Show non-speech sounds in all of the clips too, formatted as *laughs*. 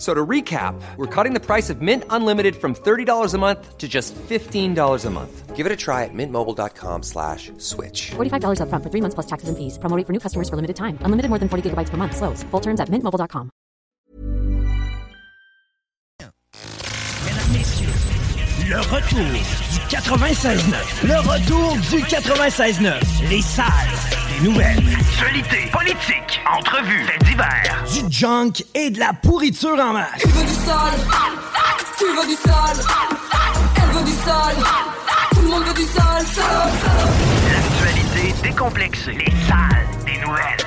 F- So to recap, we're cutting the price of Mint Unlimited from $30 a month to just $15 a month. Give it a try at mintmobile.com slash switch. $45 upfront for three months plus taxes and fees. Promo for new customers for limited time. Unlimited more than 40 gigabytes per month. Slows. Full terms at mintmobile.com. Mesdames, Messieurs, le retour du 96.9. Le retour du 96.9. Les salles des nouvelles. Actualité, politique, entrevues, faits divers. Du junk et de la pourriture en masse. Tu veux du sale Tu veux du sale Elle veut du sale Tout le monde veut du sale, sale, sale. L'actualité décomplexée. Les salles des nouvelles.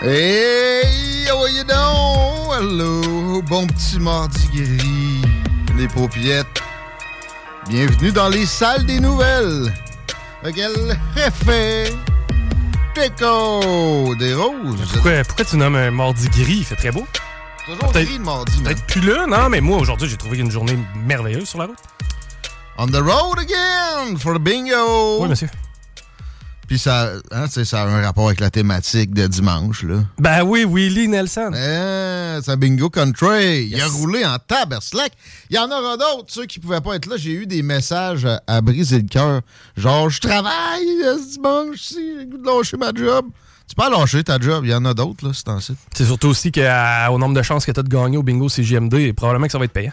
Hey, how are you doing? Hello, bon petit mardi gris, les paupiètes. Bienvenue dans les salles des nouvelles. Lequel fait Teco des roses. Pourquoi, pourquoi tu nommes un mardi gris? Il fait très beau. Toujours gris le mardi. Peut-être plus là, non, mais moi, aujourd'hui, j'ai trouvé une journée merveilleuse sur la route. On the road again for the bingo. Oui, monsieur. Puis ça, hein, ça a un rapport avec la thématique de dimanche, là. Ben oui, Willie Nelson. Eh, c'est un bingo country. Il a roulé en taberslack. Il y en aura d'autres, ceux qui pouvaient pas être là. J'ai eu des messages à, briser le cœur. Genre, je travaille euh, ce dimanche, si j'ai goût de lâcher ma job. Tu peux lâcher ta job. Il y en a d'autres, là, c'est ainsi. C'est surtout aussi qu'au nombre de chances que tu as de gagner au bingo CGMD, probablement que ça va être payant.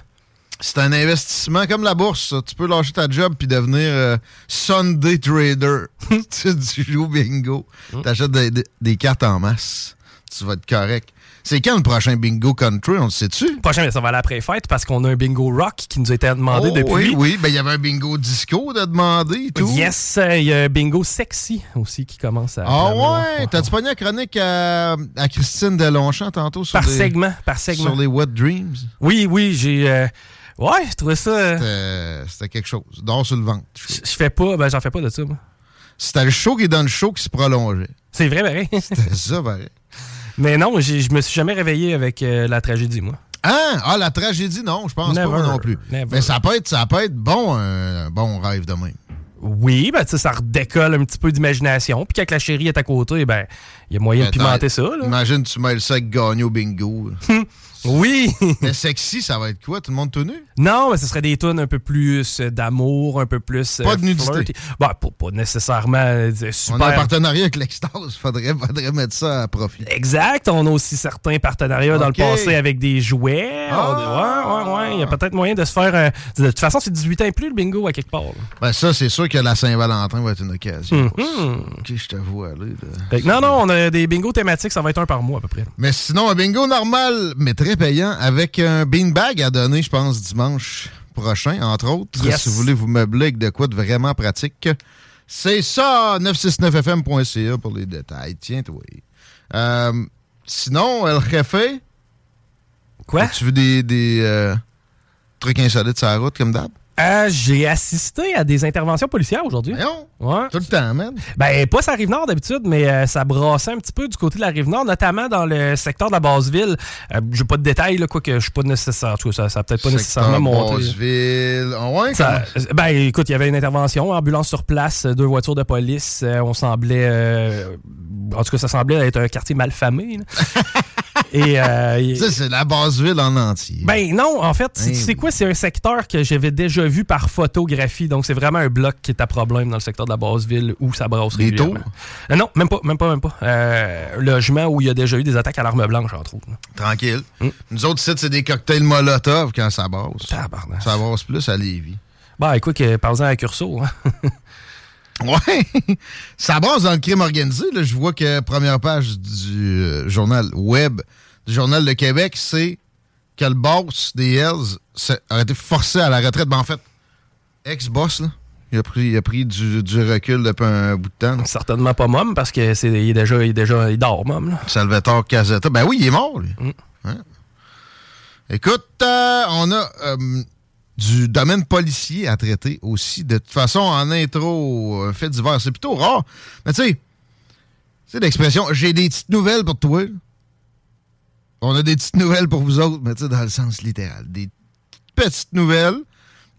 C'est un investissement comme la bourse. ça. Tu peux lâcher ta job puis devenir euh, Sunday trader. tu, *laughs* tu joues bingo. Tu achètes des, des- des cartes en masse. Tu vas être correct. C'est quand le prochain bingo country? On le sait-tu? Prochain, ça va aller après fête parce qu'on a un bingo rock qui nous a été demandé Oh, depuis. Oui, oui. Ben, il y avait un bingo disco de demander et tout. Yes, euh, il y a un bingo sexy aussi qui commence à. Ah ouais? T'as-tu pogné la chronique à, à Christine Delonchamp tantôt sur, Par les, segment, par segment. sur les Wet Dreams? Oui, oui, j'ai. euh, Ouais, je trouvais ça. euh, C'était quelque chose. D'or sur le ventre. Je je fais pas, ben j'en fais pas de ça, moi. C'était le show qui est dans le show qui se prolongeait. C'est vrai, pareil. *laughs* C'était ça, pareil. Mais non, je me suis jamais réveillé avec euh, la tragédie, moi. Ah, ah, la tragédie, non, je pense Never. pas non plus. Never. Mais ça peut être, ça peut être bon, un, un bon rêve de même. Oui, ben, tu sais, ça redécolle un petit peu d'imagination. Puis quand la chérie est à côté, ben, il y a moyen de pimenter ça, là. Imagine, tu mêles ça avec gagner au bingo. *laughs* Oui! *laughs* Mais sexy, ça va être quoi? Tout le monde tout nu? non, mais ce serait des tunes un peu plus euh, d'amour, un peu plus. euh, Pas de nudité. flirty. Ben, pas, pas nécessairement euh, super. On a un partenariat avec l'Extase. Faudrait, faudrait mettre ça à profit. Exact. On a aussi certains partenariats dans le passé avec des jouets. Ah. On- ouais, ouais, ouais. Il y a peut-être moyen de se faire. euh, de toute façon, c'est 18 ans et plus le bingo à quelque part. là. Ben ça, c'est sûr que la Saint-Valentin va être une occasion. Mhm. Ok, je te vois aller. là. Non, non, on a des bingos thématiques, ça va être un par mois à peu près. Mais sinon, un bingo normal, mais très payant, avec un beanbag à donner, je pense, dimanche prochain, entre autres. Yes. Si vous voulez vous meubler avec de quoi de vraiment pratique. C'est ça, 969fm.ca pour les détails. Tiens, toi. Euh, sinon, El Jefe, Quoi? tu veux des, des euh, trucs insolites sur la route, comme d'hab? Euh, J'ai assisté à des interventions policières aujourd'hui. Ouais. tout le temps, man. Ben, pas sa rive nord d'habitude, mais euh, ça brassait un petit peu du côté de la rive nord, notamment dans le secteur de la Basse-Ville. Euh, J'ai pas de détails, là, quoique je suis pas nécessaire. En tout cas, ça, ça a peut-être pas nécessairement monté. Basseville. Ah ouais, Ça- ben, écoute, il y avait une intervention, ambulance sur place, deux voitures de police. euh, on semblait. euh, en tout cas, ça semblait être un quartier malfamé. *laughs* Et. euh, Ça, c'est la Basseville en entier. ben non, en fait, Hey. tu sais quoi, c'est un secteur que j'avais déjà vu par photographie, donc c'est vraiment un bloc qui est à problème dans le secteur de la Basse-Ville où ça brasse Des tours? Euh, non, même pas, même pas, même pas. Euh, logement où il y a déjà eu des attaques à l'arme blanche, entre autres. Tranquille. Mm. Nous autres, sites, c'est des cocktails Molotov quand ça brasse. Ça brasse plus à Lévis. Bah écoute, que, parlons à Curso. Hein. *laughs* Ouais, ça brasse dans le crime organisé. Là. Je vois que première page du euh, journal web du Journal de Québec, c'est que le boss des Hells s'est- a été forcé à la retraite. Ben, en fait, ex-boss, là, il a pris, il a pris du, du recul depuis un bout de temps. là. Certainement pas Mom, parce que c'est il est déjà, il est déjà, il dort, Mom. Là. Salvatore Casetta. Ben oui, il est mort, lui. Hein? Écoute, euh, on a euh, du domaine policier à traiter aussi. De toute façon, en intro, un fait divers, c'est plutôt rare. Mais tu sais, c'est l'expression j'ai des petites nouvelles pour toi. On a des petites nouvelles pour vous autres, mais tu sais, dans le sens littéral. Des petites nouvelles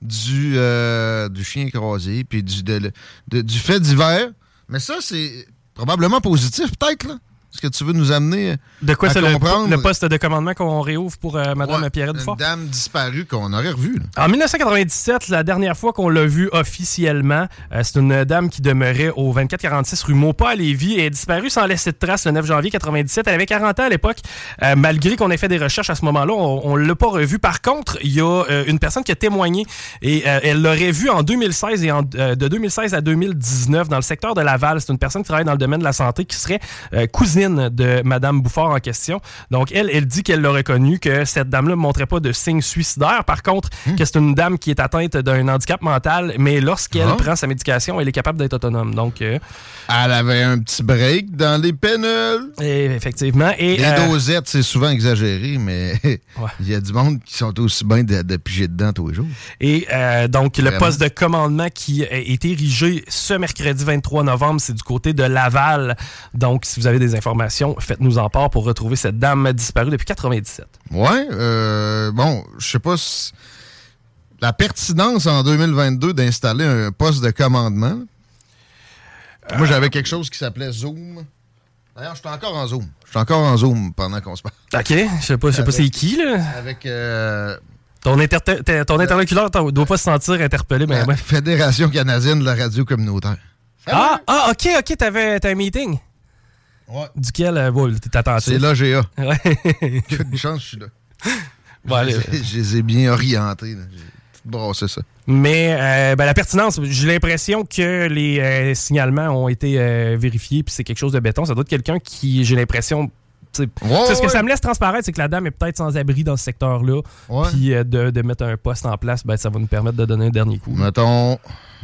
du, euh, du chien croisé, puis du, de- de- du fait divers. Mais ça, c'est probablement positif, peut-être, là. Est-ce que tu veux nous amener De quoi à c'est le, comprendre? le poste de commandement qu'on réouvre pour euh, Madame Ouais, Pierrette Une Dufort? dame disparue qu'on aurait revue. En 1997, la dernière fois qu'on l'a vue officiellement, euh, c'est une dame qui demeurait au 2446 rue Maupas à Lévis et est disparue sans laisser de trace le 9 janvier 97. Elle avait 40 ans à l'époque. Euh, malgré qu'on ait fait des recherches à ce moment-là, on, ne l'a pas revue. Par contre, il y a euh, une personne qui a témoigné et euh, elle l'aurait vue en 2016 et en- euh, de 2016 à 2019 dans le secteur de Laval. C'est une personne qui travaille dans le domaine de la santé qui serait euh, de Madame Bouffard en question. Donc, elle, elle dit qu'elle l'a reconnu, que cette dame-là ne montrait pas de signes suicidaires. Par contre, que c'est une dame qui est atteinte d'un handicap mental, mais lorsqu'elle Ah. prend sa médication, elle est capable d'être autonome. Donc, euh, Elle avait un petit break dans les pénules. effectivement. Et, Les euh, dosettes, c'est souvent exagéré, mais *laughs* il y a du monde qui sont aussi bien de, de piger dedans tous les jours. Et euh, donc, le poste de commandement qui a été érigé ce mercredi 23 novembre, c'est du côté de Laval. Donc, si vous avez des informations, faites-nous en part pour retrouver cette dame disparue depuis 97. Ouais, euh, bon, je sais pas si la pertinence en 2022 d'installer un poste de commandement. Moi, j'avais quelque chose qui s'appelait Zoom. D'ailleurs, je suis encore en Zoom. Je suis encore en Zoom pendant qu'on se parle. OK, je sais pas, je sais pas c'est qui, là. Avec euh, Ton, inter- ton interlocuteur ne doit pas se sentir interpellé. Ben, ouais. Fédération canadienne de la radio communautaire. Ah, ah, OK, OK, t'avais un meeting. Ouais. Duquel, euh, bon, t'es attentif. C'est l'AGA. Ouais. *laughs* Une chance, je suis là. Bon, allez. je, je les ai bien orientés. là. Tout brassé ça. Mais euh, ben, la pertinence, j'ai l'impression que les euh, signalements ont été euh, vérifiés, puis c'est quelque chose de béton. Ça doit être quelqu'un qui, j'ai l'impression. Ouais, ce que ouais. ça me laisse transparaître, c'est que la dame est peut-être sans abri dans ce secteur-là. Ouais. Puis de, de mettre un poste en place, ben, ça va nous permettre de donner un dernier coup. Mettons,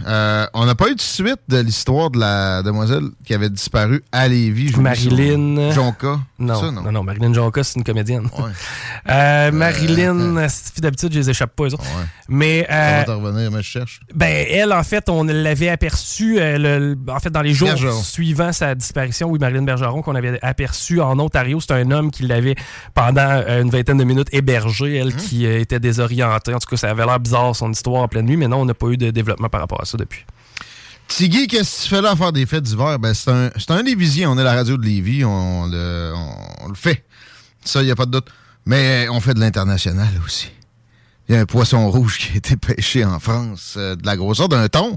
euh, on n'a pas eu de suite de l'histoire de la demoiselle qui avait disparu à Lévis. Marilyn. son- Jonca. Non, Ça, non, non, Marilyn Jonca, c'est une comédienne. Ouais. *laughs* Euh, Marilyn, d'habitude, je les échappe pas, eux autres. Ouais. Mais Ça euh, va revenir, mais je cherche. Ben, elle, en fait, on l'avait aperçue, euh, le- en fait, dans les jours Bergeron. suivant sa disparition, oui, Marilyn Bergeron, qu'on avait aperçue en Ontario. C'est un homme qui l'avait, pendant euh, une vingtaine de minutes, hébergé, elle qui euh, était désorientée. En tout cas, ça avait l'air bizarre, son histoire en pleine nuit, mais non, on n'a pas eu de développement par rapport à ça depuis. Tiggy, qu'est-ce que tu fais là à faire des fêtes d'hiver? Ben, c'est un, c'est un Lévisien. On est la radio de Lévis. On le, on, on le fait. Ça, il n'y a pas de doute. Mais on fait de l'international aussi. Il y a un poisson rouge qui a été pêché en France euh, de la grosseur d'un thon.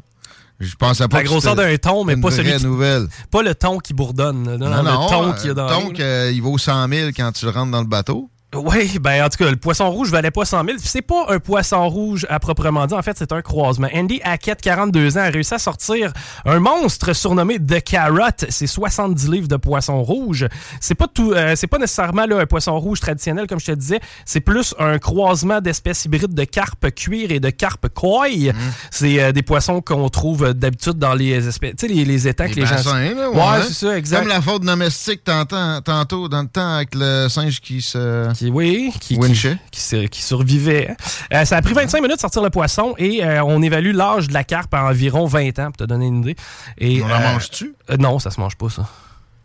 Je pensais pas La grosseur d'un thon, mais une pas celui vraie qui- nouvelle. Pas le ton qui bourdonne, non, Non, non, le ton euh, qui est dans thon l'eau, que, il vaut 100 000 quand tu le rentres dans le bateau. Oui, ben en tout cas, le poisson rouge valait pas 100 000. Puis C'est pas un poisson rouge à proprement dit. En fait, c'est un croisement. Andy Hackett, 42 ans, a réussi à sortir un monstre surnommé The Carrot. C'est 70 livres de poisson rouge. C'est pas tout, euh, c'est pas nécessairement là, un poisson rouge traditionnel, comme je te disais. C'est plus un croisement d'espèces hybrides de carpe cuir et de carpe koi. Mm. C'est euh, des poissons qu'on trouve euh, d'habitude dans les espèces, tu sais, les, les étangs que Les les gens. bassins, là, ouais, ouais. c'est ça, exact. Comme la faute domestique t'entends- tantôt dans le temps avec le singe qui se... Qui, oui, qui, qui, Winchell. qui, sur- qui survivait. Euh, ça a pris 25 minutes de sortir le poisson et euh, on évalue l'âge de la carpe à environ 20 ans, pour te donner une idée. Et, On la euh, mange-tu? non, ça se mange pas, ça.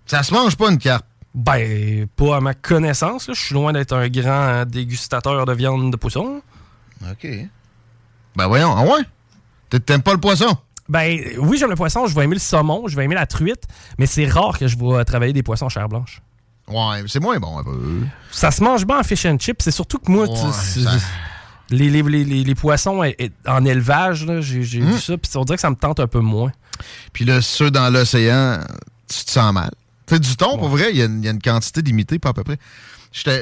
Ça se mange pas une carpe. Ben, pas à ma connaissance. là. Je suis loin d'être un grand dégustateur de viande de poisson. OK. Ben voyons, ah ouais? T'a- T'aimes pas le poisson? Ben, oui, j'aime le poisson, je vais aimer le saumon, je vais aimer la truite, mais c'est rare que je vais euh, travailler des poissons chair blanche. Ouais, c'est moins bon un peu. Ça se mange bien en fish and chips, c'est surtout que moi, tu- Ouais, ça- les, les, les- les- poissons en élevage, là, j'ai j'ai Hmm. vu ça, puis on dirait que ça me tente un peu moins. Puis là, ceux dans l'océan, tu te sens mal. Tu sais, du thon, pour vrai, il y, a une- il y a une quantité limitée, pas à peu près.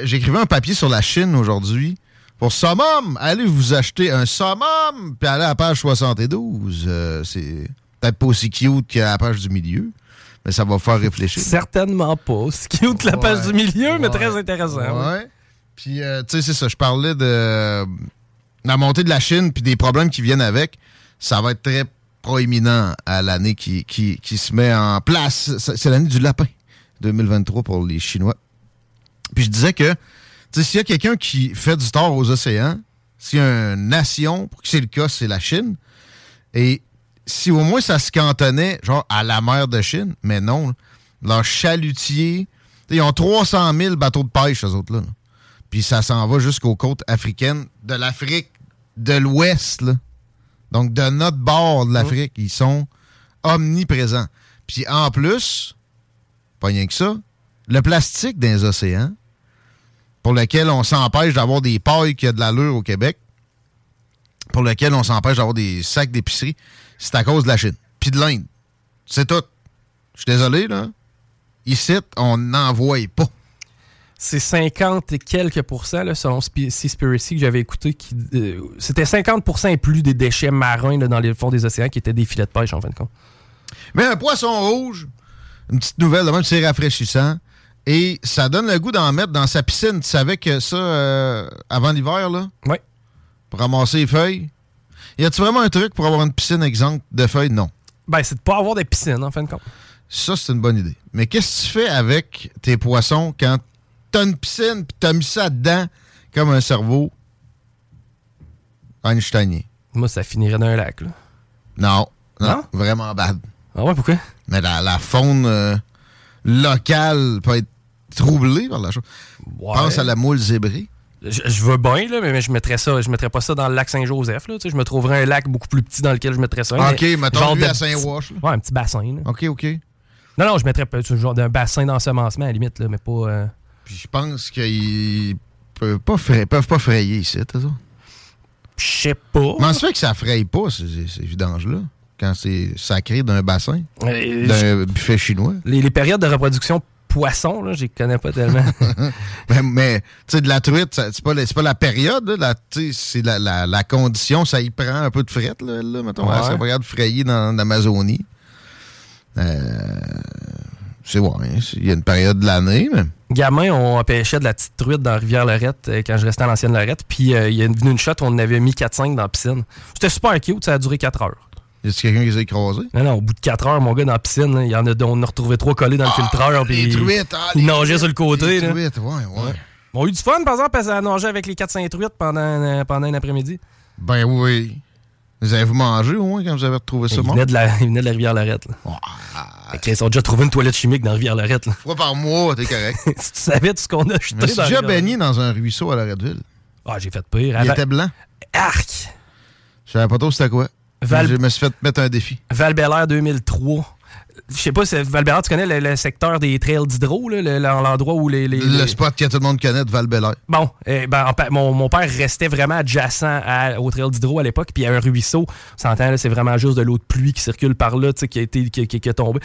J'écrivais un papier sur la Chine aujourd'hui. Pour summum, allez vous acheter un summum, puis allez à la page 72. Euh, c'est Peut-être pas aussi cute que la page du milieu, mais ça va faire réfléchir. Certainement pas. C'est cute la page Ouais. du milieu, mais très intéressant. oui. Ouais. Puis, euh, tu sais, c'est ça. Je parlais de la montée de la Chine puis des problèmes qui viennent avec. Ça va être très proéminent à l'année qui, qui, qui se met en place. C'est l'année du lapin, 2023 pour les Chinois. Puis je disais que, tu sais, s'il y a quelqu'un qui fait du tort aux océans, s'il y a une nation, pour que c'est le cas, c'est la Chine. Et si au moins ça se cantonnait, genre, à la mer de Chine, mais non, leurs chalutiers, ils ont 300 000 bateaux de pêche, eux autres, là. là. Puis ça s'en va jusqu'aux côtes africaines de l'Afrique de l'Ouest, là. Donc, de notre bord de l'Afrique, ils sont omniprésents. Puis en plus, pas rien que ça, le plastique dans les océans, pour lequel on s'empêche d'avoir des pailles qui a de l'allure au Québec, pour lequel on s'empêche d'avoir des sacs d'épicerie, c'est à cause de la Chine. Puis de l'Inde. C'est tout. Je suis désolé, là. Ici, on n'en voit pas. C'est 50 et quelques pourcents, là, selon Seaspiracy que j'avais écouté. qui, euh, C'était 50% et plus des déchets marins là, dans les fonds des océans qui étaient des filets de pêche, en fin de compte. Mais un poisson rouge, une petite nouvelle, de même, c'est rafraîchissant. Et ça donne le goût d'en mettre dans sa piscine. Tu savais que ça, euh, avant l'hiver, là, Oui. pour ramasser les feuilles, y a-tu vraiment un truc pour avoir une piscine exempte de feuilles? Non. Ben, c'est de pas avoir de piscine, en fin de compte. Ça, c'est une bonne idée. Mais qu'est-ce que tu fais avec tes poissons quand t'as une piscine pis t'as mis ça dedans comme un cerveau einsteinien? Moi, ça finirait dans un lac. Là. Non. Non, Non? vraiment bad. Ah ouais, pourquoi? Mais la, la faune euh, locale peut être troublée par la chose. Ouais. Pense à la moule zébrée. Je, je veux bien, là, mais, mais je mettrais ça. Je mettrais pas ça dans le lac Saint-Joseph. Là, je me trouverais un lac beaucoup plus petit dans lequel je mettrais ça. OK, mais mettons genre lui à Saint-Wash. Ouais, un petit bassin. Là. OK, OK. Non, non, je mettrais ce genre d'un bassin d'ensemencement à la limite, là, mais pas. euh, Puis je pense qu'ils peuvent pas, fra- peuvent pas frayer ici, t'as ça? Je sais pas. Comment ça fait que ça fraye pas, ces, ces vidanges-là, quand c'est sacré d'un bassin, Euh, d'un buffet chinois? les, les périodes de reproduction poisson, là, je connais pas tellement. *laughs* Mais, mais, tu sais, de la truite, ça- c'est pas, pas la période, là, c'est la, la- la condition, ça y prend un peu de fret, là, là mettons. Ouais. Elle serait pas capable de frayer dans l'Amazonie. Euh, c'est ouais, il y a une période de l'année, mais... Gamin, on pêchait de la petite truite dans la rivière Lorette euh, quand je restais à l'ancienne Lorette. Puis euh, il y a venu une shot où on en avait mis 4-5 dans la piscine. C'était super cute, ça a duré 4 heures. Y a quelqu'un qui les a écrasés? Non, non, au bout de 4 heures, mon gars, dans la piscine, là, il y en a, on a retrouvé trois collés dans le filtreur. Les Puis truites, ah, ils les nageaient truites, sur le côté. Les là. truites, ouais, ouais. On a eu du fun, par exemple, parce qu'elle nageait avec les 4-5 truites pendant, euh, pendant un après-midi. Ben oui. Vous avez-vous mangé au moins quand vous avez retrouvé ça mort? venait, de la, il venait de la rivière Lorette. Fait qu'ils ont déjà trouvé une toilette chimique dans la rivière Lorette. Là. Fois par mois, t'es correct. *laughs* si tu savais tout ce qu'on a Je jeté dans la déjà baigné dans un ruisseau à Loretteville. Ah, j'ai fait pire. Il Avant- était blanc. Arc! Je savais pas trop c'était quoi. Val- Je me suis fait mettre un défi. val 2003. Je sais pas, val tu connais le, le secteur des trails d'hydro, là, le- l'endroit où les... les- Le les- spot que tout le monde connaît de val -Bélair. Bon, eh ben, en mon, mon père restait vraiment adjacent à- au trail d'hydro à l'époque, puis il y a un ruisseau. On s'entend, c'est vraiment juste de l'eau de pluie qui circule par là, tu sais, qui a été qui, qui- qui est tombé.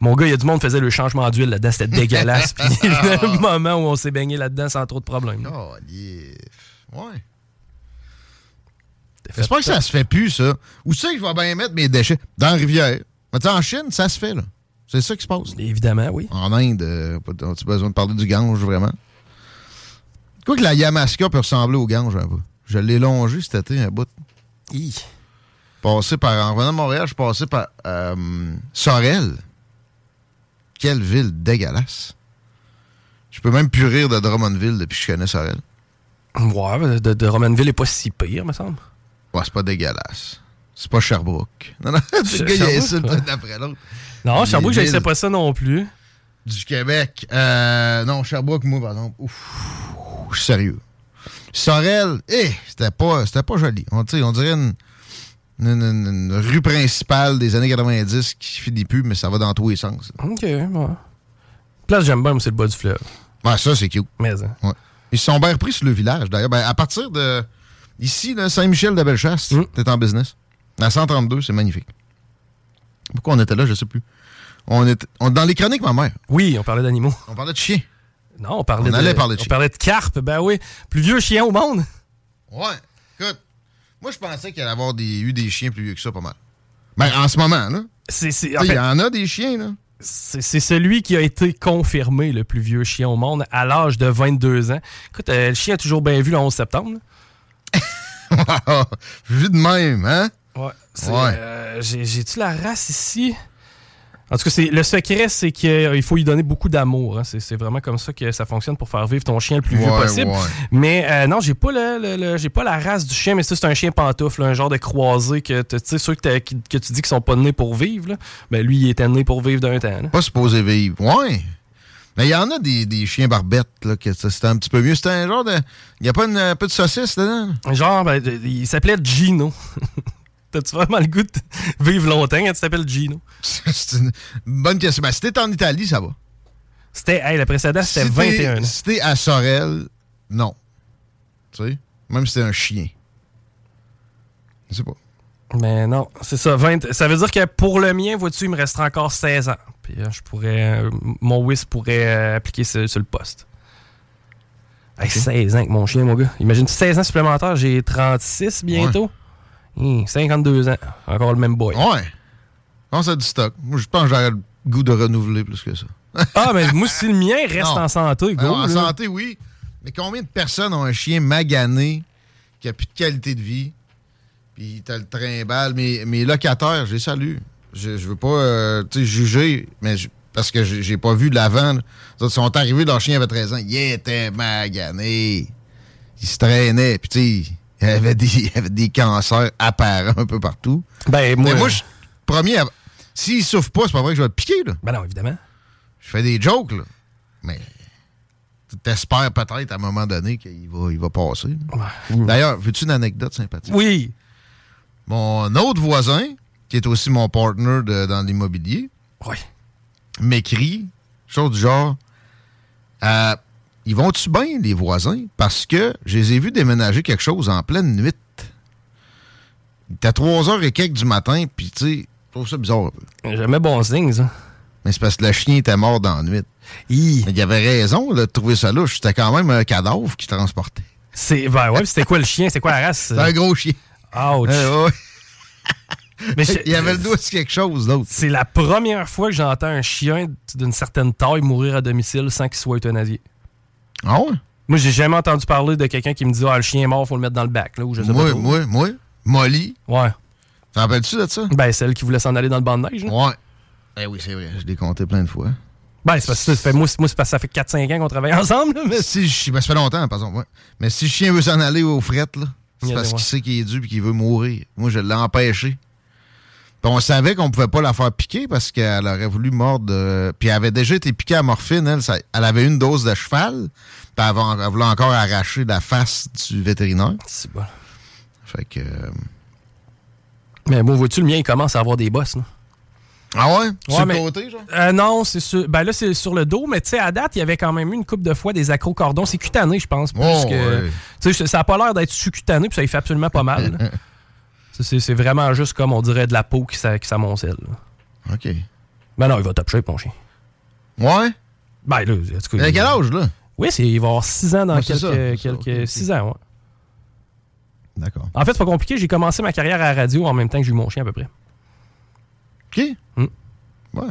Mon gars, il y a du monde qui faisait le changement d'huile là-dedans, c'était dégueulasse. *laughs* puis il y a eu un moment où on s'est baigné là-dedans sans trop de problèmes. là. Oh, yeah. Ouais. J'espère que ça se fait plus, ça. Où que je vais bien mettre mes déchets? Dans la rivière. Mais tu sais, en Chine, ça se fait, là. C'est ça qui se passe. Évidemment, oui. En Inde, euh, pas- as-tu besoin de parler du Gange, vraiment? Quoi que la Yamaska peut ressembler au Gange, un peu. Je l'ai longé cet été, un bout. Hi. Passé par, en revenant de Montréal, je suis passé par euh, Sorel. Quelle ville dégueulasse. Je peux même plus rire de Drummondville depuis que je connais Sorel. Ouais, de, de Romanville est pas si pire, me semble. Ouais, c'est pas dégueulasse. C'est pas Sherbrooke. *laughs* Non, non, le gars, il insulte après l'autre. Non, Les Sherbrooke, je ne sais pas ça non plus. Du Québec. Euh, non, Sherbrooke, moi, par exemple. Ouf, je suis sérieux. Sorel, eh, c'était pas, c'était pas joli. On, on dirait une, une- une- une rue principale des années 90 qui finit plus, mais ça va dans tous les sens. OK, ouais. Place, j'aime bien, c'est le bas du fleuve. Ouais, ça, c'est cute. Mais, hein. Ouais. Ils se sont bien repris sur le village, d'ailleurs. Ben, à partir de ici, là, Saint-Michel de Bellechasse, Mm. t'es en business. À 132, c'est magnifique. Pourquoi on était là, je sais plus. On on- dans les chroniques, ma mère, Oui, on parlait d'animaux. on parlait de chiens. Non, on parlait On de. allait parler de on parlait de carpe, ben oui. Plus vieux chien au monde. Ouais. Écoute, moi, je pensais qu'il allait y avoir des, eu des chiens plus vieux que ça, pas mal. Ben, en ce moment, là. Il y en a des chiens, là. c'est c'est celui qui a été confirmé le plus vieux chien au monde à l'âge de 22 ans. Écoute, euh, le chien a toujours bien vu le 11 septembre. *laughs* Vu de même, hein? Ouais. Euh, j'ai- J'ai-tu la race ici? En tout cas, c'est, le secret, c'est qu'il faut lui donner beaucoup d'amour. hein. C'est, vraiment comme ça que ça fonctionne pour faire vivre ton chien le plus vieux possible. ouais. Mais euh, non, j'ai pas le, le- le- j'ai pas la race du chien, mais ça, c'est un chien pantoufle, un genre de croisé que tu sais, ceux que, tu dis qu'ils sont pas nés pour vivre. Là, ben lui, il était né pour vivre d'un temps. là. Pas supposé vivre. Ouais. Mais il y en a des, des chiens barbettes, là, que c'était un petit peu mieux. C'était un genre de. Il n'y a pas une, un peu de saucisse dedans? Genre, ben, il s'appelait Gino. *laughs* T'as-tu vraiment le goût de vivre longtemps quand tu t'appelles Gino? *laughs* C'est une bonne question. Ben, si t'es en Italie, ça va. C'était, hey, le précédent, c'était Si t'es- 21 ans. Si t'es à Sorel, non. Tu sais? Même si t'es un chien. Je sais pas. Mais non, c'est ça. 20 ça veut dire que pour le mien, vois-tu, il me restera encore 16 ans. Puis euh, je pourrais. euh, mon WIS pourrait euh, appliquer sur, sur le poste. Hey, 16 ans avec mon chien, mon gars. Imagine 16 ans supplémentaires, j'ai 36 bientôt. Hum, 52 ans. Encore le même boy. Ouais. Non, c'est du stock. Moi, je pense que j'aurais le goût de renouveler plus que ça. Ah, mais moi, si le mien reste Non. en santé, go. Alors, en là. santé, oui. Mais combien de personnes ont un chien magané qui a plus de qualité de vie? Puis t'as le trimballe. Mes, mes locataires, je les salue. Je, je veux pas euh, tu sais, juger, mais je- parce que j'ai pas vu l'avant. là. Les autres sont arrivés, leur chien avait 13 ans. Il était magané. Il se traînait. Puis tu sais, il avait des, *laughs* il avait des cancers apparents un peu partout. Ben, moi, Mais moi, je premier, à- s'il souffre pas, c'est pas vrai que je vais le piquer, là. Ben non, évidemment. Je fais des jokes, là. Mais t'espères peut-être à un moment donné qu'il va, il va passer. D'ailleurs, veux-tu une anecdote sympathique? Oui. Mon autre voisin, qui est aussi mon partner de- dans l'immobilier, Oui. m'écrit, chose du genre, euh, ils vont-tu bien, les voisins? Parce que je les ai vus déménager quelque chose en pleine nuit. Il était à 3 heures et quelques du matin, puis tu sais, je trouve ça bizarre un peu. Jamais bon signe, ça. Mais c'est parce que le chien était mort dans la nuit. Hi. Mais il avait raison là, de trouver ça louche. C'était quand même un cadavre qui transportait. C'est, ben ouais, puis c'était quoi le chien? C'est quoi la race? C'est un gros chien. Ouch. Euh, ouais. Mais je- Il avait le doigt sur quelque chose d'autre. C'est la première fois que j'entends un chien d'une certaine taille mourir à domicile sans qu'il soit euthanasié. Ah ouais? Moi, j'ai jamais entendu parler de quelqu'un qui me dit Ah, le chien est mort, faut le mettre dans le bac. Là, ou je sais Moi, moi, moi, Molly. Ouais. T'en rappelles-tu de ça? Ben, celle qui voulait s'en aller dans le banc de neige. là. Ouais. Eh oui, c'est vrai. Je l'ai compté plein de fois. Ben, c'est parce que ça fait, moi, c'est- moi, c'est parce que ça fait 4-5 ans qu'on travaille ensemble. là, mais si ben, ça fait longtemps, par exemple. ouais. Mais si le chien veut s'en aller aux frettes, là, Il c'est parce qu'il sait qu'il est dû et qu'il veut mourir. Moi, je l'ai empêché. Puis on savait qu'on pouvait pas la faire piquer parce qu'elle aurait voulu mordre. euh, Puis elle avait déjà été piquée à morphine. Elle, ça- elle avait une dose de cheval. Puis elle, avait- elle voulait encore arracher la face du vétérinaire. C'est bon. Fait que. euh, Mais bon, vois-tu, le mien, il commence à avoir des bosses. Ah ouais? Sur le mais- côté, genre? Euh, non, c'est sur. Ben là, c'est sur le dos, mais tu sais, à date, il y avait quand même eu une couple de fois des accrocordons. C'est cutané, je pense. Plus Oh, que. ouais. Tu sais, ça a pas l'air d'être sous-cutané, puis ça, il fait absolument pas mal. *laughs* c'est vraiment juste comme on dirait de la peau qui, s'a- qui s'amoncelle. OK. Ben non, il va top shape, mon chien. Ouais? Ben là, en a quel âge, là? Oui, il va avoir 6 ans dans Ouais, quelques. ça, c'est ça, quelques ok, ok. 6 ans, ouais. D'accord. En fait, c'est pas compliqué. J'ai commencé ma carrière à la radio en même temps que j'ai eu mon chien, à peu près. OK. Hmm. Ouais.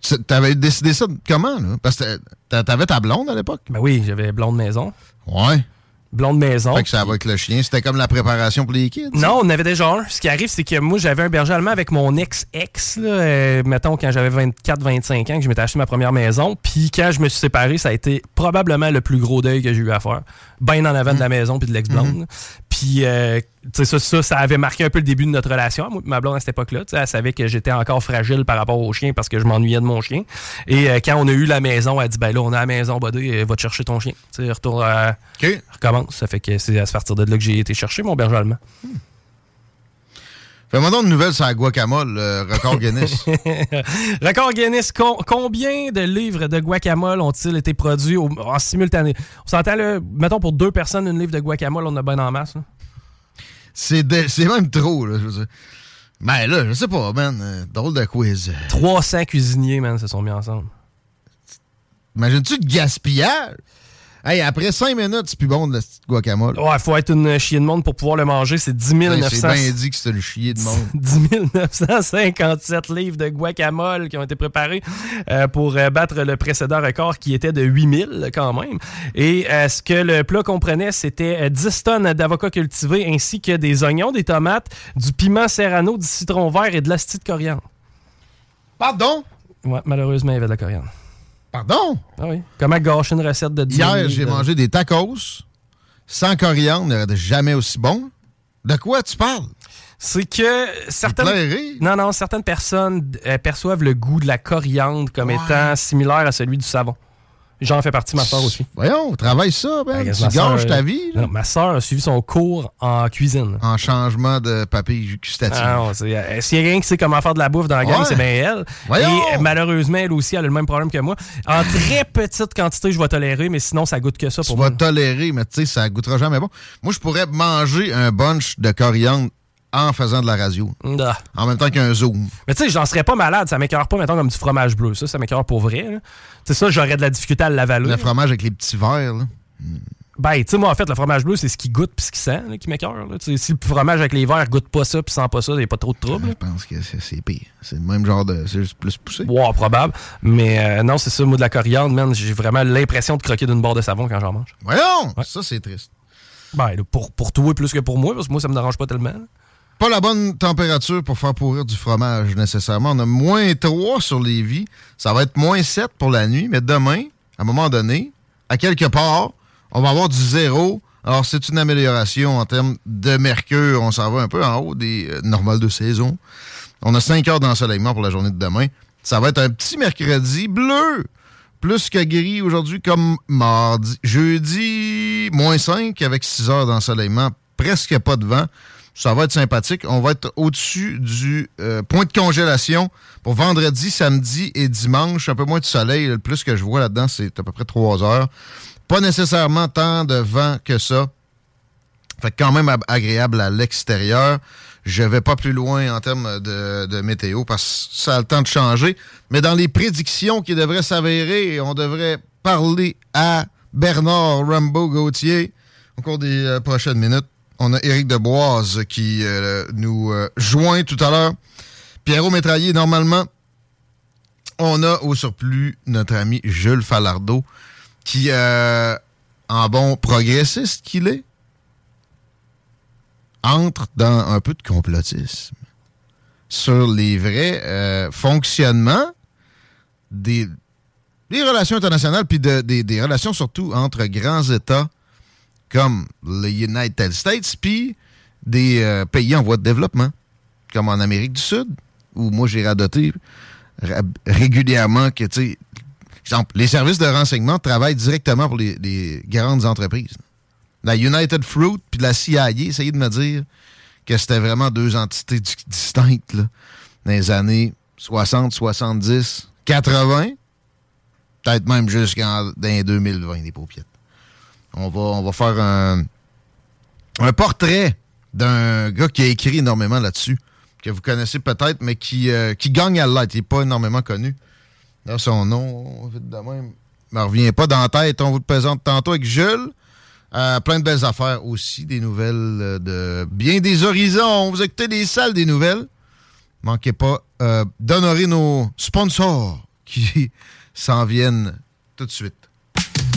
Tu- T'avais décidé ça comment, là? Parce que t'a- t'avais ta blonde à l'époque? Ben oui, j'avais blonde maison. Ouais. Blonde maison. Fait que ça va avec le chien. C'était comme la préparation pour les kids? Non, on avait déjà un. Ce qui arrive, c'est que moi, j'avais un berger allemand avec mon ex-ex, euh, mettons, quand j'avais 24-25 ans, que je m'étais acheté ma première maison. Puis quand je me suis séparé, ça a été probablement le plus gros deuil que j'ai eu à faire. Ben en avant de la maison puis de l'ex-blonde. Puis, euh, ça, ça, ça avait marqué un peu le début de notre relation. Moi, ma blonde à cette époque-là, elle savait que j'étais encore fragile par rapport au chien parce que je m'ennuyais de mon chien. Et euh, quand on a eu la maison, elle a dit, ben là, on a la maison, buddy, euh, va te chercher ton chien. Tu sais, retourne OK. recommence. Ça fait que c'est à partir de là que j'ai été chercher mon berger allemand. Fais-moi donc une nouvelle sur la guacamole, le record Guinness. *laughs* Record Guinness, com- combien de livres de guacamole ont-ils été produits au- en simultané? On s'entend, là, mettons pour deux personnes, une livre de guacamole, on a bien en masse. là. C'est même trop, là. Je veux dire. Ben là, je sais pas, man. euh, drôle de quiz. 300 cuisiniers, man, se sont mis ensemble. Imagines-tu le gaspillage? Hey, après 5 minutes, c'est plus bon de la petite guacamole. Ouais, faut être une chier de monde pour pouvoir le manger. C'est 10 Hey, 900... c'est bien dit que c'est le chier de monde. *laughs* 10 957 livres de guacamole qui ont été préparés euh, pour euh, battre le précédent record qui était de 8000 quand même. Et euh, ce que le plat comprenait, c'était euh, 10 tonnes d'avocats cultivés ainsi que des oignons, des tomates, du piment serrano, du citron vert et de l'astie de coriandre. Pardon? Ouais, malheureusement, il y avait de la coriandre. Pardon? Ah oui. Comment gâcher une recette de 10 Hier, j'ai de- mangé des tacos sans coriandre, n'aurait jamais aussi bon. De quoi tu parles? C'est que certaines... Non, non, certaines personnes euh, perçoivent le goût de la coriandre comme Ouais. étant similaire à celui du savon. J'en fais partie, ma soeur aussi. Voyons, travaille ça, ben. Ben, tu gâches ta vie. Non, ma soeur a suivi son cours en cuisine. En changement de papier gustatif. Ah non, euh, S'il y a quelqu'un qui sait comment faire de la bouffe dans la gang, Ouais. c'est bien elle. Voyons! Et euh, malheureusement, elle aussi, elle a le même problème que moi. En très petite quantité, je vais tolérer, mais sinon, ça goûte que ça tu pour vas moi. tolérer, mais tu sais, ça goûtera jamais bon. Moi, je pourrais manger un bunch de coriandre en faisant de la radio. Ah. En même temps qu'un zoom. Mais tu sais, j'en serais pas malade. Ça m'écœure pas, mettons, comme du fromage bleu. Ça, ça m'écœure pour vrai. Tu sais, ça, j'aurais de la difficulté à l'avaler. Le fromage avec les petits verres, là. Ben, tu sais, moi, en fait, le fromage bleu, c'est ce qui goûte puis ce qui sent là, qui m'écœure. Si le fromage avec les verres goûte pas ça puis sent pas ça, il n'y a pas trop de trouble. Je pense que c'est pire. C'est le même genre de. C'est juste plus poussé. Wow, probable. Mais euh, non, c'est ça, moi, de la coriandre, man, j'ai vraiment l'impression de croquer d'une barre de savon quand j'en mange. Voyons! Ça, c'est triste. Ben, pour, pour toi plus que pour moi, parce que moi, ça me dérange pas tellement. là. Pas la bonne température pour faire pourrir du fromage nécessairement. On a moins 3 sur les vies. Ça va être moins 7 pour la nuit. Mais demain, à un moment donné, à quelque part, on va avoir du zéro. Alors, c'est une amélioration en termes de mercure. On s'en va un peu en haut des euh, normales de saison. On a 5 heures d'ensoleillement pour la journée de demain. Ça va être un petit mercredi bleu. Plus que gris aujourd'hui comme mardi. Jeudi, moins 5 avec 6 heures d'ensoleillement. Presque pas de vent. Ça va être sympathique. On va être au-dessus du euh, point de congélation pour vendredi, samedi et dimanche. Un peu moins de soleil. Le plus que je vois là-dedans, c'est à peu près 3 heures. Pas nécessairement tant de vent que ça. Fait quand même ab- agréable à l'extérieur. Je vais pas plus loin en termes de, de météo parce que ça a le temps de changer. Mais dans les prédictions qui devraient s'avérer, on devrait parler à Bernard Rambo Gauthier au cours des euh, prochaines minutes. On a Éric Deboise qui euh, nous euh, joint tout à l'heure. Pierrot Métraillé, normalement, on a au surplus notre ami Jules Falardeau qui, euh, en bon progressiste qu'il est, entre dans un peu de complotisme sur les vrais fonctionnements des, relations internationales, puis de- des, des relations surtout entre grands États comme les United States, puis des euh, pays en voie de développement, comme en Amérique du Sud, où moi j'ai radoté ra- régulièrement que, tu sais, les services de renseignement travaillent directement pour les, grandes entreprises. La United Fruit puis la CIA essayaient de me dire que c'était vraiment deux entités di- distinctes dans les années 60, 70, 80, peut-être même jusqu'en dans les 2020, les paupiètes. On va, faire un, portrait d'un gars qui a écrit énormément là-dessus, que vous connaissez peut-être, mais qui, euh, qui gagne à l'être. Il n'est pas énormément connu. Son nom, vite de même, me revient pas dans la tête. On vous le présente tantôt avec Jules. Euh, plein de belles affaires aussi, des nouvelles euh, de bien des horizons. Vous écoutez des salles des nouvelles. Manquez pas d'honorer nos sponsors qui *laughs* s'en viennent tout de suite.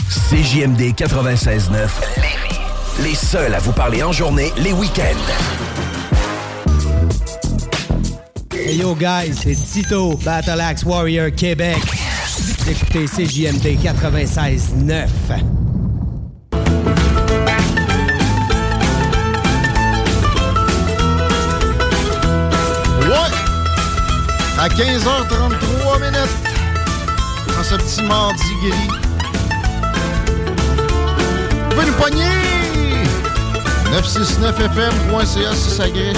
CJMD 96.9 Lévis. Les seuls à vous parler en journée, les week-ends. Hey yo guys, c'est Tito, Battle Axe Warrior Québec. Vous écoutez CJMD 96.9. Ouais! À 15h33 minutes, dans ce petit mardi gris. Pouvez nous pogner! 969fm.ca si ça griche.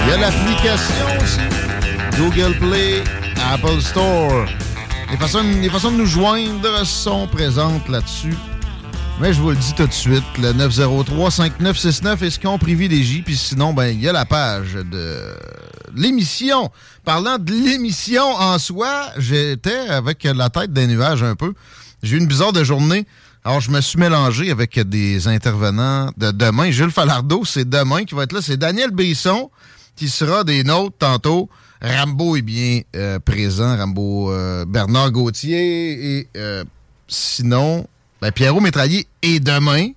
Il y a l'application aussi. Google Play, Apple Store. Les façons, les façons de nous joindre sont présentes là-dessus. Mais je vous le dis tout de suite, le 903-5969 est ce qu'on privilégie. Puis sinon, ben il y a la page de l'émission. Parlant de l'émission en soi, j'étais avec la tête des nuages un peu. J'ai eu une bizarre de journée. Alors, je me suis mélangé avec des intervenants de demain. Jules Falardeau, c'est demain qui va être là. C'est Daniel Brisson qui sera des nôtres tantôt. Rambo est bien euh, présent. Rambo euh, Bernard Gauthier. Et euh, sinon, ben, Pierrot Métraillé est demain.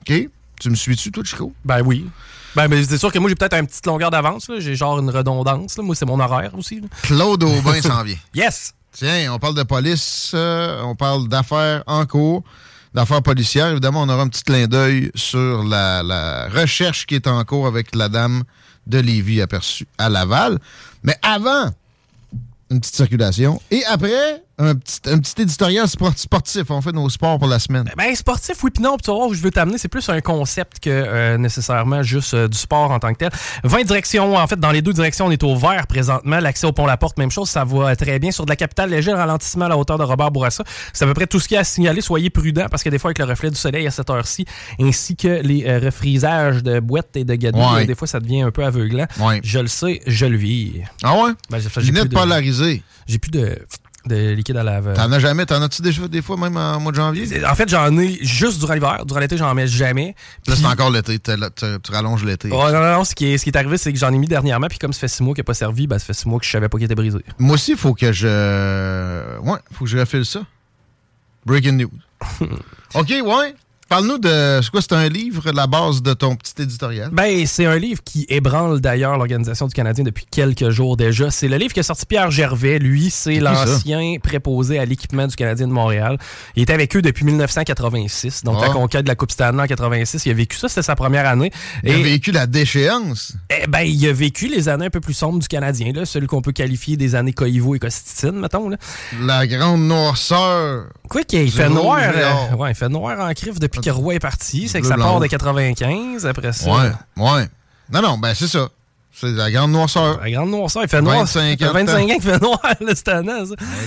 OK? Tu me suis-tu, toi, Chico? Ben oui. Ben, mais c'est sûr que moi, j'ai peut-être une petite longueur d'avance. J'ai genre une redondance. là. Moi, c'est mon horaire aussi. là. Claude Aubin *laughs* s'en vient. Yes! Tiens, on parle de police, euh, on parle d'affaires en cours, d'affaires policières. Évidemment, on aura un petit clin d'œil sur la, la recherche qui est en cours avec la dame de Lévis aperçue à Laval. Mais avant, une petite circulation. Et après, un petit, un petit éditorial sport- sportif. On fait nos sports pour la semaine. Ben, sportif, oui, puis non, puis tu vas voir où je veux t'amener, c'est plus un concept que euh, nécessairement juste euh, du sport en tant que tel. 20 directions, en fait, dans les deux directions, on est au vert présentement. L'accès au pont-la-porte, même chose, ça va très bien. Sur de la capitale, léger ralentissement à la hauteur de Robert Bourassa. C'est à peu près tout ce qu'il y a à signaler. Soyez prudents, parce que des fois, avec le reflet du soleil à cette heure-ci, ainsi que les euh, refrisages de boîtes et de Ouais. des fois, ça devient un peu aveuglant. Ouais. Je le sais, je le vis. Ah ouais? Ben, j'ai- plus de- polarisées. J'ai plus de, de liquide à lave. T'en as jamais? T'en as-tu déjà des fois, même en mois de janvier? En fait, j'en ai juste durant l'hiver. Durant l'été, j'en mets jamais. Là, c'est Puis- encore l'été. Tu, rallonges l'été. Non, non, non, ce qui est, ce qui est arrivé, c'est que j'en ai mis dernièrement, puis comme ça fait six mois qu'il n'a pas servi, ben, ça fait six mois que je savais pas qu'il était brisé. Moi aussi, il faut que je. Ouais, faut que je refile ça. Breaking news. *laughs* OK, ouais. Parle-nous de. C'est quoi, c'est un livre, la base de ton petit éditorial? Ben, c'est un livre qui ébranle d'ailleurs l'Organisation du Canadien depuis quelques jours déjà. C'est le livre que a sorti Pierre Gervais. Lui, c'est qui, l'ancien préposé à l'équipement du Canadien de Montréal. Il était avec eux depuis 1986, donc Ah. la conquête de la Coupe Stanley en 86. Il a vécu ça, c'était sa première année. Il a vécu la déchéance. Eh ben, il a vécu les années un peu plus sombres du Canadien, là, celui qu'on peut qualifier des années Koivu et Costitine, mettons. Là. La grande noirceur. Quoi qu'il fait noir, euh, ouais, il fait noir en crif depuis que Roy est parti. C'est que ça part de 95, après ça. Ouais, ouais. Non, non, ben c'est ça. C'est la grande noirceur. La grande noirceur, il fait noir. 25 ça fait ans de 25 temps. ans qu'il fait noir, là, cette année, ça.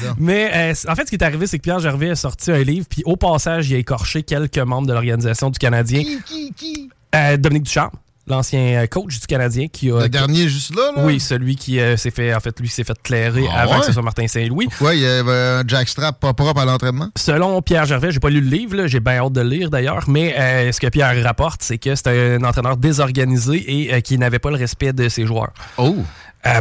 donc. Mais euh, en fait, ce qui est arrivé, c'est que Pierre Gervais a sorti un livre, puis au passage, il a écorché quelques membres de l'Organisation du Canadien. Qui, qui, qui? Euh, Dominique Ducharme, l'ancien euh, coach du Canadien, qui a. Le dernier juste là, là? Oui, celui qui euh, s'est fait, en fait, lui s'est fait clairer Ah avant ouais? que ce soit Martin Saint-Louis. Pourquoi? Il y avait un jackstrap pas propre à l'entraînement? Selon Pierre Gervais, j'ai pas lu le livre, j'ai bien hâte de le lire d'ailleurs, mais euh, ce que Pierre rapporte, c'est que c'est un entraîneur désorganisé et euh, qui n'avait pas le respect de ses joueurs. Oh! Tu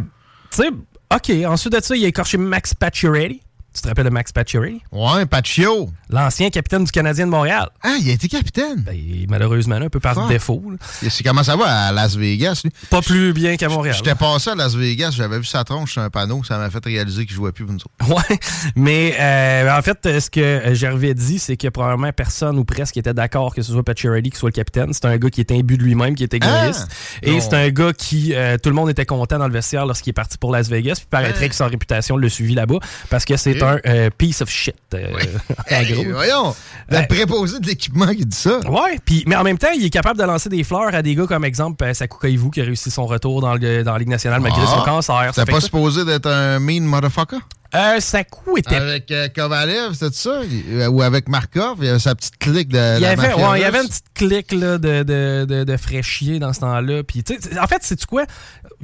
sais, OK, ensuite de ça, il a écorché Max Pacioretty. Tu te rappelles de Max Pacioretty? Ouais, Paccio. L'ancien capitaine du Canadien de Montréal. Ah, il a été capitaine. Ben, malheureusement, là, un peu par Fuck. défaut. C'est comment ça va à Las Vegas, lui? Pas plus bien qu'à Montréal. J'étais passé à Las Vegas, j'avais vu sa tronche sur un panneau, ça m'a fait réaliser qu'il jouait plus pour nous autres. *laughs* Ouais, mais euh, en fait, ce que euh, Gervais dit, c'est que probablement personne ou presque était d'accord que ce soit Pacioretty qui soit le capitaine. C'est un gars qui était imbu de lui-même, qui était égoïste. Ah! et c'est un gars qui, euh, tout le monde était content dans le vestiaire lorsqu'il est parti pour Las Vegas. Puis paraîtrait que sa réputation le suivi là-bas parce que c'est Un euh, piece of shit. euh, *laughs* en Hey, gros. voyons, le Ouais. préposé de l'équipement qui dit ça. Ouais, puis mais en même temps, il est capable de lancer des fleurs à des gars comme exemple euh, Saku Koivu qui a réussi son retour dans, le, dans la Ligue nationale malgré Ah. son cancer. Fait pas supposé d'être un mean motherfucker? Euh, Saku était Avec euh, Kovalev, c'était ça? Il- Ou avec Markov, il y avait sa petite clique de Il y, avait, mafia ouais, il y russe. avait une petite clique là, de, de, de, de fraîchier dans ce temps-là. Puis, en fait, c'est quoi?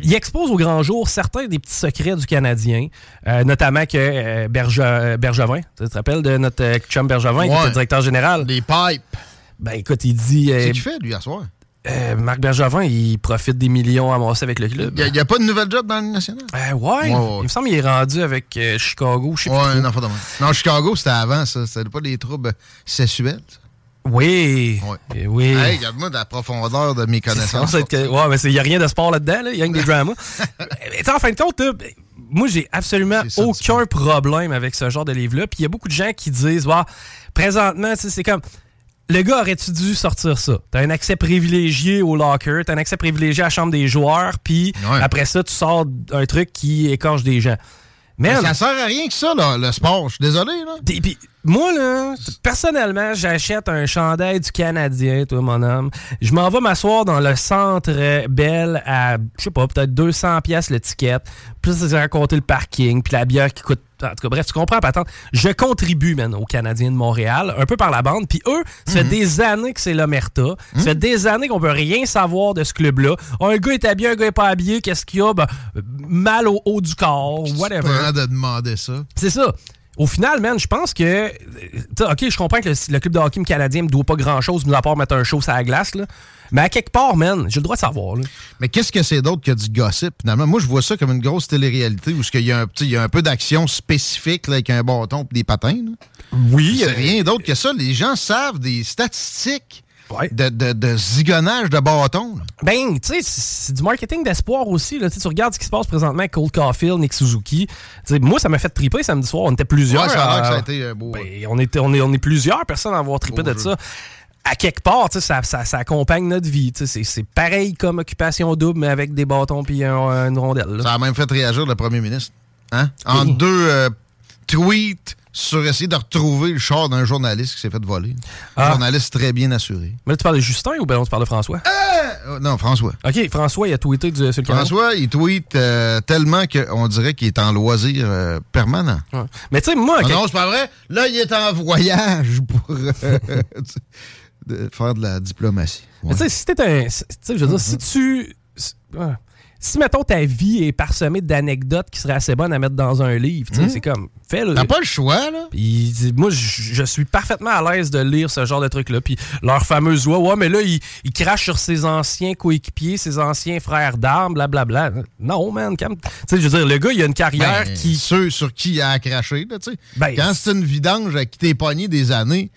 Il expose au grand jour certains des petits secrets du Canadien, euh, notamment que euh, Berge- euh, Bergevin, tu te rappelles de notre chum Bergevin, qui était directeur général? Des pipes. Ben écoute, il dit... C'est qu'il fait, lui, à soir? euh, Marc Bergevin, il profite des millions amassés avec le club. Il n'y a, pas de nouvelle job dans nationale? Euh, ouais, Ouais, ouais. il me semble qu'il est rendu avec euh, Chicago, je sais plus Ouais, trop. non, pas de même. Non, Chicago, c'était avant, ça. C'était pas des troubles sexuels. ça. Oui, Ouais. euh, oui. Hey, regarde-moi de la profondeur de mes connaissances. que- ouais, mais il n'y a rien de sport là-dedans, il y a rien que des *laughs* dramas. Mais en fin de compte, là, moi, j'ai absolument ça, aucun problème avec ce genre de livre-là. Puis il y a beaucoup de gens qui disent, bah, présentement, c'est comme. Le gars aurait-tu dû sortir ça? T'as un accès privilégié au locker, t'as un accès privilégié à la chambre des joueurs, puis Ouais. après ça, tu sors un truc qui écorche des gens. Mais Man, ça sert à rien que ça, là, le sport. Je suis désolé, là. Moi, là, personnellement, j'achète un chandail du Canadien, toi, mon homme. Je m'en vais m'asseoir dans le centre Belle à, je sais pas, peut-être 200 pièces l'étiquette. Puis ça, c'est raconter le parking, puis la bière qui coûte en tout cas, bref, tu comprends, patente. Je contribue, man, aux Canadiens de Montréal, un peu par la bande. Puis eux, ça fait des années que c'est l'Omerta. Ça fait des années qu'on peut rien savoir de ce club-là. Un gars est habillé, un gars est pas habillé. Qu'est-ce qu'il y a? Ben, mal au haut du corps, whatever. de demander ça. C'est ça. Au final, man, je pense que. OK, je comprends que le, le club de hockey canadien me doit pas grand-chose, mis à part mettre un show sur la glace, là. Mais à quelque part, man, j'ai le droit de savoir, là. Mais qu'est-ce que c'est d'autre que du gossip, finalement? Moi, je vois ça comme une grosse télé-réalité où il y, a un il y a un peu d'action spécifique là, avec un bâton et des patins. là. Oui. C'est rien d'autre que ça. Les gens savent des statistiques Ouais. de, de, de zigonnage de bâtons. là. Ben, tu sais, c'est du marketing d'espoir aussi. Là. Tu regardes ce qui se passe présentement avec Cole Caulfield, Nick Suzuki. Moi, ça m'a fait triper samedi soir. On était plusieurs. Ouais, ça a que ça a à- été euh, beau. Ben, on, était, on, est, on est plusieurs personnes à avoir trippé Beau de jeu. ça. À quelque part, ça, ça, ça accompagne notre vie. C'est c'est pareil comme occupation double, mais avec des bâtons puis un- une rondelle. là. Ça a même fait réagir le premier ministre. Hein? En Oui. deux euh, tweets sur essayer de retrouver le char d'un journaliste qui s'est fait voler. Un Ah. journaliste très bien assuré. Mais là, tu parles de Justin ou ben tu parles de François? Euh, non, François. OK, François, il a tweeté du, sur le canal. François, il tweet euh, tellement qu'on dirait qu'il est en loisir euh, permanent. Ouais. Mais tu sais, moi, Ah non, c'est pas vrai. Là, il est en voyage pour euh, *laughs* de faire de la diplomatie. Mais tu sais, si t'es un. Tu sais, je veux dire, si tu. si- ouais. Si, mettons, ta vie est parsemée d'anecdotes qui seraient assez bonnes à mettre dans un livre, tu sais, c'est comme. Fais-le. T'as pas le choix, là? Moi, je suis parfaitement à l'aise de lire ce genre de truc-là. Puis leur fameuse loi, ouais, mais là, il, il crache sur ses anciens coéquipiers, ses anciens frères d'armes, blablabla. Non, man, calme. Tu sais, je veux dire, le gars, il a une carrière Ben, qui. Ceux sur qui il a craché, là, tu sais. Ben, Quand c'est une vidange à qui t'es pogné des années,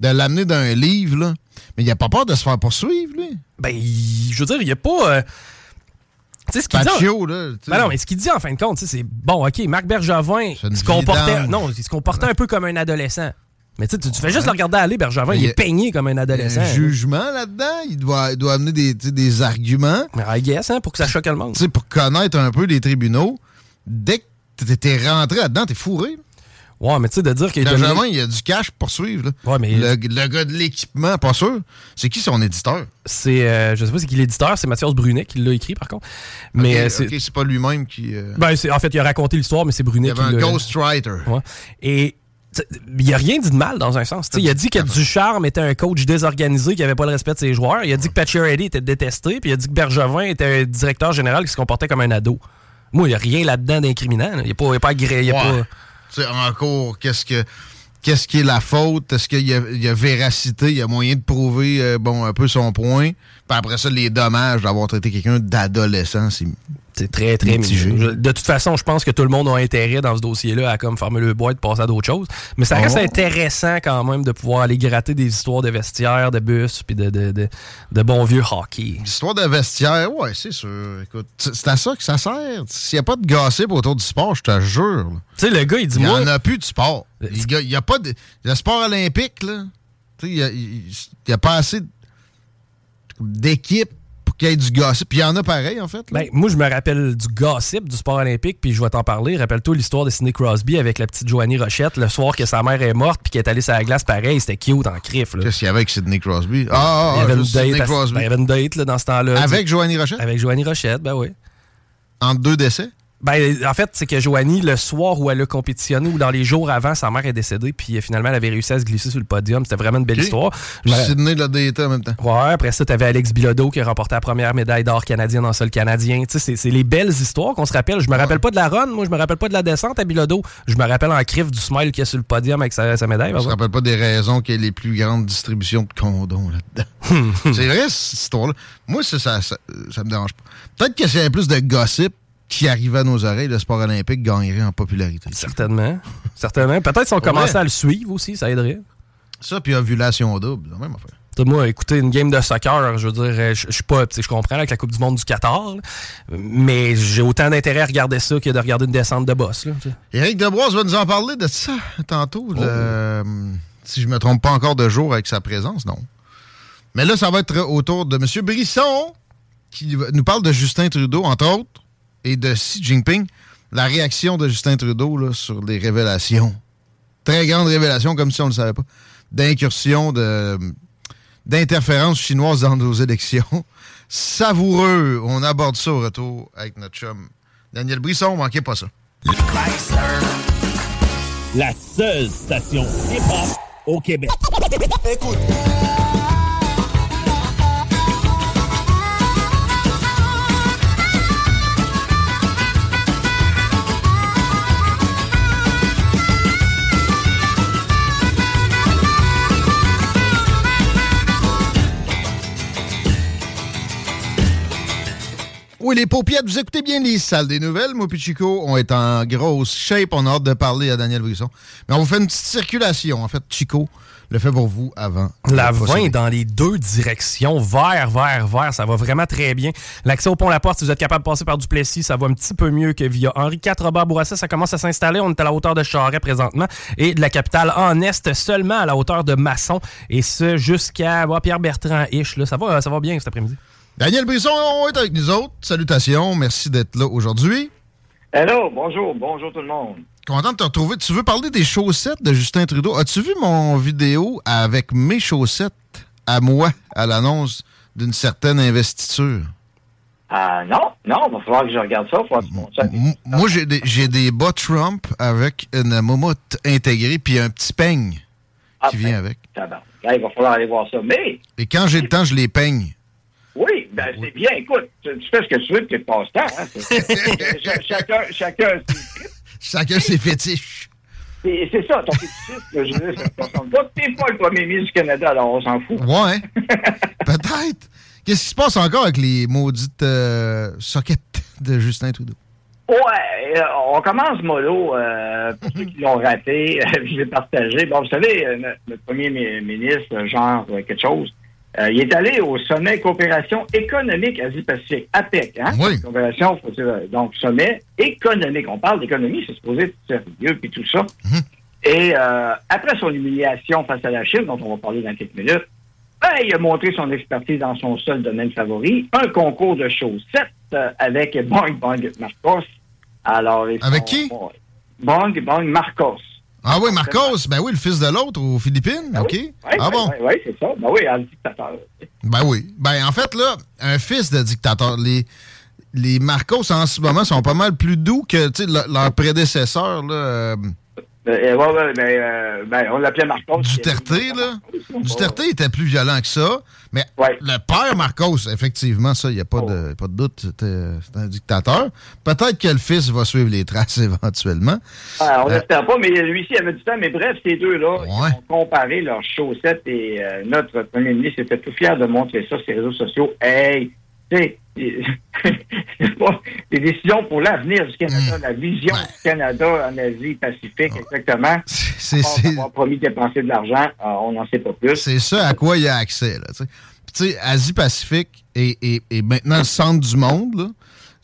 de l'amener d'un livre, là. Mais il a pas peur de se faire poursuivre, lui. Ben, je veux dire, il n'y a pas. euh, tu sais, ce qu'il dit. là. Ben non, mais ce qu'il dit en fin de compte, c'est bon, OK, Marc Bergevin se comportait, non, il se comportait un peu comme un adolescent. Mais tu tu fais juste le regarder aller, Bergevin, il est peigné comme un Il y a adolescent. un hein. jugement là-dedans. Il doit, il doit amener des, des arguments. Mais I guess, hein, pour que ça choque le monde. Tu sais, pour connaître un peu les tribunaux. Dès que t'es rentré là-dedans, t'es fourré. Ouais, mais tu sais, de dire qu'il Benjamin, il y a du cash pour suivre. Là. Ouais, mais- le, le gars de l'équipement, pas sûr. C'est qui son éditeur? c'est, euh, je sais pas c'est qui l'éditeur, c'est Mathias Brunet qui l'a écrit par contre. Mais euh, c'est, ok, c'est pas lui-même qui. euh, ben, c'est- en fait, il a raconté l'histoire, mais c'est il Brunet y qui avait un l'a. ghostwriter. Ouais. Et il a rien dit de mal dans un sens. Il a dit que Ducharme était un coach désorganisé qui avait pas le respect de ses joueurs. Il a dit que Pacioretty était détesté, puis il a dit que Bergevin était un directeur général qui se comportait comme un ado. Moi, il n'y a rien là-dedans d'incriminant. là. Il n'y a pas, il y a il y a Ouais. pas- Encore, qu'est-ce que. Qui est la faute? Est-ce qu'il y, a- véracité? Il y a moyen de prouver euh, un peu son point? Puis après ça, les dommages d'avoir traité quelqu'un d'adolescent. C'est très, très Mitigé. De toute façon, je pense que tout le monde a intérêt dans ce dossier-là à comme fermer le bois et de passer à d'autres choses. Mais ça reste Oh. intéressant quand même de pouvoir aller gratter des histoires de vestiaires, de bus, puis de, de, de, de bon vieux hockey. L'histoire de vestiaire, ouais, c'est sûr. Écoute, c'est à ça que ça sert. S'il n'y a pas de gossip autour du sport, je te jure. Tu sais, le gars, il dit Il n'y moi. en a plus de sport. Il n'y a pas de. Le sport olympique, là. Tu sais, il y a- n'y a, pas assez d'équipes pour qu'il y ait du gossip. Puis il y en a pareil, en fait. Ben, moi, je me rappelle du gossip du sport olympique, puis je vais t'en parler. Rappelle-toi l'histoire de Sidney Crosby avec la petite Joanie Rochette, le soir que sa mère est morte, puis qu'elle est allée sur la glace pareil. C'était cute en crif. Là. Qu'est-ce qu'il y avait avec Sidney Crosby? Ah, ah, il y ah, avait une date, Crosby. ben, il y avait une date là, dans ce temps-là. avec Joanie Rochette? Avec Joanie Rochette, ben oui. Entre deux décès? Ben, en fait, c'est que Joanie, le soir où elle a compétitionné ou dans les jours avant, sa mère est décédée, puis euh, finalement, elle avait réussi à se glisser sur le podium. C'était vraiment une belle Ok. histoire. Je me- Sidney l'a daté en même temps. Ouais, après ça, t'avais Alex Bilodeau qui a remporté la première médaille d'or canadienne en sol canadien. Tu sais, c'est- c'est les belles histoires qu'on se rappelle. Je me rappelle pas de la run, moi, je me rappelle pas de la descente à Bilodeau. Je me rappelle en crif du smile qu'il y a sur le podium avec sa, sa médaille. Je me rappelle pas des raisons qu'il y ait les plus grandes distributions de condoms là-dedans. *laughs* c'est vrai, cette histoire-là. Moi, ça, ça, ça, me dérange pas. Peut-être que avait plus de gossip qui arrivait à nos oreilles, le sport olympique gagnerait en popularité. Certainement. Certainement. Peut-être si on commençait à le suivre aussi, ça aiderait. Ça, puis ovulation double, la même affaire. Moi, écouter une game de soccer, je veux dire, euh, je je suis pas, je comprends avec la Coupe du Monde du Qatar, là, mais j'ai autant d'intérêt à regarder ça que de regarder une descente de boss. Là. Éric Debroise va nous en parler de ça tantôt. Oh. le- si je me trompe pas encore de jour avec sa présence, non. Mais là, ça va être autour de M. Brisson, qui nous parle de Justin Trudeau, entre autres, et de Xi Jinping. La réaction de Justin Trudeau là, sur les révélations très grande révélation, comme si on ne le savait pas, d'incursion, d'interférence chinoise dans nos élections. Savoureux. On aborde ça au retour avec notre chum Daniel Brisson. Manquez pas ça. La seule station hip-hop au Québec. Écoute. Oui, les paupiètes, vous écoutez bien les salles des nouvelles. Moi et Chico, on est en grosse shape. On a hâte de parler à Daniel Brisson. Mais on vous fait une petite circulation. En fait, Chico le fait pour vous avant. La Faut 20 ça. dans les deux directions, vert, vert, vert, ça va vraiment très bien. L'accès au pont La Porte, si vous êtes capable de passer par Duplessis, ça va un petit peu mieux que via Henri IV, Robert Bourassa, ça commence à s'installer. On est à la hauteur de Charest présentement et de la capitale en Est seulement à la hauteur de Masson et ce jusqu'à là. Ça va, ça va bien cet après-midi? Daniel Brisson est avec nous autres. Salutations. Merci d'être là aujourd'hui. Hello, bonjour, bonjour tout le monde. Content de te retrouver. Tu veux parler des chaussettes de Justin Trudeau? As-tu vu mon vidéo avec mes chaussettes à moi à l'annonce d'une certaine investiture? Ah non, non, il va falloir que je regarde ça. M- Moi, j'ai des, bas Trump avec une momotte intégrée puis un petit peigne Ah, qui ben, vient avec. tabarnak. Là, il va falloir aller voir ça. Mais, Et quand j'ai le temps, je les peigne. Oui, ben, c'est bien. Écoute, tu, tu fais ce que tu veux de tes passe-temps. Hein? *laughs* Chacun, chacun, Chacun ses fétiches. c'est ça, ton fétichisme, je veux dire, ça ne ressemble pas. T'es pas le premier ministre du Canada, alors on s'en fout. Ouais. Peut-être. Qu'est-ce qui se passe encore avec les maudites euh, sockets de Justin Trudeau? Ouais, euh, on commence mollo. euh, pour ceux qui l'ont raté, euh, *laughs* je vais partager. Bon, vous savez, euh, notre, notre premier mi- ministre, euh, genre euh, quelque chose, euh, il est allé au sommet coopération économique Asie-Pacifique, APEC, hein? Oui. Coopération, euh, donc sommet économique. On parle d'économie, c'est supposé être sérieux puis tout ça. Et euh, après son humiliation face à la Chine, dont on va parler dans quelques minutes, ben, il a montré son expertise dans son seul domaine favori, un concours de chaussettes euh, avec Bong Bong Marcos. Alors, Avec sont- qui? bon, Bong Bong Marcos. Ah oui, Marcos, ben oui, le fils de l'autre aux Philippines, OK? Oui, ah bon? Oui, oui, c'est ça. Ben oui, un dictateur. Ben oui. Ben en fait, là, un fils de dictateur, les, les Marcos en ce moment sont pas mal plus doux que tu sais, le- leurs prédécesseurs, là. euh, Euh, ouais, ouais, ben, euh, ben, on l'appelait Marcos. Duterte, là. Duterte était plus violent que ça, mais Ouais. le père Marcos, effectivement, ça, il n'y a pas, de, pas de doute, c'était un dictateur. Peut-être que le fils va suivre les traces *laughs* éventuellement. Ah, on Euh, n'espère pas, mais lui aussi avait du temps. Mais bref, ces deux-là, Ouais. ont comparé leurs chaussettes et euh, notre premier ministre était tout fier de montrer ça sur les réseaux sociaux. Hey, tu sais, *laughs* pas des décisions pour l'avenir du Canada, la vision du Canada en Asie-Pacifique, exactement. C'est On avoir promis de dépenser de l'argent, euh, on n'en sait pas plus. c'est ça à quoi il y a accès. Là, tu sais. Asie-Pacifique est maintenant le centre du monde. là.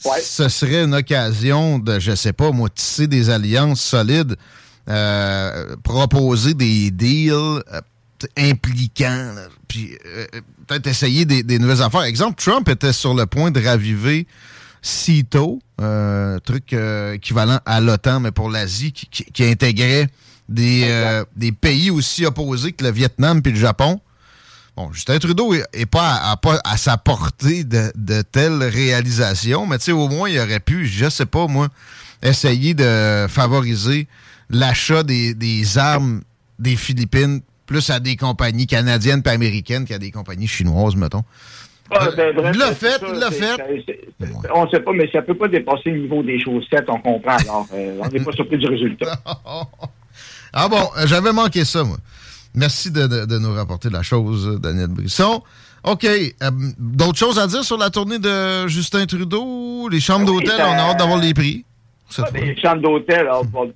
Ouais. Ce serait une occasion de, je sais pas, moi, tisser des alliances solides, euh, proposer des deals euh, impliquants, là, puis euh, peut-être essayer des, des nouvelles affaires. Exemple, Trump était sur le point de raviver CITO, euh, truc euh, équivalent à l'OTAN, mais pour l'Asie, qui, qui- qui intégrait des, euh, des pays aussi opposés que le Vietnam puis le Japon. Bon, Justin Trudeau est, est pas, à, à pas à sa portée de, de telles réalisations, mais tu sais, au moins, il aurait pu, je sais pas, moi, essayer de favoriser l'achat des, des armes des Philippines plus à des compagnies canadiennes puis américaines qu'à des compagnies chinoises, mettons. Ah, ben, bref, il l'a c'est fait, ça, il l'a c'est- fait. On ne sait pas, mais ça ne peut pas dépasser le niveau des chaussettes, on comprend. Alors, euh, on n'est pas *laughs* surpris du résultat. *laughs* Ah bon, euh, j'avais manqué ça, moi. Merci de, de- de nous rapporter la chose, Daniel Brisson. OK. euh, D'autres choses à dire sur la tournée de Justin Trudeau? Les chambres Oui, d'hôtel, ben, on a hâte d'avoir les prix. Ah, fois. Les chambres d'hôtel,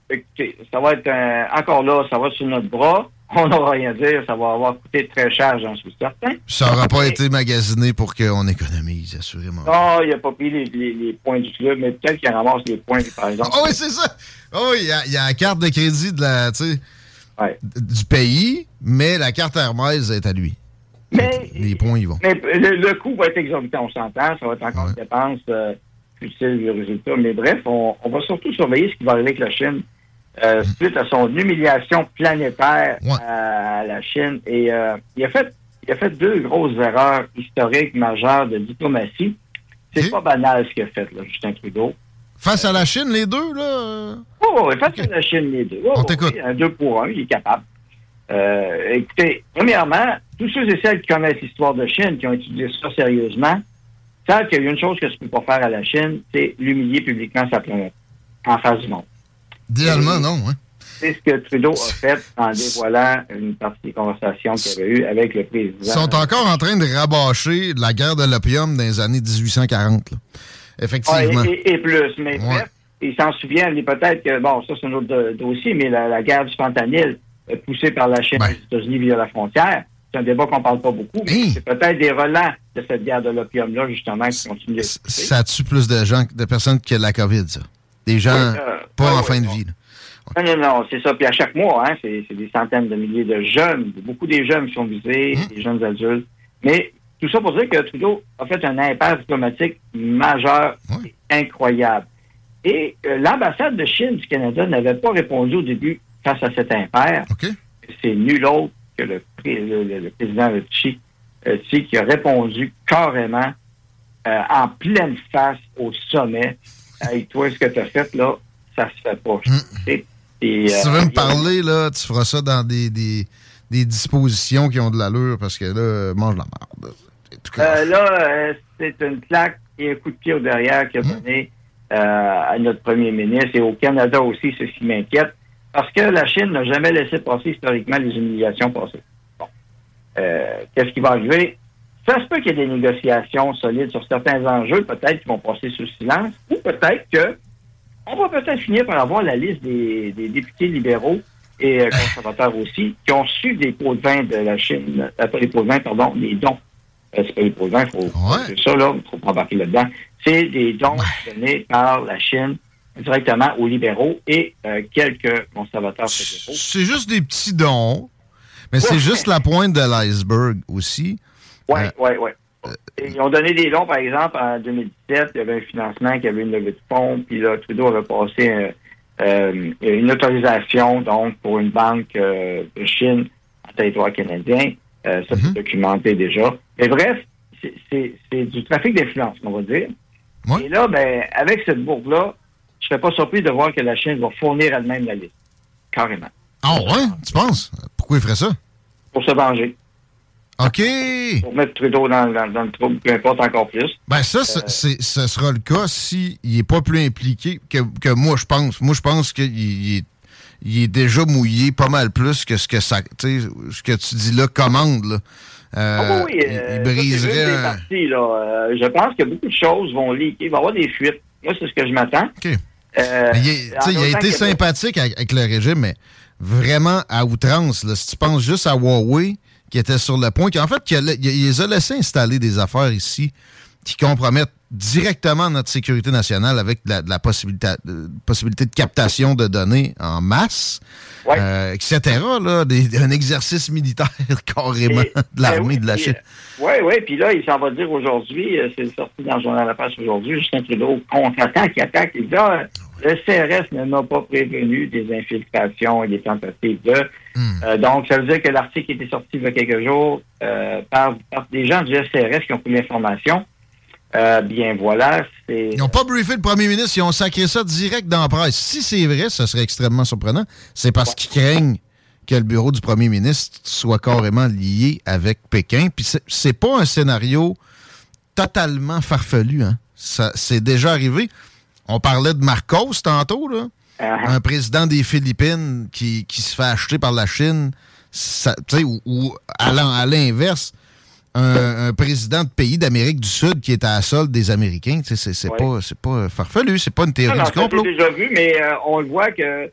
écoutez, ça va être un- encore là, ça va sur notre bras. *laughs* On n'aura rien à dire, ça va avoir coûté très cher, j'en suis certain. Ça n'aura pas été magasiné pour qu'on économise, assurément. Non, il n'a pas pris les, les- les points du club, mais peut-être qu'il ramasse les points, par exemple. Ah oui, c'est ça. Ah oui, il y y, a la carte de crédit de la, tu sais, Ouais. du pays, mais la carte Hermès est à lui. Mais, Les points, ils vont. mais le, le coût va être exorbitant, on s'entend. Ça va être encore Ouais. une dépense euh, utile du résultat. Mais bref, on, on va surtout surveiller ce qui va arriver avec la Chine. Euh, suite à son humiliation planétaire à la Chine. Et euh, il, a fait, il a fait deux grosses erreurs historiques majeures de diplomatie. C'est pas banal ce qu'il a fait, là, Justin Trudeau. Face à la Chine, les deux, là? Oh, oui, face à la Chine, les deux. Oh, On t'écoute. oui, un deux pour un, il est capable. Euh, écoutez, premièrement, tous ceux et celles qui connaissent l'histoire de Chine, qui ont étudié ça sérieusement, savent qu'il y a une chose que tu ne peux pas faire à la Chine, c'est l'humilier publiquement sa planète, en face du monde. Idéalement, non, hein? C'est ce que Trudeau a *laughs* fait en dévoilant une partie des conversations qu'il avait eues avec le président. Ils sont encore en train de rabâcher la guerre de l'opium dans les années 1840. là. Effectivement. Ah, et, et- et plus. Mais bref, ils s'en souviennent, peut-être que, bon, ça c'est un autre do- dossier, mais la, la guerre du fentanyl euh, poussée par la Chine et les États-Unis via la frontière, c'est un débat qu'on parle pas beaucoup, mais c'est peut-être des relents de cette guerre de l'opium-là, justement, qui continuent d'exister. Ça tue plus de gens, de personnes que la COVID, ça. Des gens Oui, euh, pas ouais, en fin de vie. là. Non, non, non, c'est ça. Puis à chaque mois, hein, c'est des centaines de milliers de jeunes, beaucoup des jeunes qui sont visés, Mmh. des jeunes adultes. Mais tout ça pour dire que Trudeau a fait un impasse diplomatique majeur, et incroyable. Et euh, l'ambassade de Chine du Canada n'avait pas répondu au début face à cet impair. C'est nul autre que le, pré- le- le- le président Xi, euh, qui a répondu carrément euh, en pleine face au sommet. Hey, toi, ce que tu as fait, là, ça se fait pas. Et, et, Mmh. Si tu euh, veux me parler, là, tu feras ça dans des, des, des dispositions qui ont de l'allure parce que là, mange la merde. Euh, là, euh, c'est une claque et un coup de pied au derrière qu'il a donné euh, à notre premier ministre et au Canada aussi, ceci m'inquiète, parce que la Chine n'a jamais laissé passer historiquement les humiliations passées. Bon. Euh, Qu'est-ce qui va arriver? Ça se peut qu'il y ait des négociations solides sur certains enjeux, peut-être qui vont passer sous silence, ou peut-être que on va peut-être finir par avoir la liste des, des députés libéraux et euh, conservateurs aussi, qui ont su des pots de vin de la Chine, euh, pas des pots de vin, pardon, des dons. Euh, c'est pas des pots de vin, il faut c'est ça, là, il faut pas embarquer là-dedans. C'est des dons donnés par la Chine directement aux libéraux et quelques conservateurs fédéraux. C'est juste des petits dons, mais c'est juste la pointe de l'iceberg aussi. Oui, oui, oui. Ils ont donné des dons, par exemple, en 2017, il y avait un financement qui avait une levée de fonds, puis là, Trudeau avait passé euh, euh, une autorisation, donc, pour une banque euh, de Chine en territoire canadien. Euh, ça, c'est documenté déjà. Mais bref, c'est- du trafic d'influence, on va dire. Et là, ben, avec cette bourbe-là, je serais pas surpris de voir que la Chine va fournir elle-même la liste. Carrément. Ah ouais? Tu penses? Pourquoi il ferait ça? Pour se venger. OK. Pour mettre Trudeau dans, dans- dans le trouble, peu importe encore plus. Ben ça, c'est- ce sera le cas s'il n'est pas plus impliqué que, que moi, je pense. Moi, je pense qu'il il est, il est déjà mouillé pas mal plus que ce que ça, ce que tu dis là, commande. Là. Euh, Ah oui, il- euh, il, briserait un- parties, là. Euh, je pense que beaucoup de choses vont leaker. Il va y avoir des fuites. Moi, c'est ce que je m'attends. Euh, Mais il, est- a été sympathique avec, avec le régime, mais vraiment à outrance. Là. Si tu penses juste à Huawei, qui était sur le point, qui en fait, qui a- il, il les a laissé installer des affaires ici qui compromettent directement notre sécurité nationale avec de la, de la possibilité, de, possibilité de captation de données en masse, euh, etc. Là, des- un exercice militaire *laughs* carrément de l'armée de la Chine. Oui, oui. Puis là, il s'en va dire aujourd'hui, euh, c'est sorti dans le journal La Presse aujourd'hui, Justin Trudeau contre-attaque, qui attaque. Il dit, ah, le CRS ne m'a pas prévenu des infiltrations et des tentatives de. Euh, donc, ça veut dire que l'article était sorti il y a quelques jours euh, par, par des gens du SCRS qui ont pris l'information. Euh, bien voilà, c'est. Ils n'ont pas briefé le premier ministre, ils ont sacré ça direct dans la presse. Si c'est vrai, ce serait extrêmement surprenant. C'est parce qu'ils craignent que le bureau du premier ministre soit carrément lié avec Pékin. Puis c'est- c'est pas un scénario totalement farfelu. Hein. Ça, c'est déjà arrivé. On parlait de Marcos tantôt, là. Un président des Philippines qui, qui se fait acheter par la Chine. Ça- ou, ou à l'in- à l'inverse, un, un président de pays d'Amérique du Sud qui est à la solde des Américains. Tu sais, C'est Ouais. pas, pas farfelu, c'est pas une Non, théorie non, du complot. j'ai déjà vu, mais euh, on le voit que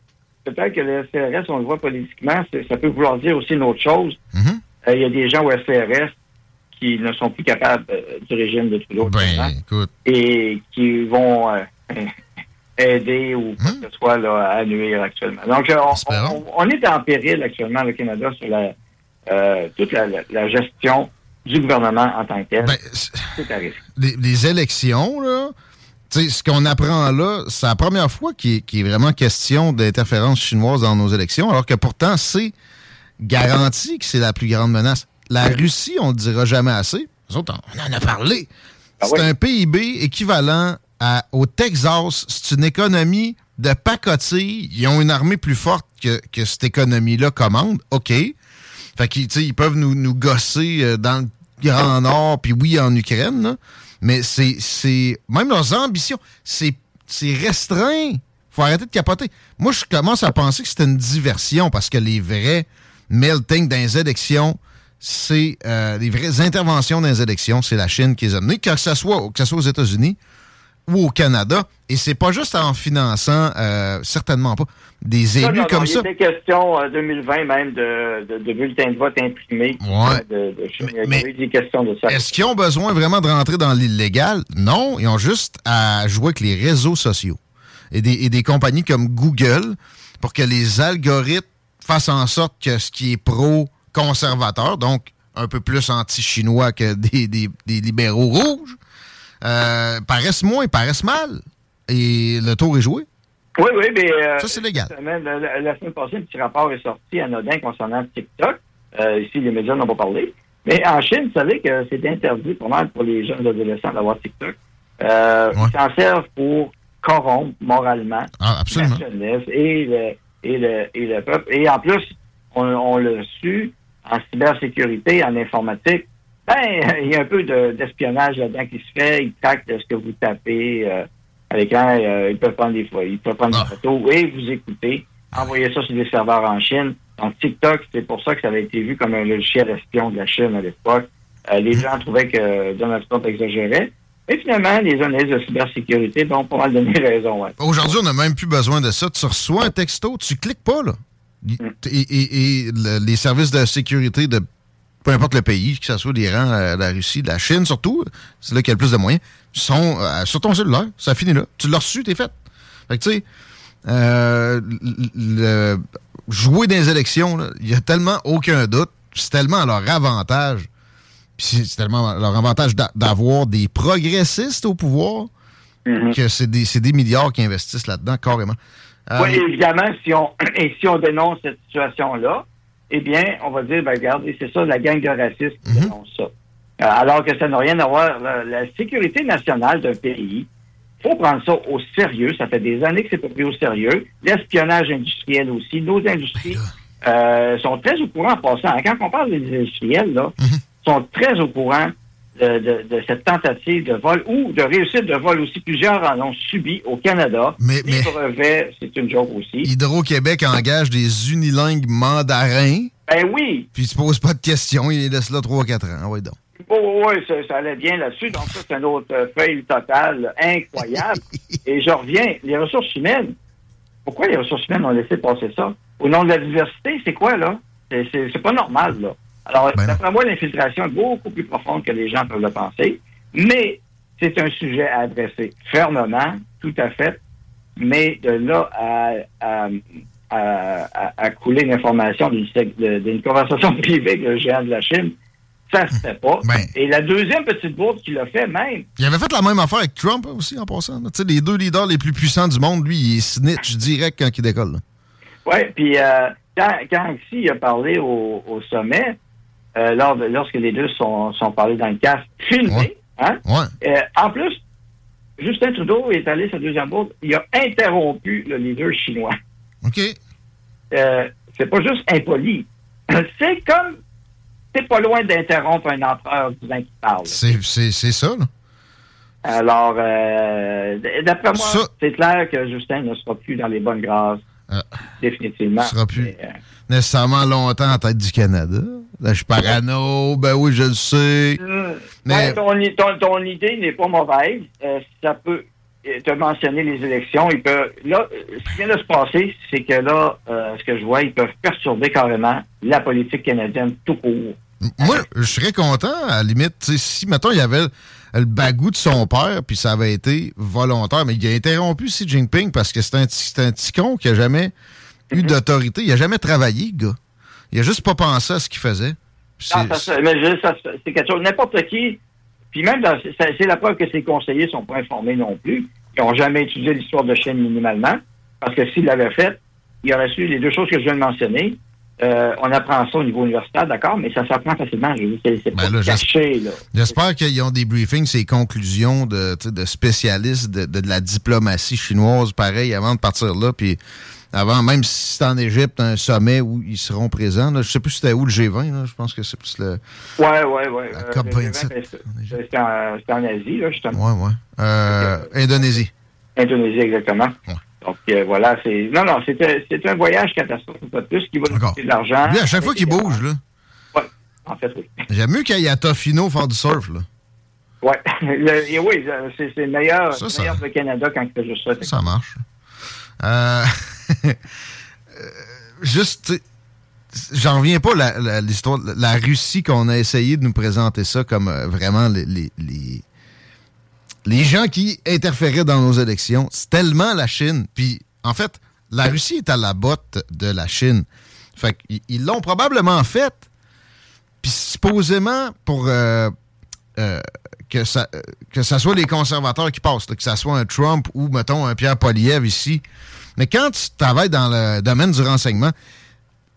peut-être que le SCRS, on le voit politiquement, ça peut vouloir dire aussi une autre chose. Mm-hmm. Euh, Il y a des gens au SCRS qui ne sont plus capables euh, du régime de Trudeau écoute. et qui vont euh, *laughs* aider ou quoi Mm-hmm. que ce soit là, à nuire actuellement. Donc, euh, on, on- on est en péril actuellement, le Canada, sur la, euh, toute la, la- la gestion du gouvernement en tant que tel. Ben, c'est à risque. Les, les élections, là, ce qu'on apprend là, c'est la première fois qu'il est, vraiment question d'interférence chinoise dans nos élections, alors que pourtant, c'est garanti que c'est la plus grande menace. La Russie, on ne le dira jamais assez. Nous autres, on en a parlé. Ah c'est oui. un PIB équivalent à- au Texas. C'est une économie de pacotille. Ils ont une armée plus forte que, que cette économie-là commande. OK. Fait qu'ils ils peuvent nous, nous gosser euh, dans le Grand Nord, puis oui, en Ukraine, mais c'est. Même leurs ambitions, c'est, restreint. faut arrêter de capoter. Moi, je commence à penser que c'est une diversion parce que les vrais melting dans les élections, c'est euh, les vraies interventions dans les élections, c'est la Chine qui les a menées, que soit, que ce soit aux États-Unis ou au Canada. Et c'est pas juste en finançant, euh, certainement pas, des élus non, comme non, ça. Il était question en 2020 même de, de, de bulletins de vote imprimés. Ouais. De, de, il y mais- des questions de ça. Est-ce qu'ils ont besoin vraiment de rentrer dans l'illégal? Non, ils ont juste à jouer avec les réseaux sociaux et des, et des compagnies comme Google pour que les algorithmes fassent en sorte que ce qui est pro-conservateur, donc un peu plus anti-chinois que des, des- des libéraux rouges, euh, paraissent moins, paraissent mal. Et le tour est joué. Oui, oui, mais. euh, Ça, c'est légal. semaine, La, la- la semaine passée, un petit rapport est sorti anodin concernant TikTok. Euh, ici, les médias n'ont pas parlé. Mais en Chine, vous savez que c'est interdit pour mal pour les jeunes adolescents d'avoir TikTok. Euh, Ouais. Ils s'en servent pour corrompre moralement Ah, la jeunesse et le, et le, et le peuple. Et en plus, on, on l'a su, en cybersécurité, en informatique, ben, il y a un peu de- d'espionnage là-dedans qui se fait. Ils traquent de ce que vous tapez euh, à l'écran. euh, ils peuvent prendre des fois, ils peuvent prendre Ah. des photos et vous écouter. Envoyer ça sur des serveurs en Chine. Donc, TikTok, c'est pour ça que ça avait été vu comme un logiciel espion de la Chine à l'époque. Euh, les gens trouvaient que Donald Trump exagérait. Et finalement, les analystes de cybersécurité ont pas mal donné raison. Ouais. Aujourd'hui, on n'a même plus besoin de ça. Tu reçois un texto, tu cliques pas, là. Et, et- et le- les services de sécurité de peu importe le pays, que ce soit l'Iran, la, la Russie, la Chine surtout, c'est là qu'il y a le plus de moyens, sont euh, sur ton cellulaire. Ça finit là. Tu l'as reçu, t'es fait. Fait que tu sais, euh, le- jouer dans les élections, il y a tellement aucun doute. C'est tellement à leur avantage. Puis c'est tellement à leur avantage d'a- d'avoir des progressistes au pouvoir que c'est des, c'est des milliards qui investissent là-dedans, carrément. Euh, Oui, évidemment, si on, *clears throat* et si on dénonce cette situation-là, eh bien, on va dire, ben, regardez, c'est ça, la gang de racistes qui dénonce ça. Euh, alors que ça n'a rien à voir. La, la sécurité nationale d'un pays, il faut prendre ça au sérieux. Ça fait des années que c'est pas pris au sérieux. L'espionnage industriel aussi. Nos industries euh, sont très au courant en passant. Quand on parle des industriels, là, sont très au courant de, de- de cette tentative de vol ou de réussite de vol aussi. Plusieurs en ont subi au Canada. Mais- Les mais- brevets, c'est une joke aussi. Hydro-Québec engage des unilingues mandarins, Ben oui. puis ils se posent pas de questions, ils laissent là 3-4 ans. Ouais, donc. Oui, oui, ça, ça allait bien là-dessus. Donc, ça, c'est une autre euh, feuille totale incroyable. *laughs* Et je reviens, les ressources humaines. Pourquoi les ressources humaines ont laissé passer ça? Au nom de la diversité, c'est quoi, là? C'est pas normal, là. Alors, Ben d'après moi, l'infiltration est beaucoup plus profonde que les gens peuvent le penser. Mais c'est un sujet à adresser fermement, tout à fait. Mais de là à, à, à- à- à couler une information d'une conversation *laughs* privée avec le géant de la Chine, ça se fait pas. Ben. Et la deuxième petite bourde qui l'a fait même, Il avait fait la même affaire avec Trump hein, aussi, en passant. là. Tu sais, les deux leaders les plus puissants du monde, lui, il snitch direct quand il décolle. Oui, puis euh, quand, quand Xi a parlé au, au sommet, euh, lors de- lorsque les deux sont, sont parlés dans le casque, filmé, Ouais. hein, Ouais. euh, en plus, Justin Trudeau est allé sa deuxième bourde, il a interrompu le leader chinois. OK. Euh, c'est pas juste impoli. *laughs* C'est comme, c'est pas loin d'interrompre un empereur qui parle. C'est c'est- c'est ça, là. Alors, d'après moi, Ça- c'est clair que Justin ne sera plus dans les bonnes grâces, Ah. définitivement. Il sera plus. Euh, Nécessairement longtemps en tête du Canada. Là, je suis parano. Ben oui, je le sais. Euh, Mais- ton, i- ton- ton idée n'est pas mauvaise. Euh, ça peut te mentionner les élections. Là, ce qui vient de se passer, c'est que là, ce que je vois, ils peuvent perturber carrément la politique canadienne tout court. Moi, je serais content, à la limite, si, mettons, il y avait le, bagou de son père, puis ça avait été volontaire, mais il a interrompu Xi Jinping parce que c'est un, petit- c'est un petit con qui a jamais eu Mhm. d'autorité. Il a jamais travaillé, gars. Il a juste pas pensé à ce qu'il faisait. Ah, c'est- ça se- mais je- ça se- c'est quelque chose. N'importe qui Puis même, c'est c'est la preuve que ses conseillers sont pas informés non plus. Ils n'ont jamais étudié l'histoire de Chine minimalement. Parce que s'ils l'avaient fait, il aurait su les deux choses que je viens de mentionner. Euh, on apprend ça au niveau universitaire, d'accord, mais ça s'apprend facilement. Je veux dire, C'est pas Ben caché. J'espère qu'ils ont des briefings, ces conclusions de, spécialistes de, de- de la diplomatie chinoise, pareil, avant de partir là. Puis avant, même si c'est en Égypte, un sommet où ils seront présents. Là, je sais plus c'était où le G20, là, je pense que c'est plus le. Ouais, ouais, ouais. La Euh, COP le 27. G20, c'est- C'était en, Asie, là, justement. Ouais, ouais. Euh, Indonésie. Indonésie, exactement. Donc, euh, voilà, c'est. Non, non, c'est un voyage catastrophe, pas de plus, qui va nous coûter de l'argent. Lui, à chaque fois qu'il bouge, là. Ouais, en fait, oui. J'aime mieux qu'il y ait à Tofino faire du surf, là. Ouais. *laughs* Le- et oui, c'est c'est meilleur, Ça, c'est ça- meilleur que le Canada quand il fait juste ça. Ça marche. Euh, *laughs* juste, j'en reviens pas la- la- l'histoire. La, la Russie qu'on a essayé de nous présenter ça comme euh, vraiment les, les, les, les gens qui interféraient dans nos élections. C'est tellement la Chine. Puis, en fait, la Russie est à la botte de la Chine. Fait qu'ils ils l'ont probablement fait. Puis, supposément, pour euh, euh, que, ça, que ça soit les conservateurs qui passent, là, que ça soit un Trump ou, mettons, un Pierre Poliev ici. Mais quand tu travailles dans le domaine du renseignement,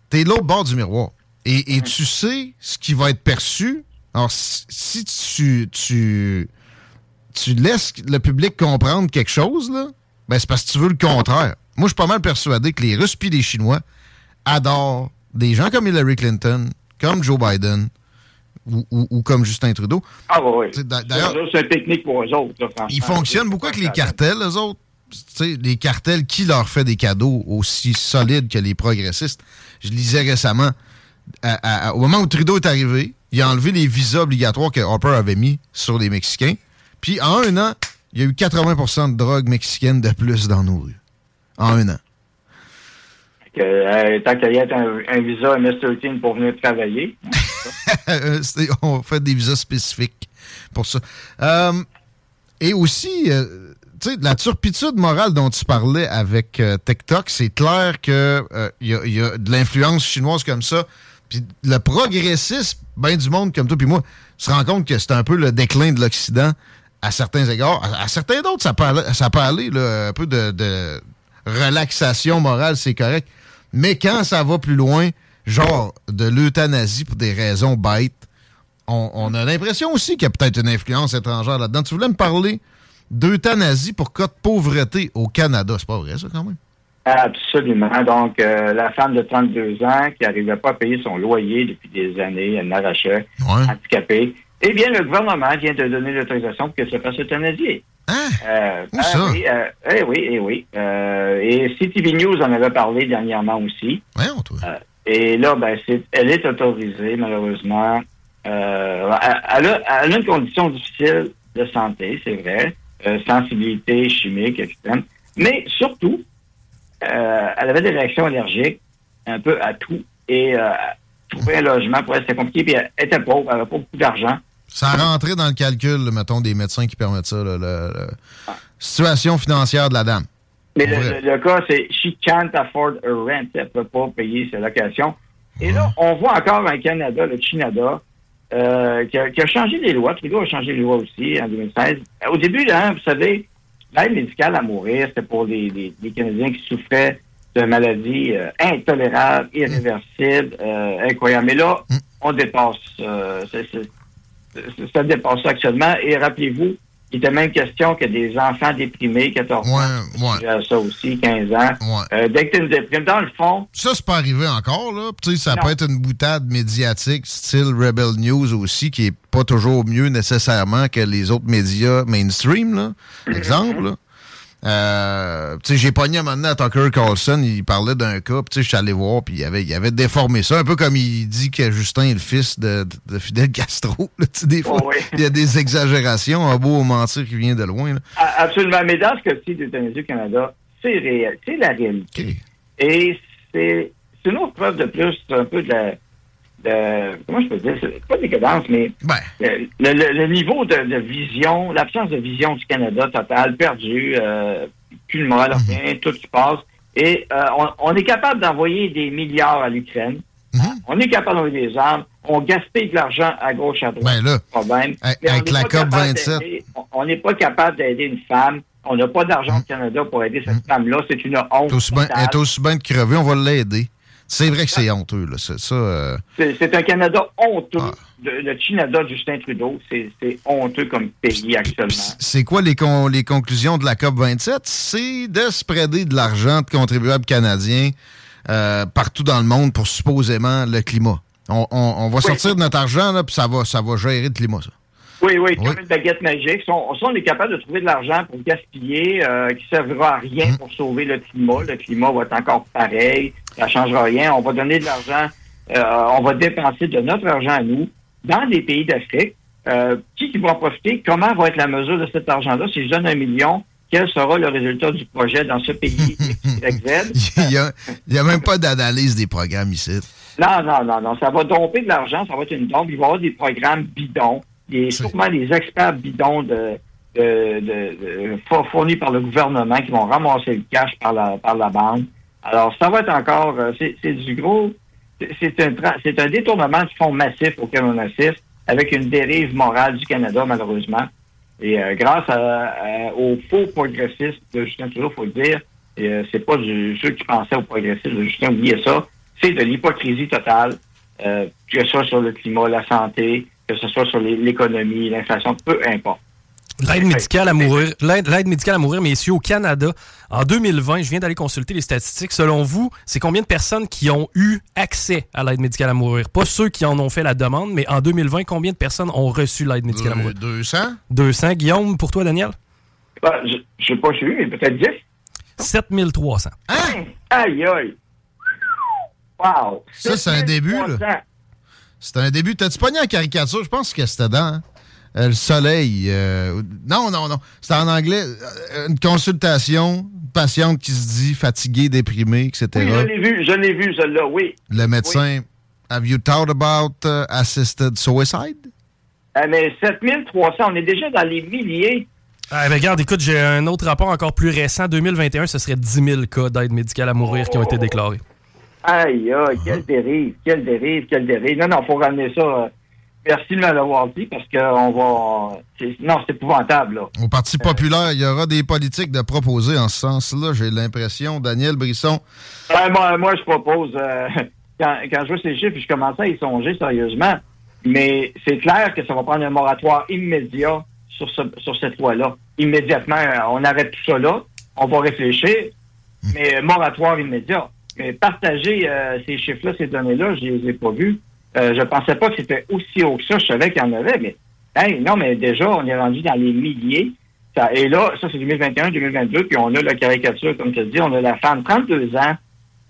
t'es l'autre bord du miroir. Et, et tu sais ce qui va être perçu. Alors, si, si tu, tu, tu laisses le public comprendre quelque chose, là, ben c'est parce que tu veux le contraire. Moi, je suis pas mal persuadé que les Russes puis les Chinois adorent des gens comme Hillary Clinton, comme Joe Biden ou, ou- ou comme Justin Trudeau. Ah, oui, oui. D'ailleurs, C'est une technique pour eux autres, là, ils fonctionnent beaucoup avec les cartels, eux autres. Les cartels, qui leur fait des cadeaux aussi solides que les progressistes? Je lisais récemment, à- à- au moment où Trudeau est arrivé, il a enlevé les visas obligatoires que Harper avait mis sur les Mexicains. Puis en un an, il y a eu 80% de drogue mexicaine de plus dans nos rues. En un an. Que, euh, tant qu'il y a un, un visa MS-13 pour venir travailler. *laughs* Euh, on fait des visas spécifiques pour ça. Euh, et aussi, euh, tu sais, la turpitude morale dont tu parlais avec TikTok, c'est clair que euh, il y, y a de l'influence chinoise comme ça. Puis le progressisme, ben du monde comme toi puis moi, se rend compte que c'est un peu le déclin de l'Occident à certains égards. À, à certains d'autres, ça peut aller, ça peut aller là, un peu de, de relaxation morale, c'est correct. Mais quand ça va plus loin, genre de l'euthanasie pour des raisons bêtes, on, on a l'impression aussi qu'il y a peut-être une influence étrangère là-dedans. Tu voulais me parler d'euthanasie pour cas de pauvreté au Canada. C'est pas vrai, ça, quand même? Absolument. Donc, euh, la femme de 32 ans qui n'arrivait pas à payer son loyer depuis des années, elle n'arrachait, handicapée. Eh bien, le gouvernement vient de donner l'autorisation pour qu'elle se fasse euthanasier. Euh, Où ah ça? Oui, euh, eh oui, eh oui. Euh, et CTV News en avait parlé dernièrement aussi. Euh, et là, ben, elle est autorisée, malheureusement. Euh, elle, a, elle a une condition difficile de santé, c'est vrai. Euh, sensibilité chimique extrême. Mais surtout, euh, elle avait des réactions allergiques un peu à tout. Et euh, trouver un logement pour elle, c'était compliqué. Puis elle était pauvre, elle n'avait pas beaucoup d'argent. Ça a rentré dans le calcul, mettons, des médecins qui permettent ça, là, le- situation financière de la dame. Mais le, cas, c'est she can't afford a rent. Elle ne peut pas payer ses locations. Et là, on voit encore un Canada, le Canada, euh, qui, a, qui a changé les lois. Trudeau a changé les lois aussi en 2016. Au début, là, vous savez, l'aide médicale à mourir, c'était pour les, les- les Canadiens qui souffraient de maladies euh, intolérables, irréversibles, euh, incroyables. Mais là, on dépasse. Ça dépasse ça actuellement. Et rappelez-vous, il était même question que des enfants déprimés, 14 ans, Ouais. ça aussi, 15 ans. Euh, dès que tu une déprime, dans le fond, Ça, c'est pas arrivé encore, là. Ça Non. peut être une boutade médiatique, style Rebel News aussi, qui est pas toujours mieux nécessairement que les autres médias mainstream, là. Exemple, là. Euh, j'ai pogné un moment donné à Tucker Carlson, il parlait d'un cas, puis je suis allé voir, puis il avait, il avait déformé ça, un peu comme il dit que Justin est le fils de, de, de Fidel Castro, *laughs* là, des fois, Oh, oui. il y a des exagérations, un beau mentir qui vient de loin, là. absolument. Mais dans ce cas-ci d'euthanasie au Canada, c'est réel. C'est la réalité. Et c'est c'est une autre preuve de plus, un peu de la. De- comment je peux dire? C'est pas décadence, mais le, le- le niveau de, de vision, l'absence de vision du Canada total, perdu, euh, plus de morale, rien, tout qui passe. Et euh, on, on est capable d'envoyer des milliards à l'Ukraine. On On est capable d'envoyer des armes. On gaspille de l'argent à gauche, à droite. Ben là, problème. avec- Mais la COP capable 27. d'aider- on- n'est pas capable d'aider une femme. On n'a pas d'argent au Canada pour aider cette femme-là. C'est une honte. Elle totale. est aussi bien de crever, on va l'aider. C'est vrai que c'est honteux, là. C'est ça. euh, C'est un Canada honteux. Ah. de- le Canada de Justin Trudeau, c'est honteux comme pays actuellement. C'est quoi les, con- les conclusions de la COP27? C'est de spreader de l'argent de contribuables canadiens euh, partout dans le monde pour supposément le climat. On, on- on va sortir de notre argent, là, puis ça va, ça va gérer le climat, ça. Oui, oui, comme une baguette magique. Si on, si on est capable de trouver de l'argent pour gaspiller, euh, qui servira à rien pour sauver le climat, le climat va être encore pareil, ça ne changera rien. On va donner de l'argent, euh, on va dépenser de notre argent à nous dans des pays d'Afrique. Euh, qui, va en profiter? Comment va être la mesure de cet argent-là? Si je donne un million, quel sera le résultat du projet dans ce pays? *laughs* Il n'y a, a même pas d'analyse des programmes ici. Non, non, non, non. Ça va domper de l'argent, ça va être une dompe. Il va y avoir des programmes bidons, des, sûrement des experts bidons de, de, de- de- four- fournis par le gouvernement qui vont ramasser le cash par la, par la bande. Alors, ça va être encore, euh, c'est du gros, c'est- un, un détournement de fonds massif auquel on assiste, avec une dérive morale du Canada, malheureusement. Et euh, grâce à- aux faux progressistes de Justin Trudeau, faut le dire, euh, c'est pas du, ceux qui pensaient aux progressistes de Justin, oubliez ça, c'est de l'hypocrisie totale, euh, que ce soit sur le climat, la santé, que ce soit sur l'économie, l'inflation, peu importe. L'aide médicale à mourir, l'aide l'aide médicale à mourir, messieurs, au Canada, en 2020, je viens d'aller consulter les statistiques. Selon vous, c'est combien de personnes qui ont eu accès à l'aide médicale à mourir? Pas ceux qui en ont fait la demande, mais en 2020, combien de personnes ont reçu l'aide médicale à mourir? 200? 200. Guillaume, pour toi, Daniel? Ben, je ne sais pas lui, mais peut-être 10. 7300. Aïe, aïe. Wow. Ça, c'est un début, là. C'est un début. T'as-tu pogné en caricature? Je pense que c'était dans hein? Euh, le soleil. euh, non, non, non. C'était en anglais. euh, Une consultation, une patiente qui se dit fatiguée, déprimée, etc. Oui, je l'ai vu, je l'ai vu, celle-là, oui. Le médecin, have you thought about uh, assisted suicide? Ah, mais 7300, on est déjà dans les milliers. Ah, ben, regarde, écoute, j'ai un autre rapport encore plus récent. 2021, ce serait 10 000 cas d'aide médicale à mourir qui ont été déclarés. Aïe, aïe, quelle dérive, quelle dérive, quelle dérive. Non, non, faut ramener ça. Euh, Merci de me l'avoir dit parce qu'on va. c'est- Non, c'est épouvantable, là. Au Parti populaire, il y aura des politiques de proposer en ce sens-là, j'ai l'impression. Daniel Brisson, Ouais, moi, moi, je propose, euh, *laughs* quand, quand je vois ces chiffres, je commençais à y songer sérieusement, mais c'est clair que ça va prendre un moratoire immédiat sur, ce, sur cette loi-là. Immédiatement, euh, on arrête tout ça là, on va réfléchir, mais euh, moratoire immédiat. Mais partager euh, ces chiffres-là, ces données-là, je les ai pas vus. Euh, je pensais pas que c'était aussi haut que ça. Je savais qu'il y en avait, mais hey, non, mais déjà, on est rendu dans les milliers. Ça, et là, ça, c'est 2021, 2022, puis on a la caricature, comme tu dis, on a la femme, 32 ans,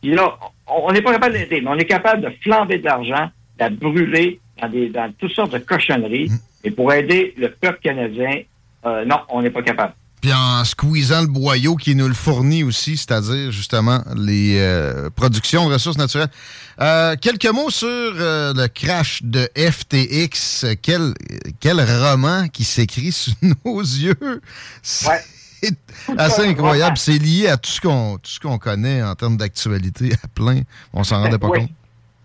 puis là, on n'est pas capable d'aider, mais on est capable de flamber de l'argent, de la brûler dans, des, dans toutes sortes de cochonneries. Et pour aider le peuple canadien, euh, non, on n'est pas capable. Puis en squeezant le boyau qui nous le fournit aussi, c'est-à-dire justement les euh, productions de ressources naturelles. Euh, quelques mots sur euh, le crash de FTX. Quel, quel roman qui s'écrit sous *laughs* nos yeux? C'est assez un incroyable. C'est lié à tout ce qu'on tout ce qu'on connaît en termes d'actualité à plein. On s'en rendait pas Oui. compte.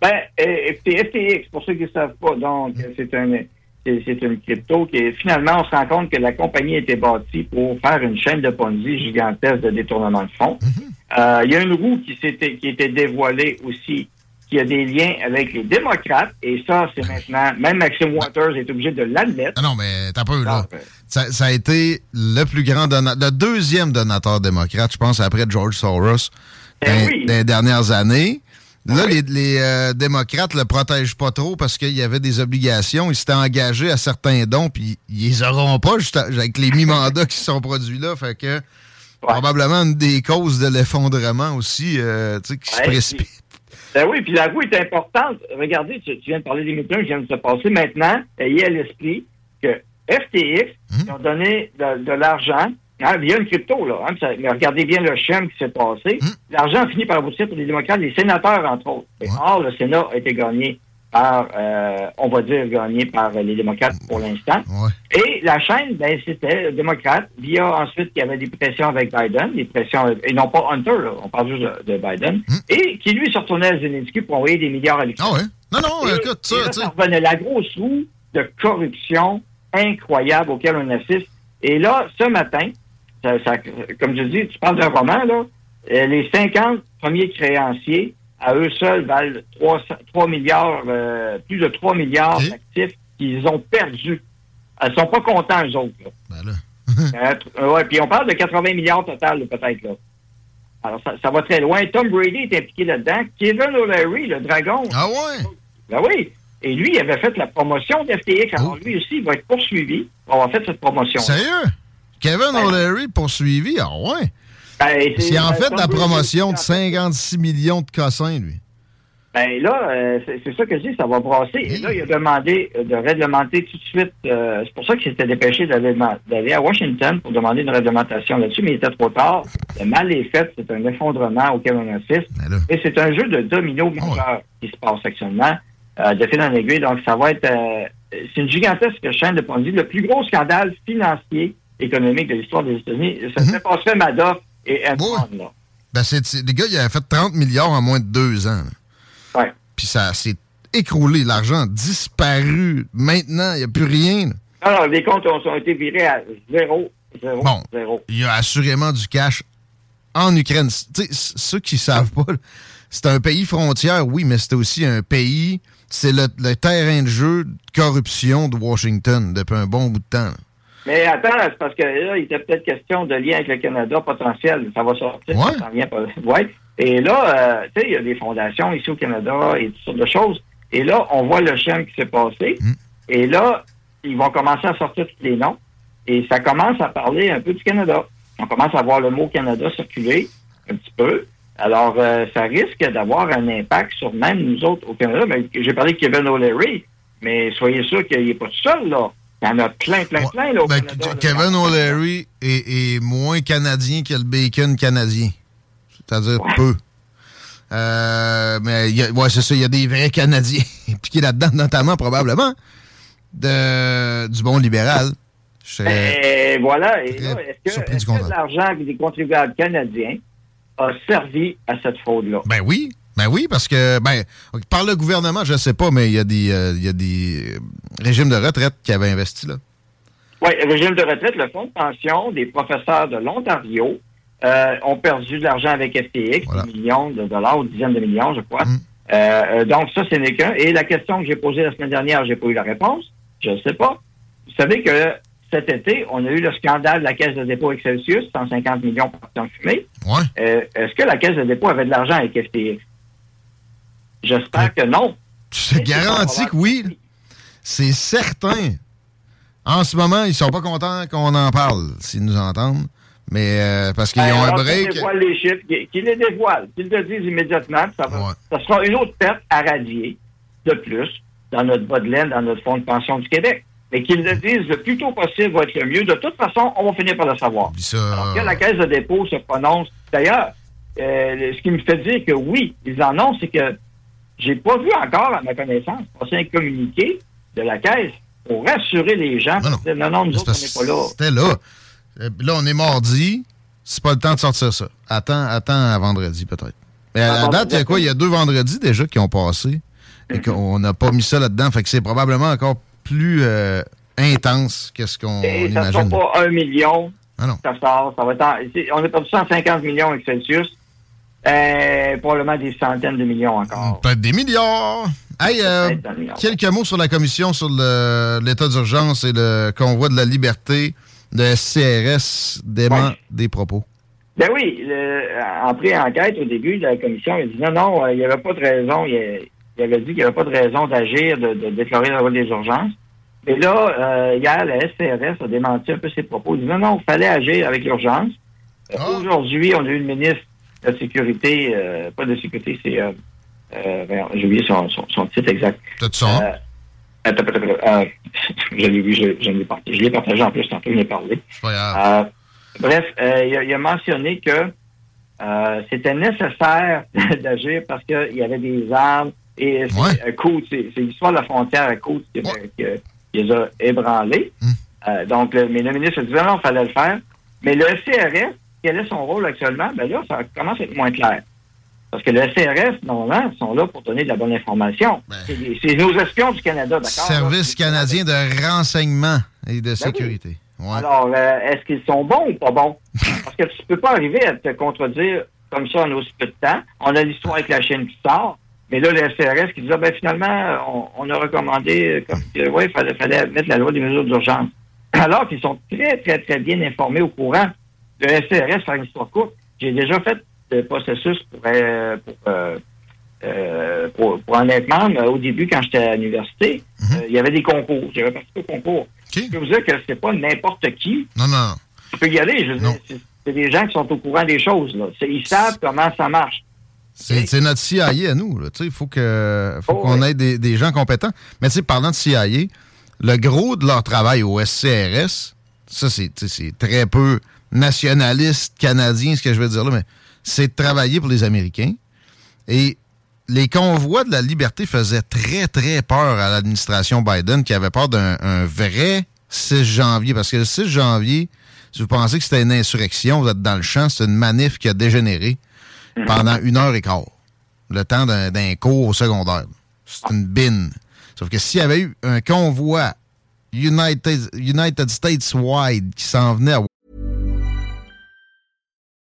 Ben, euh, FT- FTX, pour ceux qui ne savent pas, donc, c'est un, c'est une crypto qui est, finalement, on se rend compte que la compagnie a été bâtie pour faire une chaîne de Ponzi gigantesque de détournement de fonds. Euh, Il y a une roue qui s'était, qui était dévoilée aussi, qui a des liens avec les démocrates, et ça, c'est maintenant, même Maxime Waters est obligé de l'admettre. Ah non, mais t'as pas eu là. Ça, ça a été le plus grand donateur, le deuxième donateur démocrate, je pense, après George Soros, dans, oui. dans les dernières années. Là, les, les, euh, démocrates le protègent pas trop parce qu'il y avait des obligations. Ils s'étaient engagés à certains dons, puis ils les auront pas juste avec les mi-mandats *laughs* qui se sont produits là. Fait que probablement une des causes de l'effondrement aussi, euh, tu sais, qui se précipite. Ben oui, puis la roue est importante. Regardez, tu, tu viens de parler des millions qui viennent de se passer. Maintenant, ayez à l'esprit que FTX ils ont donné de, de l'argent hein, via une crypto. Là, hein, ça- mais regardez bien le schéma qui s'est passé. L'argent a fini par aboutir pour les démocrates, les sénateurs, entre autres. Or, le Sénat a été gagné par, euh, on va dire, gagné par les démocrates pour l'instant. Et la chaîne, ben, c'était démocrate, via ensuite qu'il y avait des pressions avec Biden, des pressions, et non pas Hunter, là, on parle juste de, de Biden, et qui lui se retournait à Zelensky pour envoyer des milliards à l'Ukraine. Ah ouais? Non, non, Et- écoute, ça, et là, tu sais. revenait la grosse roue de corruption incroyable auquel on assiste. Et là, ce matin, ça- ça- comme je dis, tu parles d'un roman, là, euh, les 50 premiers créanciers, à eux seuls, valent 3, 3 milliards, euh, plus de 3 milliards d'actifs qu'ils ont perdus. Ils sont pas contents, eux autres. là. Ben là. *laughs* Euh, ouais, puis on parle de 80 milliards total, peut-être. là. Alors, ça, ça va très loin. Tom Brady est impliqué là-dedans. Kevin O'Leary, le dragon, Ah ouais? ben oui. Et lui, il avait fait la promotion d'FTX. Alors, Oh. lui aussi, il va être poursuivi pour avoir fait cette promotion. Sérieux? Kevin Ben- O'Leary poursuivi? Ah ouais? Ben, c'est- en fait la promotion de en fait, 56 millions de cossins, lui. Ben là, euh, c'est ça que je dis, ça va brasser. Et là, il a demandé euh, de réglementer tout de suite. euh, c'est pour ça qu'il s'était dépêché d'aller à Washington pour demander une réglementation là-dessus, mais il était trop tard. Le mal est fait, c'est un effondrement auquel on assiste. Et c'est un jeu de domino majeur qui se passe actuellement, euh, de fil en aiguille. Donc, ça va être... c'est une gigantesque chaîne de Ponzi. Le plus gros scandale financier économique de l'histoire des États-Unis. Ça se passerait Madoff et Enron, là. Ben, les gars, ils avaient fait 30 milliards en moins de deux ans. Ouais. Puis ça s'est écroulé. L'argent a disparu. Maintenant, il n'y a plus rien. Alors, les comptes ont, ont été virés à zéro, zéro, Bon. zéro. Il y a assurément du cash en Ukraine. Tu sais, c- ceux qui savent pas, c'est un pays frontière, oui, mais c'est aussi un pays. C'est le, le terrain de jeu de corruption de Washington depuis un bon bout de temps. là. Mais attends, c'est parce que là, il était peut-être question de lien avec le Canada potentiel. Ça va sortir. Ouais. Ça vient pas. Ouais. Et là, euh, tu sais, il y a des fondations ici au Canada et toutes sortes de choses. Et là, on voit le schéma qui s'est passé. Mm. Et là, ils vont commencer à sortir tous les noms. Et ça commence à parler un peu du Canada. On commence à voir le mot Canada circuler un petit peu. Alors, euh, ça risque d'avoir un impact sur même nous autres au Canada. Mais J'ai parlé de Kevin O'Leary, mais soyez sûr qu'il n'est pas tout seul, là. Il y en a plein, plein, plein, là, au Ben, Canada. là. Kevin O'Leary est, est moins canadien que le bacon canadien. C'est-à-dire peu. Euh, mais y a- ouais, c'est ça, il y a des vrais Canadiens *laughs* impliqués là-dedans, notamment probablement de, du bon libéral. Serais- Et voilà. Et Très là, est-ce que, est-ce que l'argent des contribuables canadiens a servi à cette fraude-là? Ben oui, ben oui, parce que ben par le gouvernement, je sais pas, mais il y a des euh, il y a des régimes de retraite qui avaient investi là. Oui, régime de retraite, le fonds de pension des professeurs de l'Ontario euh, ont perdu de l'argent avec FTX, Voilà. des millions de dollars, ou dizaines de millions, je crois. Mm. Euh, donc, ça, ce n'est qu'un. Et la question que j'ai posée la semaine dernière, j'ai pas eu la réponse. Je ne sais pas. Vous savez que cet été, on a eu le scandale de la Caisse de dépôt Excelsius, 150 millions partis en fumée. Ouais. Euh, Est-ce que la Caisse de dépôt avait de l'argent avec FTX? J'espère que non. Je te garantis que oui. C'est certain. En ce moment, ils sont pas contents qu'on en parle, s'ils nous entendent. Mais euh, parce qu'ils ont un Alors, qu'ils break. dévoilent les chiffres, qu'ils les dévoilent, qu'ils le disent immédiatement, ça, va, Ouais. ça sera une autre perte à radier de plus dans notre bas de laine, dans notre fonds de pension du Québec. Mais qu'ils le disent le plus tôt possible va être le mieux. De toute façon, on va finir par le savoir. Ça. Alors que la Caisse de dépôt se prononce. D'ailleurs, euh, ce qui me fait dire que oui, ils en ont, c'est que j'ai pas vu encore, à ma connaissance, passer un communiqué de la Caisse pour rassurer les gens. Non, non. non, non, nous autres, on n'est pas là. C'était là. Euh, Là, on est mardi. C'est pas le temps de sortir ça. Attends, attends à vendredi, peut-être. Mais à la date, il y a quoi? Il y a deux vendredis déjà qui ont passé et qu'on n'a pas mis ça là-dedans. Fait que c'est probablement encore plus euh, intense que ce qu'on Et ça ne sera imagine. pas un million. Ah non. Ça sort. Ça va être en- on a perdu 150 millions avec Celsius. Euh, probablement des centaines de millions encore. Peut-être des milliards. Hey, euh, milliard. quelques mots sur la commission sur l'état d'urgence et le convoi de la liberté. Le SCRS dément Ouais. des propos. Ben oui, le- en pré-enquête, au début de la commission, il dit non, non, euh, il n'y avait pas de raison. Il, il avait dit qu'il n'y avait pas de raison d'agir, de, de déclarer la loi des urgences. Mais là, euh, hier, la SCRS a démenti un peu ses propos. Il dit non, non, il fallait agir avec l'urgence. Euh, Ah. Aujourd'hui, on a eu le ministre de la Sécurité, euh, pas de sécurité, c'est, euh, euh, j'ai oublié son, son, son titre exact. T'as-tu ça? Attends, attends, attends, *laughs* je l'ai vu, je, je l'ai partagé, je l'ai partagé en plus, tantôt, je l'ai parlé. Pas bref, il, a, il a mentionné que c'était nécessaire *laughs* d'agir parce qu'il y avait des armes et c'est Ouais. c'est l'histoire de la frontière à Côte qui, Ouais. qui- qui les a ébranlés. Hum. Donc, le, mais le ministre a dit non, il fallait le faire. Mais le CRS, quel est son rôle actuellement? Ben là, ça commence à être moins clair. Parce que le SRS, normalement, sont là pour donner de la bonne information. C'est des- c'est nos espions du Canada, d'accord? Service canadien de renseignement et Ben de sécurité. Ouais. Alors, euh, est-ce qu'ils sont bons ou pas bons? *laughs* Parce que tu peux pas arriver à te contredire comme ça en aussi peu de temps. On a l'histoire avec la Chine qui sort, mais là, le SRS qui dit, ah, ben, finalement, on, on a recommandé, euh, comme, que, ouais, il fallait, fallait mettre la loi des mesures d'urgence. *clears throat* Alors qu'ils sont très, très, très bien informés au courant. Le SRS, faire une histoire courte, j'ai déjà fait le processus pour, euh, pour, euh, pour, pour en être membre. Au début, quand j'étais à l'université, euh, il y avait des concours. J'avais participé au concours. Je peux vous dire que c'est pas n'importe qui Non, non. tu peux y aller. Je c'est- des gens qui sont au courant des choses. Là. Ils savent comment ça marche. C'est notre CIA à nous. là. Tu sais, Il faut Oh, faut qu'on ait des, des gens compétents. Mais tu sais, parlant de CIA, le gros de leur travail au SCRS, ça, c'est très peu nationaliste canadien, ce que je veux dire là, mais c'est de travailler pour les Américains. Et les convois de la liberté faisaient très, très peur à l'administration Biden, qui avait peur d'un un vrai 6 janvier. Parce que le 6 janvier, si vous pensez que c'était une insurrection, vous êtes dans le champ, c'est une manif qui a dégénéré pendant une heure et quart. Le temps d'un d'un cours au secondaire. C'est une bine. Sauf que s'il y avait eu un convoi United, United States-wide qui s'en venait à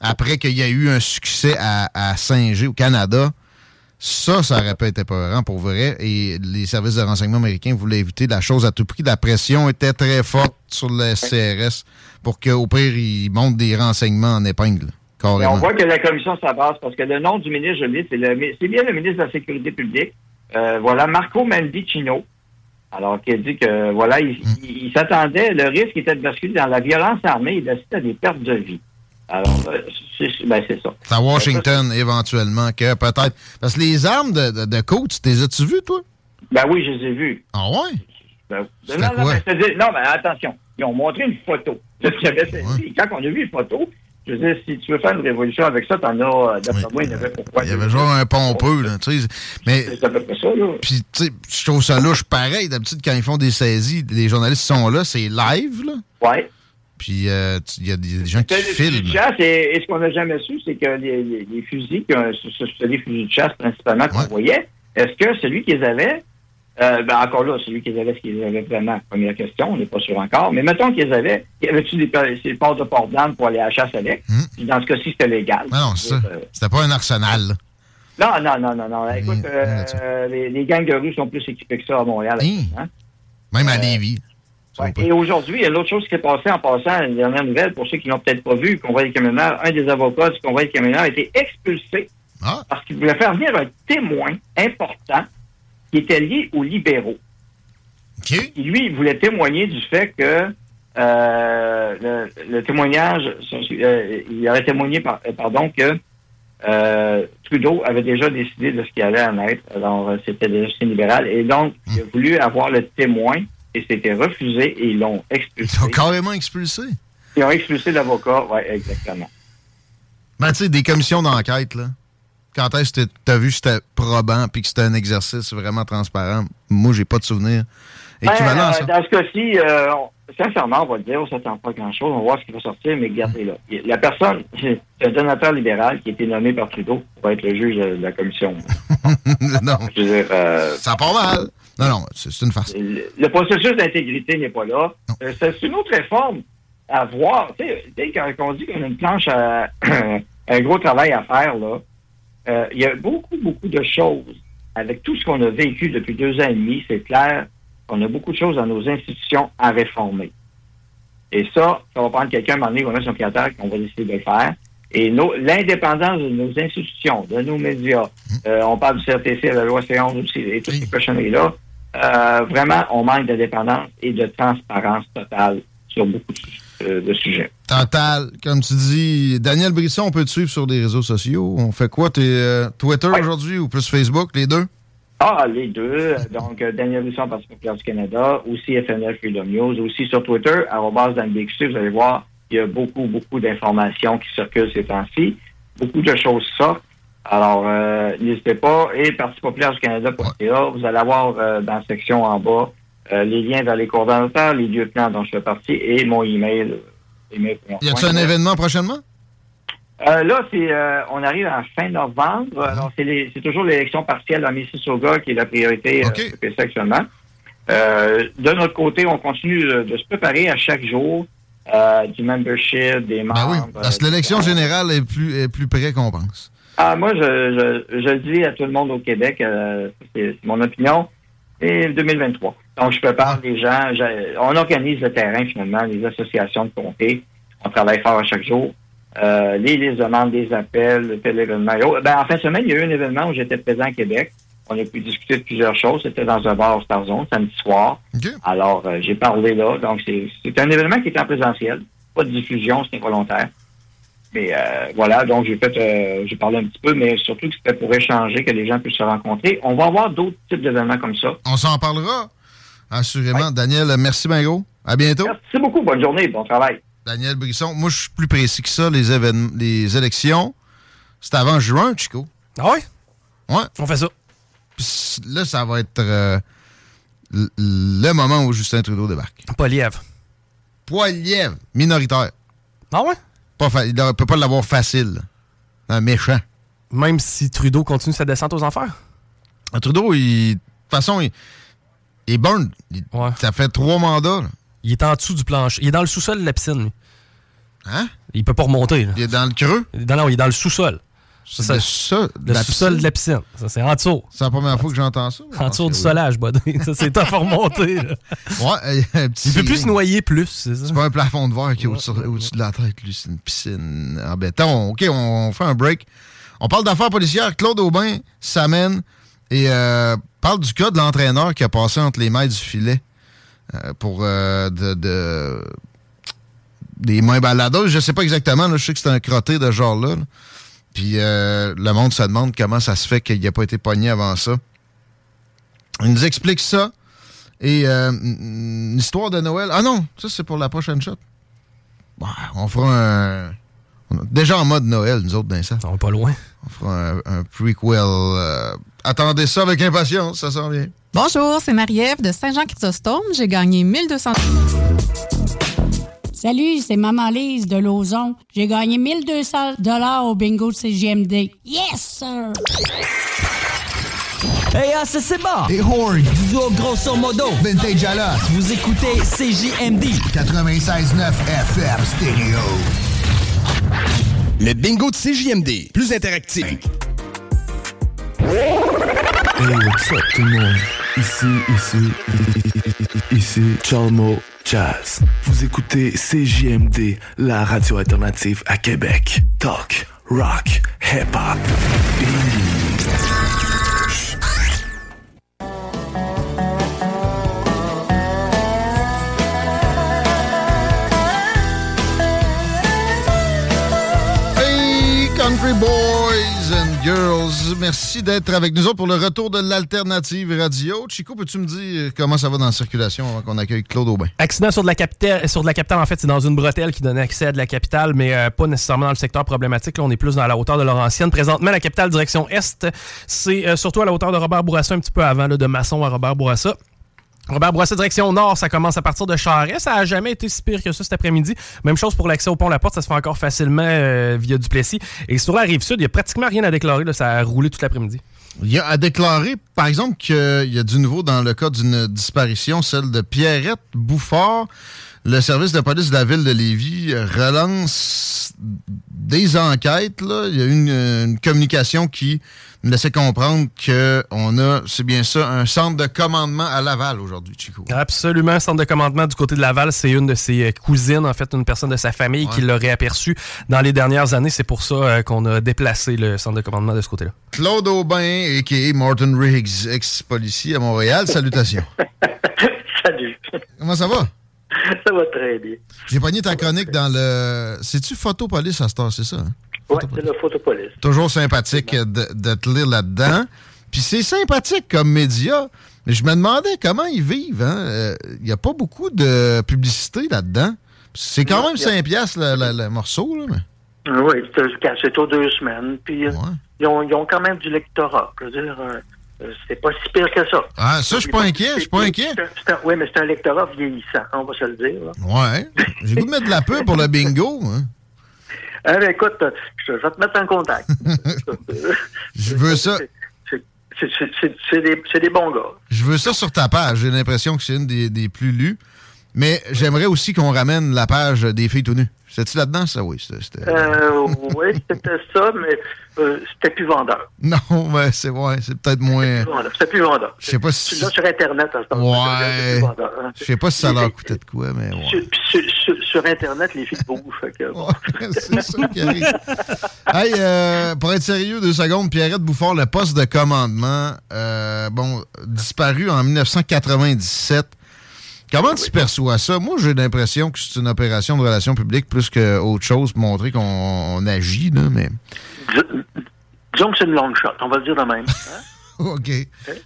après qu'il y a eu un succès à, à Saint-G au Canada, ça, ça aurait pas été peurant pour vrai. Et les services de renseignement américains voulaient éviter la chose à tout prix. La pression était très forte sur le CRS pour qu'au pire, ils montent des renseignements en épingle. On voit que la commission s'avance parce que le nom du ministre, je le dis, c'est bien le ministre de la Sécurité publique. Euh, voilà, Marco Mendicino. Alors, qui a dit que, voilà, il, il- il s'attendait, le risque était de basculer dans la violence armée et d'assister à des pertes de vie. Alors, euh, c'est ben, c'est ça. C'est à Washington, éventuellement, que peut-être. Parce que les armes de, de, de coach, t'es as-tu vues, toi? Ben oui, je les ai vus. Ah ouais? Ben, non, non, quoi? non, mais attention, ils ont montré une photo. Quand on a vu une photo, je veux dire, si tu veux faire une révolution avec ça, t'en as, euh, d'après moi, il y avait pourquoi. Il y avait genre un pompeux, là, tu sais. Mais. C'est à peu près ça, là. Puis, tu sais, je trouve ça louche pareil. D'habitude, quand ils font des saisies, les journalistes sont là, c'est live, là. Ouais. Puis, euh, il y a des gens qui filment. de chasse, et, et ce qu'on n'a jamais su, c'est que les, les- les fusils, ce- ce- c'était des fusils de chasse principalement qu'on voyait, est-ce que celui qui les avait, euh, ben encore là, celui qui les avait, est-ce qu'il les avait vraiment? Première question, on n'est pas sûr encore. Mais mettons qu'ils avaient, y avait-tu des, des ports de port d'armes pour aller à la chasse avec? Puis dans ce cas-ci, c'était légal. Ah non, c'est ça. Euh, C'était pas un arsenal, là. non, non, non, non, non. Écoute, euh, les, les gangs de rue sont plus équipés que ça à Montréal. hein? Même à Lévis. Ouais. Et aujourd'hui, il y a une autre chose qui s'est passée en passant, une dernière nouvelle, pour ceux qui l'ont peut-être pas vu, convoi des camionneurs, un des avocats du convoi des camionneurs a été expulsé Ah. parce qu'il voulait faire venir un témoin important qui était lié aux libéraux. Qui, lui, il voulait témoigner du fait que euh, le, le témoignage, euh, il aurait témoigné, par- euh, pardon, que Trudeau avait déjà décidé de ce qui allait en être. Alors, c'était déjà libéral. Et donc, il a voulu avoir le témoin et c'était refusé et ils l'ont expulsé. Ils ont carrément expulsé? Ils ont expulsé l'avocat, oui, exactement. Ben, tu sais, des commissions d'enquête, là. Quand est-ce que t'as vu que c'était probant puis que c'était un exercice vraiment transparent? Moi, j'ai pas de souvenir équivalent Ben, ça. euh, Dans ce cas-ci, euh, sincèrement, on va le dire, on s'attend pas à grand-chose, on va voir ce qui va sortir, mais regardez là. La personne, *laughs* c'est un donateur libéral qui a été nommé par Trudeau pour être le juge de de la commission. *laughs* non. Je veux dire, euh, Ça part mal. Non, non, c'est une farce. le, le processus d'intégrité n'est pas là. Euh, C'est une autre réforme. à voir. Tu sais, quand on dit qu'on a une planche, à, *clears throat* un gros travail à faire, là, euh, il y a beaucoup, beaucoup de choses. Avec tout ce qu'on a vécu depuis deux ans et demi, c'est clair qu'on a beaucoup de choses dans nos institutions à réformer. Et ça, ça va prendre quelqu'un, à un moment donné, va mettre son pied qu'on va décider de le faire. Et l'indépendance de nos institutions, de nos médias, euh, on parle du CRTC, de la loi C11 aussi, et toutes ces cochonneries-là, euh, vraiment, on manque d'indépendance et de transparence totale sur beaucoup de, euh, de sujets. Total, comme tu dis. Daniel Brisson, on peut te suivre sur des réseaux sociaux. On fait quoi? T'es euh, Twitter aujourd'hui ou plus Facebook, les deux? Ah, les deux. Donc, euh, Daniel Busson, Parti populaire du Canada, aussi FNL Freedom News, aussi sur Twitter, arrobas vous allez voir, il y a beaucoup, beaucoup d'informations qui circulent ces temps-ci. Beaucoup de choses sortent. Alors, euh, n'hésitez pas. Et Parti populaire du Canada.ca, vous allez avoir euh, dans la section en bas euh, les liens vers les coordonnateurs, les lieutenants dont je fais partie et mon email. euh, email Y a-tu un Ouais. événement prochainement? Euh, là, c'est, euh, on arrive en fin novembre. Alors, c'est, toujours l'élection partielle à Mississauga qui est la priorité du PC actuellement. Euh, de notre côté, on continue de, de se préparer à chaque jour euh, du membership, des membres. Ben oui, parce que l'élection générale est plus, est plus près qu'on pense. Ah, moi, je, je, je le dis à tout le monde au Québec, euh, c'est, c'est mon opinion, et 2023. Donc, je prépare les gens. je- on organise le terrain, finalement, les associations de comté. On travaille fort à chaque jour. Euh, les listes de membres, des appels, tel événement. et autres. Ben, en fin de semaine, il y a eu un événement où j'étais présent à Québec. On a pu discuter de plusieurs choses. C'était dans un bar au Star Zone, samedi soir. Alors, euh, j'ai parlé là. Donc, c'est, c'est un événement qui est en présentiel. Pas de diffusion, c'est involontaire. Mais euh, voilà, donc j'ai fait, euh, j'ai parlé un petit peu, mais surtout que c'était pour échanger, que les gens puissent se rencontrer. On va avoir d'autres types d'événements comme ça. On s'en parlera, assurément. Daniel, merci bien gros. À bientôt. Merci beaucoup. Bonne journée. Bon travail. Daniel Brisson. Moi, je suis plus précis que ça. Les, événements, les élections, c'est avant juin, Chico. Ah ouais? Ouais. On fait ça. Puis là, ça va être euh, le moment où Justin Trudeau débarque. Poilièvre. Poilièvre, minoritaire. Ah ouais? Pas fa- il ne peut pas l'avoir facile. Un méchant. Même si Trudeau continue sa descente aux enfers? Un Trudeau, il, de toute façon, il, il est burn. Il- Ça fait trois mandats. là. Il est en dessous du plancher. Il est dans le sous-sol de la piscine, lui. Hein? Il peut pas remonter. là. Il est dans le creux? Non, non, il est dans le sous-sol. C'est Ça, le sol de le la sous-sol piscine? de la piscine. Ça, c'est en dessous. C'est la première fois que j'entends ça. En dessous du solage, buddy. *laughs* Ça, c'est tough à remonter. là. Ouais, *laughs* un petit Il peut plus se noyer plus, c'est ça? C'est pas un plafond de verre qui est au-dessus au-dessus de la tête, lui. C'est une piscine en béton. OK, on fait un break. On parle d'affaires policières. Claude Aubin s'amène et euh, parle du cas de l'entraîneur qui a passé entre les mailles du filet euh, pour euh, de, de- des mains baladeuses. Je sais pas exactement. là. je sais que c'est un crotté de ce genre-là. là. Puis euh, le monde se demande comment ça se fait qu'il n'a pas été pogné avant ça. Il nous explique ça. Et euh, une histoire de Noël. Ah non, ça c'est pour la prochaine shot. Ouais, on fera un. on est déjà en mode Noël, nous autres, dans ça. On va pas loin. On fera un, un prequel. euh, attendez ça avec impatience, ça sent bien. Bonjour, c'est Marie-Ève de Saint-Jean-Chrysostome. J'ai gagné 1200... Salut, c'est Maman Lise de Lauson. J'ai gagné 1200 dollars au bingo de CGMD. Yes, sir! Hey, ah, c'est Seba! Et Horn! Duo grosso modo! Vintage Alas! Vous écoutez CJMD! 96.9 FM stéréo. Le bingo de CJMD, plus interactif. Hey, what's up tout le monde? Ici, ici, ici, Chalmo Jazz. Vous écoutez CJMD, la radio alternative à Québec. Talk, rock, hip-hop. Hey, Country Boys merci d'être avec nous autres pour le retour de l'alternative radio. Chico, peux-tu me dire comment ça va dans la circulation avant qu'on accueille Claude Aubin? Accident sur de la capitale, sur de la capitale en fait, c'est dans une bretelle qui donnait accès à de la capitale, mais euh, pas nécessairement dans le secteur problématique. Là, on est plus dans la hauteur de Laurentienne. Présentement, la capitale direction est, c'est euh, surtout à la hauteur de Robert Bourassa, un petit peu avant, de Masson à Robert Bourassa. Robert Bourassa, direction nord, ça commence à partir de Charest. Ça a jamais été si pire que ça cet après-midi. Même chose pour l'accès au pont La Porte, ça se fait encore facilement euh, via Duplessis. Et sur la rive sud, il n'y a pratiquement rien à déclarer. Ça a roulé toute l'après-midi. Il y a à déclarer, par exemple, qu'il y a du nouveau dans le cas d'une disparition, celle de Pierrette Bouffard. Le service de police de la ville de Lévis relance des enquêtes. Là. Il y a eu une, une communication qui me laissait comprendre qu'on a, c'est bien ça, un centre de commandement à Laval aujourd'hui, Chico. Absolument, un centre de commandement du côté de Laval, c'est une de ses euh, cousines, en fait, une personne de sa famille qui l'aurait aperçu dans les dernières années. C'est pour ça euh, qu'on a déplacé le centre de commandement de ce côté-là. Claude Aubin, a.k.a. Martin Riggs, ex-policier à Montréal. Salutations. *laughs* Salut. Comment ça va? *laughs* Ça va très bien. J'ai pogné ta chronique dans le... C'est-tu Photopolis à ce temps, c'est ça? hein? Oui, c'est le photopolice. Toujours sympathique de, de te lire là-dedans. Puis c'est sympathique comme média. Mais je me demandais comment ils vivent. hein? Il n'y a pas beaucoup de publicité là-dedans. C'est quand Non, même y a- 5 piastres le, morceau. Là, mais... Oui, c'est aux deux semaines. Puis euh, ils, ont, ils ont quand même du lectorat. Je veux dire, euh, euh, c'est pas si pire que ça. Ah, ça, je suis pas inquiet. Je suis pas inquiet. Oui, mais c'est un lectorat vieillissant, on va se le dire. là. Ouais. J'ai goût de mettre de la pub pour le bingo. hein. Ah, ben, écoute, euh, je vais te mettre en contact. *laughs* Je veux ça. C'est- des, des bons gars. Je veux ça sur ta page. J'ai l'impression que c'est une des, des plus lues. Mais j'aimerais aussi qu'on ramène la page des filles tout nues. C'était-tu là-dedans, ça? Oui, c'était... Euh, oui, c'était ça, mais euh, c'était plus vendeur. *laughs* Non, mais c'est ouais, c'est peut-être moins... C'était plus vendeur. Je sais pas si... l'as sur Internet ce Ouais. hein. Je sais pas si ça leur coûtait de quoi, mais ouais. Sur, puis sur, sur- sur Internet, les filles bougent. fait que, bon. *laughs* c'est ça qui arrive. Hey, euh, pour être sérieux, deux secondes, Pierrette Bouffard, le poste de commandement, euh, bon, disparu en 1997. Comment tu perçois ça? Moi, j'ai l'impression que c'est une opération de relations publiques plus qu'autre chose pour montrer qu'on on agit, là, mais... Disons que c'est une long shot, on va le dire de même. hein? *laughs* OK.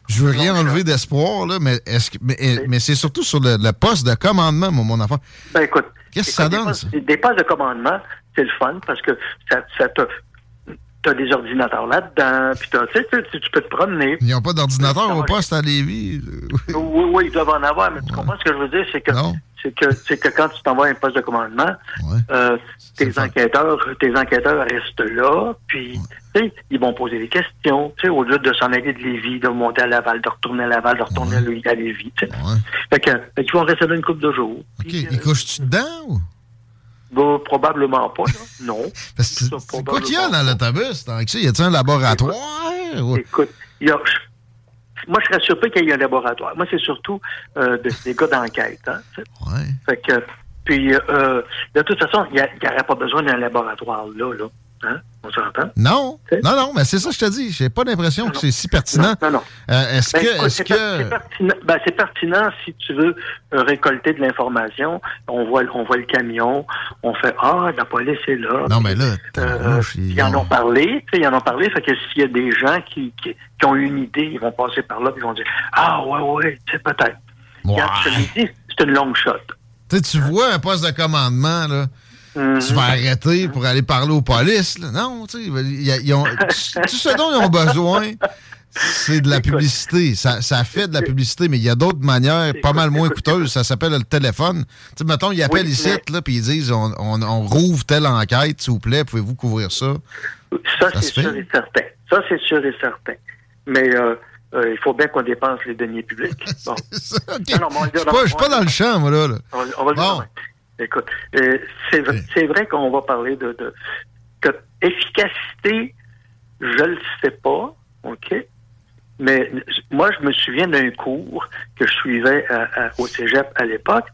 Je veux rien enlever d'espoir, là, mais, est-ce que, mais, mais c'est surtout sur le, le poste de commandement, mon, mon enfant. Ben écoute, Qu'est-ce que ça donne, des ça? postes- Des postes de commandement, c'est le fun parce que ça, ça te. T'as des ordinateurs là-dedans, puis t'as- tu sais, tu, peux te promener. Ils n'ont pas d'ordinateur au poste à Lévis. Oui, oui, ils doivent en avoir, mais tu comprends ce que je veux dire, c'est que c'est que c'est que quand tu t'en vas à un poste de commandement, euh, tes enquêteurs, tes enquêteurs restent là, puis ils vont poser des questions, au lieu de s'en aller de Lévis, de monter à Laval, de retourner à Laval, de retourner à Lévis. Fait que, fait qu'ils vont rester là une couple de jours. OK. Ils couchent-tu dedans ou? Bah, probablement pas, là. *laughs* Non. C'est- quoi qu'il y a dans l'autobus? Tant que ça, y a-t-il un laboratoire? ou- Écoute, y a- moi, je serais surpris qu'il y ait un laboratoire. Moi, c'est surtout euh, de- des gars d'enquête. Hein, fait que, puis, euh, de toute façon, il n'y aurait pas besoin d'un laboratoire là, là. Hein? On s'entend? Non, non, non, mais c'est ça que je te dis. J'ai pas l'impression que c'est si pertinent. Non, non. Euh, est-ce Ben, que, c'est c'est que, pertinent, ben, pertinent si tu veux euh, récolter de l'information. On voit, on voit le camion, on fait Ah, la police est là. non, mais là, Euh, ils en ont- parlé, tu sais, ils en ont parlé, fait que s'il y a des gens qui, qui, qui ont une idée, ils vont passer par là, puis ils vont dire Ah ouais, ouais, peut-être. Je te l'ai dit, c'est une long shot. tu sais, tu vois un poste de commandement, là, Mhm. tu vas arrêter pour aller parler aux polices. là. Non, tu sais, ils, ils ont, tout ce dont ils ont besoin, c'est de la publicité. Ça, ça fait de la publicité, mais il y a d'autres manières pas mal moins coûteuses. Ça s'appelle le téléphone. Tu sais, mettons, ils appellent Oui, ici, mais- là, puis ils disent on, on, on rouvre telle enquête, s'il vous plaît, pouvez-vous couvrir ça? Ça, Ça c'est sûr et certain. Ça, c'est sûr et certain. Mais euh, euh, il faut bien qu'on dépense les deniers publics. *laughs* Bon. Non, non, Je dire suis pas, dans le champ, moi, là. là. On va, on va le dire de même. Écoute, euh, c'est vrai, c'est vrai qu'on va parler de, de, de efficacité, je le sais pas, OK? Mais moi, je me souviens d'un cours que je suivais à- à- au cégep à l'époque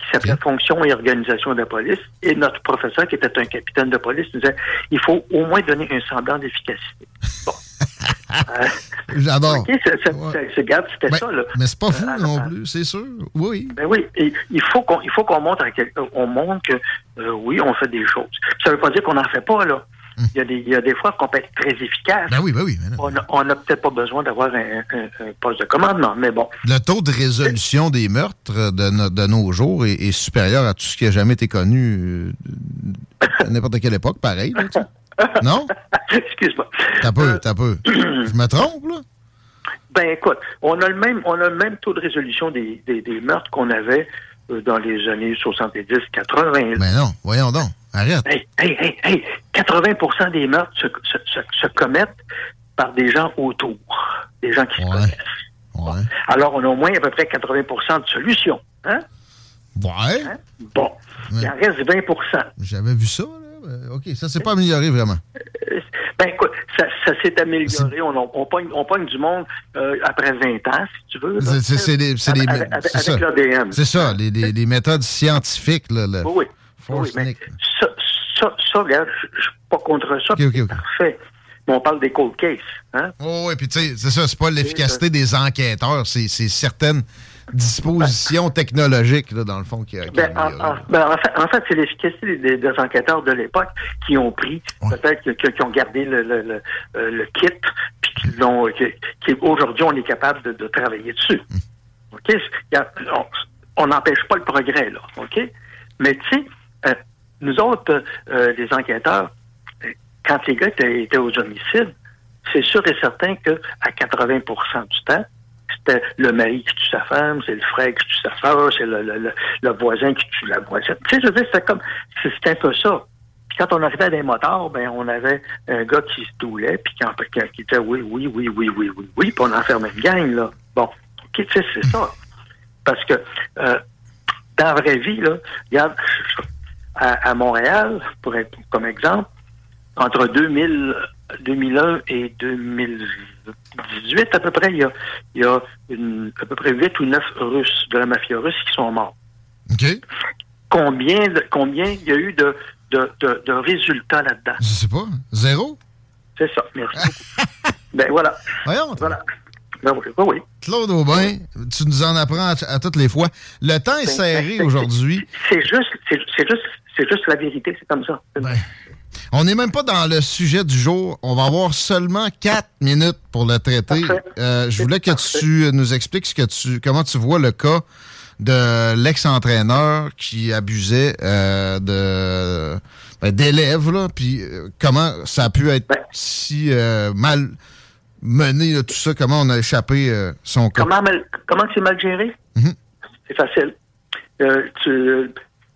qui s'appelait Fonction et organisation de la police. Et notre professeur, qui était un capitaine de police, nous disait il faut au moins donner un semblant d'efficacité. Bon. Euh, *laughs* J'adore. OK, c'était ça, là. Mais c'est pas fou Euh, non plus, c'est sûr. Oui. Ben oui, et il faut qu'on montre à quel- on montre que euh, oui, on fait des choses. Ça veut pas dire qu'on n'en fait pas là. Il y, a des, il y a des fois qu'on peut être très efficace. Ben oui, ben oui. On n'a peut-être pas besoin d'avoir un, un- un poste de commandement, mais bon. Le taux de résolution des meurtres de, no- de nos jours est, est supérieur à tout ce qui a jamais été connu euh, à n'importe quelle époque, pareil. là, *laughs* non? Excuse-moi. T'as peu, t'as peu. Je me trompe, là? Ben écoute, on a le même on a le même taux de résolution des, des, des meurtres qu'on avait euh, dans les années 70-80. Ben non, voyons donc. Arrête. Hey, hey, hey, hey, 80% des meurtres se, se, se, se commettent par des gens autour, des gens qui se connaissent. Alors, on a au moins à peu près 80% de solutions. Hein? Ouais. Bon, il en reste 20% J'avais vu ça, là. Euh, OK, ça s'est pas amélioré vraiment. Ben écoute, ça, ça s'est amélioré. On, on, pogne, on pogne du monde euh, après 20 ans, si tu veux. C'est- Avec, avec- c'est ça. l'ADN. C'est ça, les, les- les méthodes scientifiques. Là, le Oui, oui. Mais ça, ça, ça, regarde, je suis pas contre ça. OK, OK, OK. Parfait. Mais on parle des cold cases. Hein? Oh, oui, puis tu sais, c'est ça, c'est pas l'efficacité des enquêteurs, c'est certaines dispositions technologiques, là, dans le fond, qui, qui Ben, en, en- ben, en fait, en fait, c'est l'efficacité des, des enquêteurs de l'époque qui ont pris, peut-être qui ont gardé le, le, le, euh, le kit, puis qui l'ont, aujourd'hui, on est capable de, de travailler dessus. OK? A- on- On n'empêche pas le progrès, là. OK? Mais tu sais, euh, nous autres, euh, les enquêteurs, quand les gars étaient, étaient aux homicides, c'est sûr et certain que à 80% du temps, c'était le mari qui tue sa femme, c'est le frère qui tue sa soeur, c'est le, le, le, voisin qui tue la voisine. Tu sais, je veux dire, c'était comme, c'est c'est un peu ça. Puis quand on arrivait à des motards, ben, on avait un gars qui se doulait, puis qui, qui, était oui, oui, oui, oui, oui, oui, oui, puis on enfermait une gang, là. Bon, OK, tu sais, c'est ça. Parce que, euh, dans la vraie vie, là, regarde, à, à Montréal, pour être, comme exemple, entre 2000, 2001 et 2018, à peu près, il y a, il y a une- à peu près 8 ou 9 Russes de la mafia russe qui sont morts. OK. Combien, de- combien il y a eu de, de, de, de résultats là-dedans? Je sais pas. Zéro? C'est ça, merci beaucoup. *laughs* ben voilà. Voyons. Voilà. Ben oui, ben oui. Claude Aubin, tu nous en apprends à, à toutes les fois. Le temps est Ben, serré aujourd'hui. C'est juste, c'est juste, c'est juste la vérité, c'est comme ça. On n'est même pas dans le sujet du jour. On va avoir seulement quatre minutes pour le traiter. Euh, je voulais que tu nous expliques ce que tu, comment tu vois le cas de l'ex-entraîneur qui abusait euh, de ben, d'élèves, puis euh, comment ça a pu être Ben. si mal mené, là, tout ça, comment on a échappé euh, son cas? Comment, mal- comment c'est mal géré? Mhm. C'est facile. Euh, tu-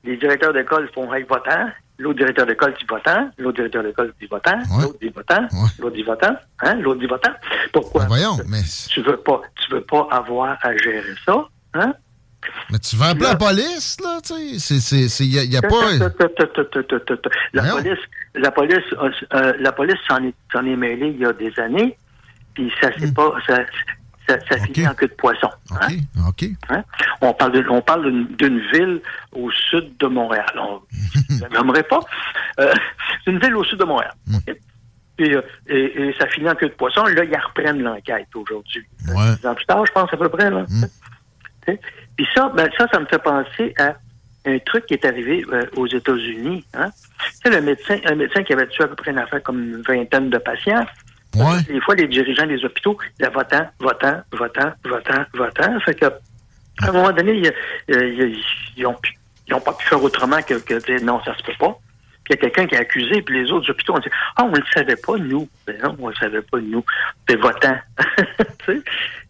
les directeurs d'école font hey, votant. L'autre directeur d'école dit votant. L'autre directeur d'école dit votant. L'autre dit votant. L'autre dit votant. Hein? L'autre dit votant. Pourquoi? Ben, voyons, mais, Tu veux pas, tu veux pas avoir à gérer ça. Hein? mais tu vas appeler la police, là, tu sais. Il n'y a, pas... La police, la police, euh, euh, la police s'en est, s'en est mêlée il y a des années, puis ça c'est pas, ça, ça, ça finit en queue de poisson. hein? OK. Hein? On parle de- on parle d'une, ville au sud de Montréal. On, ne la nommerai pas. Euh, c'est une ville au sud de Montréal. Puis, euh, et, et ça finit en queue de poisson. Là, ils reprennent l'enquête aujourd'hui. Dix ans plus tard, je pense à peu près. Là. Sais? Puis ça, ben, ça, ça me fait penser à un truc qui est arrivé euh, aux États-Unis. Hein? Tu sais, le médecin, un médecin qui avait tué à peu près une affaire comme une vingtaine de patients. Des fois, les dirigeants des hôpitaux, ils disaient votant, votant, votant, votant, votant. Fait que, à un moment donné, ils, euh, ils, ont, pu- ils ont pas pu faire autrement que, que dire non, ça se peut pas. Puis il y a quelqu'un qui a accusé, puis les autres hôpitaux ont dit Ah, on ne le savait pas, nous. Ben non, on ne le savait pas, nous. C'est votant. *laughs* Tu sais,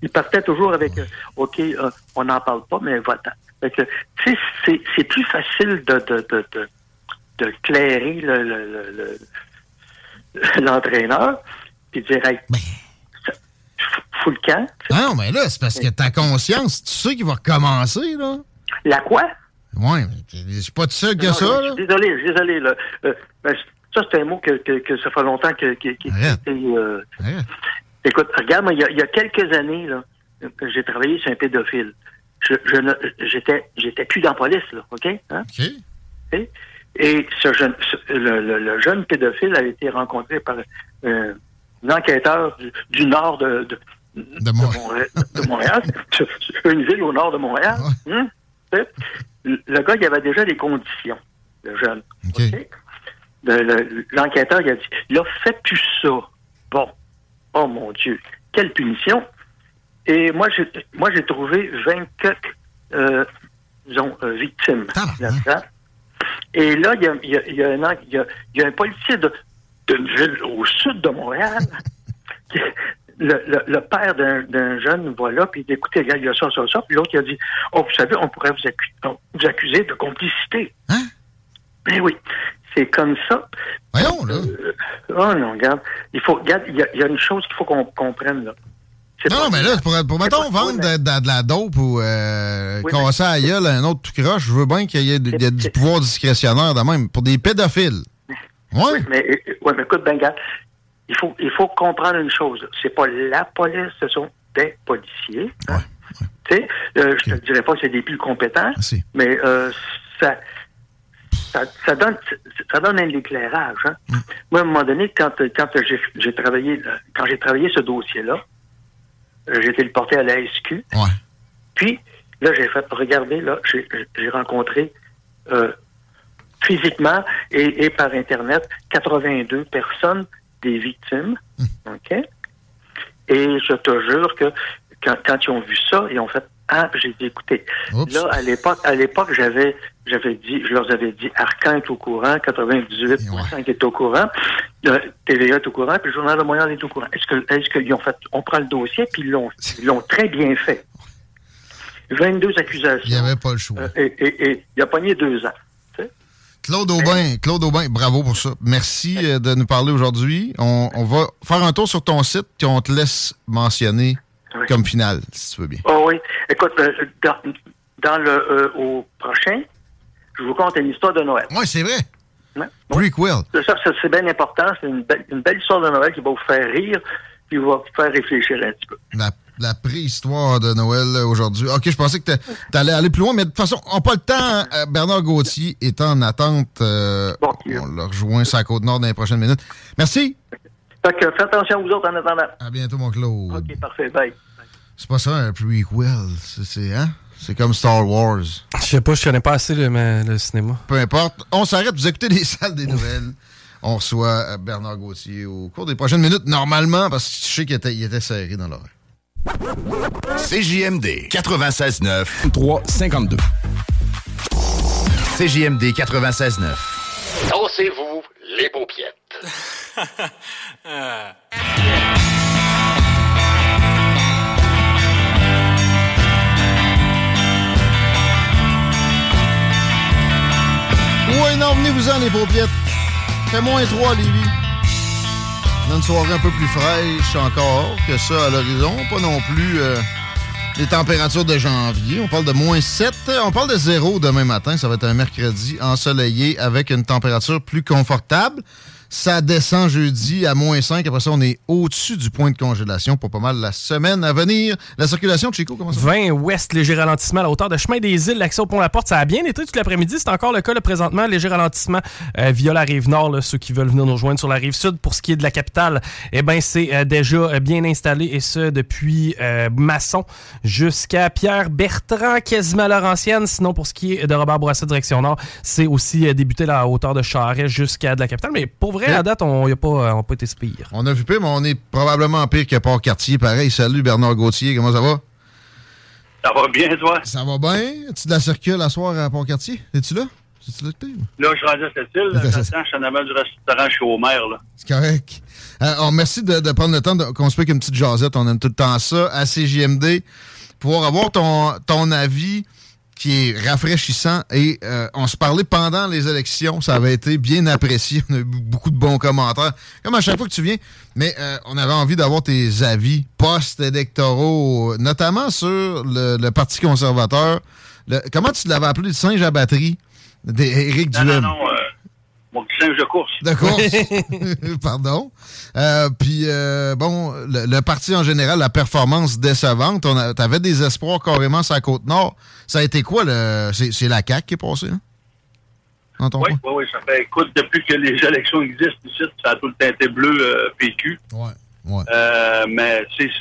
ils partaient toujours avec euh, OK, euh, on n'en parle pas, mais votant. Fait que, tu sais, c'est, c'est plus facile de, de, de, de, de clairer le, le, le- le- *laughs* l'entraîneur, puis dire Hey, ça- fous le camp. Non, mais là, c'est parce que ta conscience, tu sais qu'il va recommencer, là. La quoi? Ouais, mais je suis pas tout seul que Non, ça, je là. suis Désolé, je suis désolé. Là. Euh, ben, ça, c'est un mot que, que, que ça fait longtemps que, euh, Écoute, regarde, il y a, il y a quelques années, là, j'ai travaillé sur un pédophile. Je, j'étais, j'étais plus dans la police, là, OK? Hein? Et, et ce jeune, ce- le, le- le jeune pédophile a été rencontré par euh, enquêteur du, du nord de, de, de Montréal, de Montréal. C'est *laughs* une ville au nord de Montréal. Hein? Le gars, il avait déjà des conditions, le jeune. Le- L'enquêteur, il a dit, il a fait plus ça. Bon. Oh mon Dieu. Quelle punition. Et moi, j'ai, moi, j'ai trouvé 24 euh, disons, euh, victimes là-dedans. Et là, il y a, y a un policier de, d'une ville au sud de Montréal. *laughs* le, le- le père d'un, d'un jeune va là, puis il dit, écoutez, regarde, il y a ça, ça, ça. Puis l'autre, il a dit, oh, vous savez, on pourrait vous, accu- vous accuser de complicité. Hein? Ben oui, c'est comme ça. Voyons, là. Euh, oh non, regarde. Il faut, regarde, il y, a- il y a une chose qu'il faut qu'on comprenne, là. Non, non, mais là, pour, pour mettons, vendre de, de- de la dope ou euh, Oui, casser à gueule à un autre tout croche, je veux bien qu'il y ait, il y ait du pouvoir discrétionnaire de même. Pour des pédophiles. Ouais. Mais, euh, ouais, mais écoute, ben, regarde, il faut, il faut comprendre une chose. C'est pas la police, ce sont des policiers. Tu sais, euh, je te dirais pas que c'est des plus compétents, mais euh, ça, ça, ça donne, ça donne un éclairage. Hein. Moi, à un moment donné, quand, quand j'ai, travaillé, là, quand j'ai travaillé ce dossier-là, euh, j'ai été le porté à la SQ. Puis, là, j'ai fait, regardez, là, j'ai, j'ai rencontré euh, physiquement et, et par Internet 82 personnes des victimes. OK? Et je te jure que quand, quand ils ont vu ça, ils ont fait Ah, j'ai dit, écoutez, là, à l'époque, à l'époque, j'avais j'avais dit, je leur avais dit Arcan est au courant, 98% qui est au courant, euh, TVA est au courant, puis le Journal de Montréal est au courant. Est-ce que est-ce qu'ils ont fait on prend le dossier, puis ils l'ont ils l'ont très bien fait. *laughs* 22 accusations. Il n'y avait pas le choix. Euh, et, et, et il a pogné deux ans. Claude Aubin, Claude Aubin, bravo pour ça. Merci euh, de nous parler aujourd'hui. On, on va faire un tour sur ton site, puis on te laisse mentionner comme finale, si tu veux bien. Oh oui. Écoute, euh, dans, dans le euh, au prochain, je vous conte une histoire de Noël. Oui, c'est vrai. Ouais. Prequel. Ça, c'est bien important. C'est une belle, une belle histoire de Noël qui va vous faire rire puis va vous faire réfléchir un petit peu. La, la préhistoire de Noël euh, aujourd'hui. OK, je pensais que tu allais aller plus loin, mais de toute façon, on n'a pas le temps. hein. Euh, Bernard Gauthier est en attente. euh, on le rejoint sur la Côte-Nord dans les prochaines minutes. Merci. Fait que faites attention à vous autres en attendant. À bientôt, mon Claude. OK, parfait. Bye. C'est pas ça, un prequel. C'est, c'est, hein? C'est comme Star Wars. Je sais pas, je connais pas assez le, mais le cinéma. Peu importe. On s'arrête. Vous écoutez les *laughs* salles des nouvelles. On reçoit Bernard Gauthier au cours des prochaines minutes, normalement, parce que je sais qu'il était, il était serré dans l'oreille. CJMD 96.9 352. CJMD 96.9. Dansez-vous les paupiètes. *laughs* Oui, non, venez-vous-en, les paupiètes. Fait moins 3 à Lévis. On une soirée un peu plus fraîche encore que ça à l'horizon. Pas non plus euh, les températures de janvier. On parle de moins 7. On parle de zéro demain matin. Ça va être un mercredi ensoleillé avec une température plus confortable. Ça descend jeudi à moins 5. Après ça, on est au-dessus du point de congélation pour pas mal la semaine à venir. La circulation, Chico, comment ça va? 20 ouest, léger ralentissement à la hauteur de chemin des îles, l'accès au pont La Porte. Ça a bien été tout l'après-midi. C'est encore le cas là, présentement. Léger ralentissement euh, via la rive nord. ceux qui veulent venir nous rejoindre sur la rive sud. Pour ce qui est de la capitale, eh ben, c'est euh, déjà euh, bien installé et ce depuis Masson jusqu'à Pierre Bertrand, quasiment à Laurentienne. Sinon, pour ce qui est de Robert Bourassa, direction nord, c'est aussi débuté à hauteur de Charest jusqu'à de la capitale. Mais pour vrai, à date, on n'a pas, euh, on a pas été pire. On a vu pire, mais on est probablement pire que Port-Cartier. Pareil, salut Bernard Gauthier, comment ça va? Ça va bien, toi? Ça va bien? As-tu de la circule à soir à Port-Cartier? Es-tu là? Es-tu là que t'es? Là, je suis rendu à cette île. J'attends, je suis en avant du restaurant chez Homer, là. C'est correct. Euh, on- merci de, de prendre le temps de- qu'on se pique une petite jasette. On aime tout le temps ça. À CJMD, pouvoir avoir ton, ton avis qui est rafraîchissant. Et euh, on se parlait pendant les élections. Ça avait été bien apprécié. *laughs* On a eu beaucoup de bons commentaires. Comme à chaque fois que tu viens. Mais euh, on avait envie d'avoir tes avis post-électoraux, notamment sur le, le Parti conservateur. Le- comment tu l'avais appelé? Le singe à batterie d'Éric Non, non, Duhem? non. euh, mon petit singe de course. De course? *laughs* Pardon. Euh, Puis, euh, bon, le, le parti en général, la performance décevante. On T'avais des espoirs carrément sur la Côte-Nord. Ça a été quoi? le C'est c'est la CAQ qui est passée, hein? Oui, oui, oui. Ça fait, écoute, depuis que les élections existent ici, ça a tout le temps été bleu euh, PQ. Ouais. ouais. Euh, mais, tu je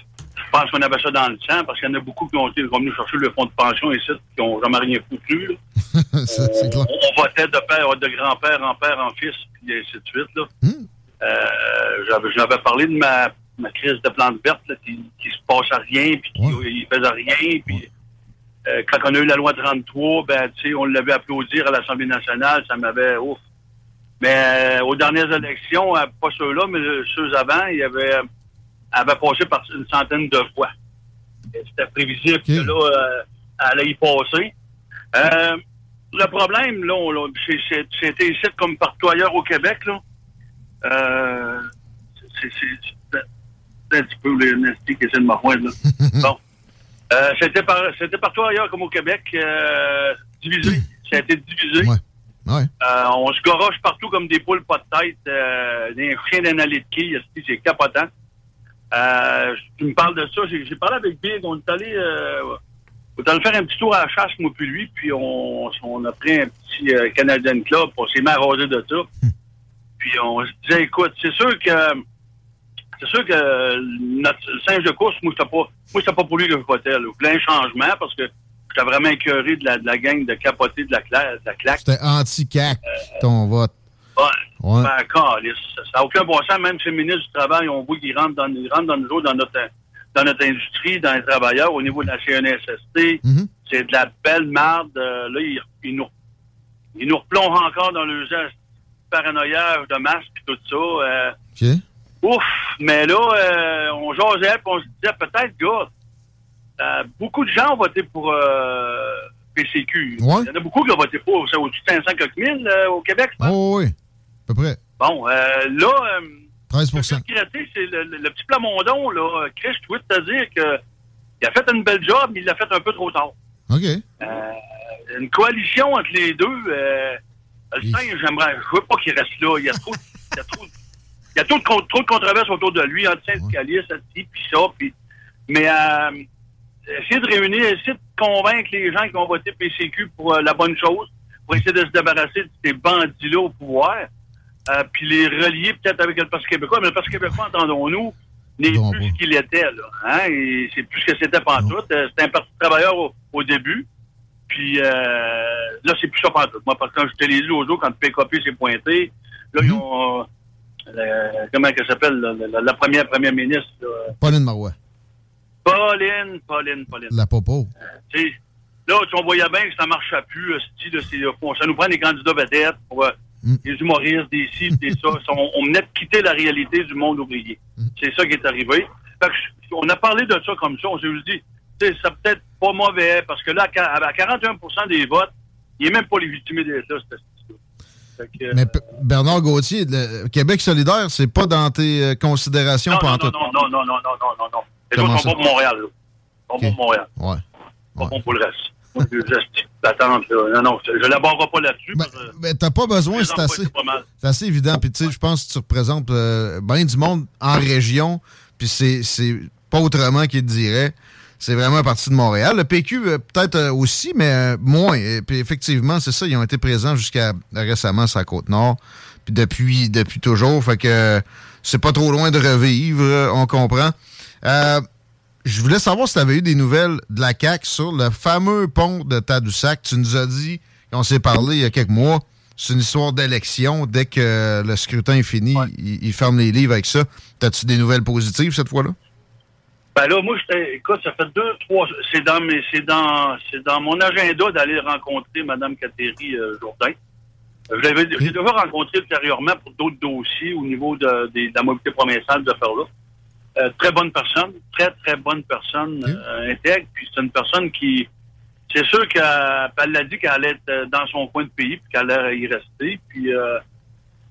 pense qu'on avait ça dans le sang parce qu'il y en a beaucoup qui ont été qui ont venu chercher le fonds de pension ici, qui n'ont jamais rien foutu. *laughs* Ça, clair. On votait de père, de grand-père en père en fils, puis ainsi de suite. Là. Hmm. Euh, j'avais, parlé de ma, ma crise de plante verte, là, qui, qui se passe à rien, puis qui il faisait rien. Puis euh, quand on a eu la loi 33, ben, on l'avait applaudir à l'Assemblée nationale, ça m'avait ouf. Mais euh, aux dernières élections, euh, pas ceux-là, mais euh, ceux avant, il y avait, euh, avait passé par une centaine de fois. C'était prévisible que là, euh, elle allait y passer. Euh, le problème, là, c'était ici comme partout ailleurs au Québec, là. Euh, c'est- un petit peu nasty qui essaient de me rejoindre. là. *laughs* bon. Euh, c'était, par, c'était partout ailleurs comme au Québec, euh, divisé. *laughs* Ça a été divisé. Ouais. Euh, on se goroche partout comme des poules pas de tête, euh, des chiens esti, c'est capotant. Euh, tu me parles de ça, j'ai, parlé avec Big, on est allé, euh, on est allé faire un petit tour à la chasse, moi puis lui, puis on, on a pris un petit euh, Canadian Club, on s'est mis à raser de ça. Puis on se disait, écoute, c'est sûr que c'est sûr que notre singe de course, moi, c'était pas, moi, pas pour lui que je votais, là. Un changement parce que j'étais vraiment écœuré de la, de la gang de capoter de la, cla- de la claque. C'était anti-CAC, ton vote. Ouais. Ouais. Ben, ça n'a aucun bon sens. Même ces ministres du Travail, on voit qu'ils rentrent dans, ils rentrent dans nous autres, dans notre, dans notre industrie, dans les travailleurs, au niveau de la CNSST. Mm-hmm. C'est de la belle marde. Euh, là, ils, ils nous, ils nous replongent encore dans le geste paranoïage de masque et tout ça. Euh. Ouf! Mais là, euh, on jasait puis on se disait peut-être, gars, euh, beaucoup de gens ont voté pour PCQ. Ouais. Il y en a beaucoup qui ont voté pour. C'est au-dessus de 500 quelques mille euh, au Québec, je pense. Oh, oui, peu près. Bon, euh, là, euh, 13 ce que je regrettais, c'est le, le- le petit Plamondon, là. Chris, je dois te dire que il a fait une belle job, mais il l'a fait un peu trop tard. OK. Euh, une coalition entre les deux, euh, le singe, j'aimerais, je veux pas qu'il reste là. Il y a trop, il y a trop, il y a trop de, trop de controverses autour de lui, entre syndicalistes, ci, puis ça, puis, mais euh, essayer de réunir, essayer de convaincre les gens qui ont voté PCQ pour euh, la bonne chose, pour essayer de se débarrasser de ces bandits-là au pouvoir, euh, puis les relier peut-être avec le Parti québécois. Mais le Parti québécois, entendons-nous, n'est plus ce qu'il était, là. Hein? C'est plus ce que c'était pantoute. Euh, C'était un parti de travailleurs au, au début. Puis euh, là, c'est plus ça pantoute. Moi, parce que quand je t'ai lu l'autre jour, quand PKP s'est pointé, là, ils ont... euh, le- comment elle s'appelle, la, la- la première première ministre, là, Pauline Marois. Pauline, Pauline, Pauline. La popo. Là, tu- on voyait bien que ça marchait plus. là, ça nous prend des candidats vedettes, pour, euh, des humoristes, des ci, des ça. *laughs* Ça, On, on venait de quitter la réalité du monde ouvrier. C'est ça qui est arrivé. Fait que je- on a parlé de ça comme ça. On s'est dit, ça peut-être pas mauvais, parce que là, à à 41% des votes, il n'est même pas légitimé d'être là, cette que, Mais Bernard Gauthier, le Québec solidaire, c'est pas dans tes euh, considérations non, non, non, non, non, non, non, non, non, non. Les Comment autres sont ça? pas pour Montréal, là. Sont pour Montréal. Ouais. Pour le reste. Là. Non, non, je ne l'aborderai pas là-dessus. que Mais t'as pas besoin, c'est assez, évident. Puis tu sais, je pense que tu représentes euh, bien du monde en région. Puis c'est pas autrement qu'il te dirait. C'est vraiment un parti de Montréal. Le PQ, euh, peut-être euh, aussi, mais moins. Et puis effectivement, c'est ça, ils ont été présents jusqu'à récemment sur la Côte-Nord. Puis depuis, depuis toujours. Fait que c'est pas trop loin de revivre, on comprend. Euh, je voulais savoir si tu avais eu des nouvelles de la CAQ sur le fameux pont de Tadoussac. Tu nous as dit, on s'est parlé il y a quelques mois, c'est une histoire d'élection. Dès que le scrutin est fini, ils ils ferment les livres avec ça. As-tu des nouvelles positives cette fois-là? Ben là, moi, j'étais, écoute, ça fait deux, trois, c'est dans mes, c'est dans, c'est dans mon agenda d'aller rencontrer Mme Catherine euh, Jourdain. Je l'avais, j'ai déjà rencontré ultérieurement pour d'autres dossiers au niveau de, de la mobilité provinciale de faire là. Euh, très bonne personne, très, très bonne personne, euh, intègre, puis c'est une personne qui, c'est sûr qu'elle elle l'a dit qu'elle allait être dans son coin de pays, puis qu'elle allait y rester, puis euh,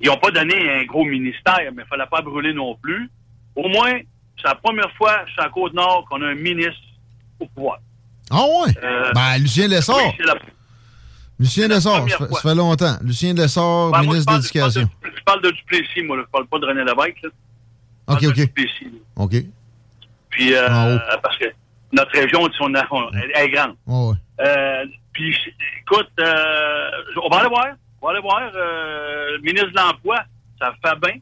ils n'ont pas donné un gros ministère, mais il fallait pas brûler non plus. Au moins, c'est la première fois sur la Côte-Nord qu'on a un ministre au pouvoir. Ah ouais? Ben, Lucien Lessard. oui, c'est la- Lucien Lessard, ça fait, fois. ça fait longtemps. Lucien Lessard, Ben, ministre parle- d'éducation. Je parle, de, je parle de Duplessis, moi. Là. Je parle pas de René Lévesque. Là. Je OK, OK. OK. Puis, euh, parce que notre région, on a- on- elle, elle est grande. Ouais, ouais. Euh, puis, écoute, euh, on va aller voir. On va aller voir. le ministre de l'Emploi, ça fait bien.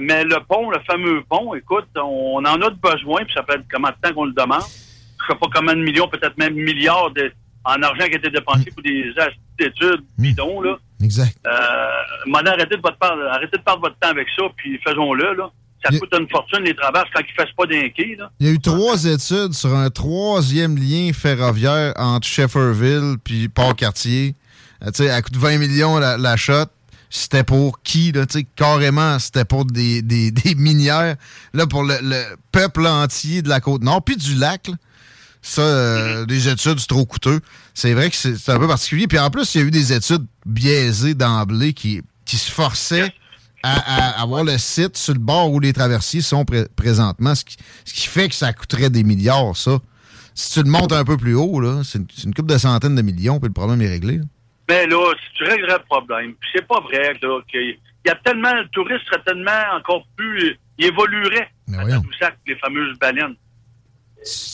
Mais le pont, le fameux pont, écoute, on en a de besoin, puis ça fait comment de temps qu'on le demande. Je sais pas combien de millions, peut-être même milliards de, en argent qui a été dépensé pour des études bidons, là. Exact. Euh, arrêtez de votre part, arrêtez de perdre votre temps avec ça, puis faisons-le, là. Ça coûte une fortune, les travaux, quand ils ne fassent pas. Il y a eu trois études sur un troisième lien ferroviaire entre Shefferville puis Port-Cartier. Euh, tu sais, à coût de 20 millions la, la shot. C'était pour qui, là? Tu sais, carrément, c'était pour des, des, *laughs* des minières. Là, pour le, le peuple entier de la Côte-Nord, puis du lac, là. Ça, euh, des études, c'est trop coûteux. C'est vrai que c'est c'est un peu particulier. Puis en plus, il y a eu des études biaisées d'emblée qui, qui se forçaient à, à avoir le site sur le bord où les traversiers sont pré- présentement, ce qui, ce qui fait que ça coûterait des milliards, ça. Si tu le montes un peu plus haut, là, c'est une, c'est une couple de centaines de millions, puis le problème est réglé. là. Mais là, si tu réglerais le problème, c'est pas vrai, là, qu'il y a tellement, le tourisme serait tellement encore plus, il évoluerait à Tadoussac, les fameuses baleines.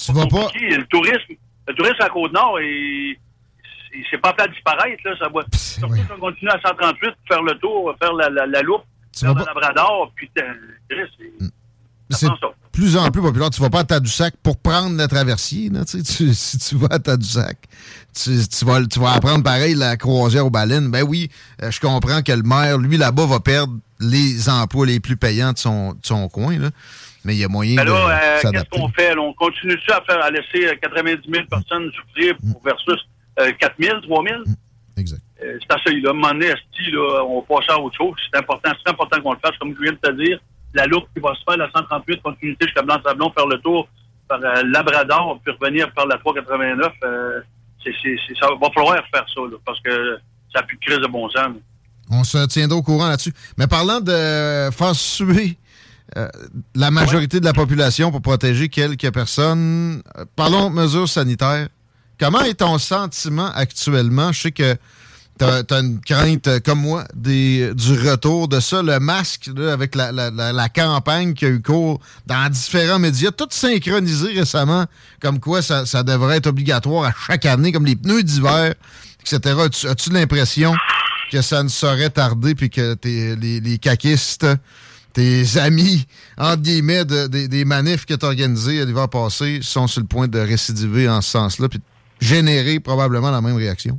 Tu vas pas. Le tourisme, le tourisme à Côte-Nord, il, il s'est pas fait à disparaître, là, ça va. Surtout si on continue à 138, faire le tour, faire la, la, la loupe, faire le Labrador, puis euh, c'est- plus en plus populaire. Tu vas pas à Tadoussac pour prendre le traversier. Là, tu. Tu- si tu vas à Tadoussac, tu, tu vas, tu vas apprendre pareil la croisière aux baleines. Ben oui, euh, je comprends que le maire, lui, là-bas, va perdre les emplois les plus payants de son, de son coin. Là. Mais il y a moyen Ben là, euh, qu'est-ce qu'on fait? là? On continue-tu à faire, à laisser euh, 90 000 personnes souffrir pour versus euh, 4 000, 3 000? Exact. Euh, c'est assez, là. À un moment donné, esti, là, on va passer à autre chose. C'est important, c'est important qu'on le fasse, comme je viens de te dire. La loupe qui va se faire, la 138, continuité jusqu'à Blanc-Sablon, faire le tour par euh, Labrador, puis revenir par la 389, euh, c'est, c'est, ça va falloir faire ça, là, parce que ça n'a plus de crise de bon sens. On se tiendra au courant là-dessus. Mais parlant de faire suer euh, la majorité de la population pour protéger quelques personnes, parlons de mesures sanitaires. Comment est ton sentiment actuellement? Je sais que tu as, une crainte, euh, comme moi, des, du retour de ça. Le masque, là, avec la, la- la- campagne qui a eu cours dans différents médias, tout synchronisé récemment, comme quoi ça, ça devrait être obligatoire à chaque année, comme les pneus d'hiver, etc. As-tu as-tu l'impression que ça ne saurait tarder, puis que tes, les, les caquistes, tes amis, entre guillemets, de- des- manifs que tu as organisés l'hiver passé sont sur le point de récidiver en ce sens-là, puis générer probablement la même réaction?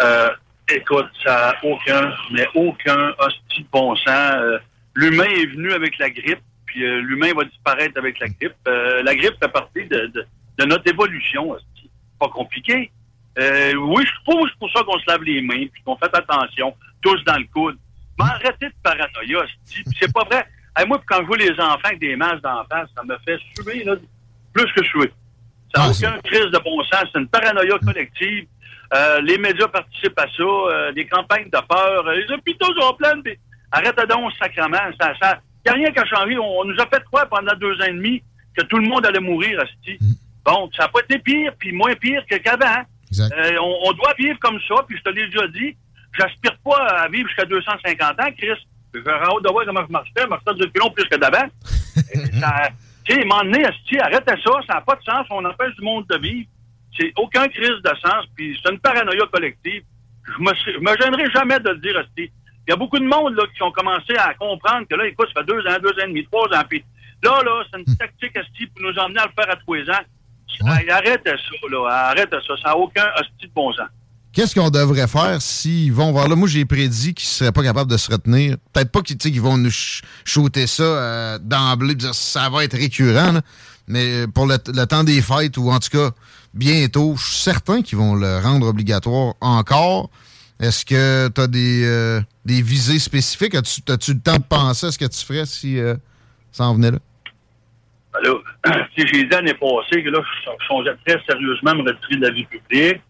Euh, écoute, ça n'a aucun, mais aucun hostie de bon sens. Euh, l'humain est venu avec la grippe, puis euh, l'humain va disparaître avec la grippe. Euh, la grippe fait partie de, de, de notre évolution. hostie. Pas compliqué. Oui, je trouve c'est pour ça qu'on se lave les mains, puis qu'on fait attention, tous dans le coude. Mais arrêtez de paranoïa, hostie. C'est pas vrai. Hey, moi, quand je vois les enfants avec des masques d'en face, ça me fait suer, là, plus que suer. Ça n'a aucun crise de bon sens. C'est une paranoïa collective. Euh, les médias participent à ça. euh, des campagnes de peur. euh, les hôpitaux sont pleins. puis Arrête donc, sacrement. Ça, ça, y a rien qui a changé. On, on nous a fait croire pendant deux ans et demi que tout le monde allait mourir, asti. Bon, ça n'a pas été pire, puis moins pire que qu'avant. Euh, on, on doit vivre comme ça, puis je te l'ai déjà dit. J'aspire pas à vivre jusqu'à 250 ans, Chris. Je vais hâte de voir comment je marcherais. Je marcherais depuis long plus que d'avant. *laughs* Tu sais, moment donné, asti, arrêtez ça. Ça n'a pas de sens. On empêche du monde de vivre. C'est aucun crise de sens, puis c'est une paranoïa collective. Je me, je me gênerai jamais de le dire. Il y a beaucoup de monde là, qui ont commencé à comprendre que là, écoute, ça fait deux ans, deux ans et demi, trois ans, puis là, là, c'est une tactique asti pour nous emmener à le faire à trois ans. Hey, arrête ça, là. Arrête ça. Ça n'a aucun hostie de bon sens. Qu'est-ce qu'on devrait faire s'ils vont voir là? Moi, j'ai prédit qu'ils seraient pas capables de se retenir. Peut-être pas qu'ils qu'ils vont nous shooter ça euh, d'emblée, dire ça va être récurrent, là. mais pour le, le temps des fêtes, ou en tout cas bientôt, je suis certain qu'ils vont le rendre obligatoire encore. Est-ce que tu as des, euh, des visées spécifiques? As-tu as-tu le temps de penser à ce que tu ferais si euh, ça en venait là? Ben tu *clears throat* sais, j'ai dit l'année passée que là, je songeais très sérieusement à me retirer de la vie publique.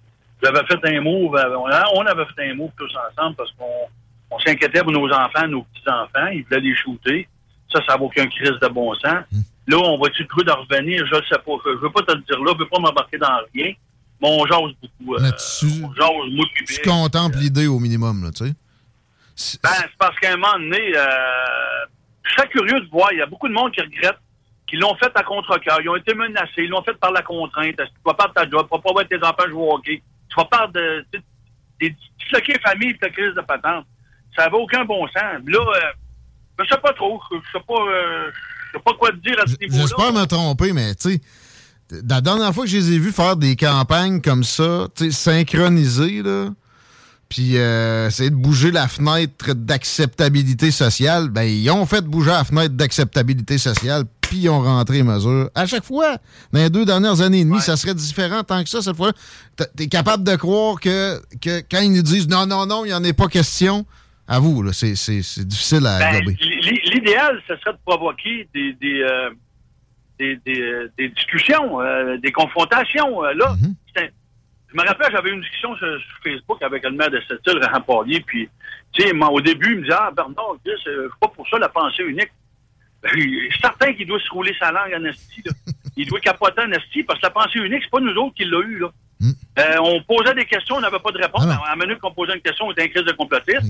J'avais fait un move, euh, on avait fait un move tous ensemble parce qu'on on s'inquiétait pour nos enfants, nos petits-enfants. Ils voulaient les shooter. Ça, ça n'a aucun crise de bon sens. Là, on va-tu le coup de revenir? Je ne sais pas. Je veux pas te le dire là. Je veux pas m'embarquer dans rien. Mais on jase beaucoup. euh, Mais tu, on jase, moi tu contemples l'idée au minimum, là, tu sais? Ben, c'est parce qu'à un moment donné, euh, je serais curieux de voir. Il y a beaucoup de monde qui regrette, qui l'ont fait à contre-cœur. Ils ont été menacés, ils l'ont fait par la contrainte. Tu vas perdre ta job, tu vas pas voir tes enfants jouer au hockey. Tu vas perdre de, tu sais, des disloquer famille et ta crise de patente. Ça n'avait aucun bon sens. Là, euh, je sais pas trop. Je sais pas, euh, sais pas quoi te dire à ce niveau-là. J'espère me tromper, mais tu sais, la dernière fois que je les ai vus faire des campagnes comme ça, tu sais, synchronisées, là, puis euh, essayer de bouger la fenêtre d'acceptabilité sociale, ben, ils ont fait bouger la fenêtre d'acceptabilité sociale, puis ils ont rentré les mesures. À chaque fois, dans les deux dernières années et demie, ça serait différent tant que ça, cette fois-là. T'es- T'es capable de croire que, que quand ils nous disent non, non, non, il n'y en est pas question, à vous, là, c'est c'est- c'est difficile à Ben, gober. L'idéal, ce serait de provoquer des, des, euh, des, des, euh, des discussions, euh, des confrontations. Euh, Là, Mm-hmm. je me rappelle, j'avais une discussion sur, sur Facebook avec le maire de cette île, puis, moi, au début, il me disait, ah, Bernard, c'est pas pour ça la pensée unique. Ben, je suis certain qu'il doit se rouler sa langue en esti, là. *laughs* Il doit capoter en esti, parce que la pensée unique, c'est pas nous autres qui l'a eu, là. Euh, on posait des questions, on n'avait pas de réponse. À la minute qu'on posait une question, on était en crise de complotisme.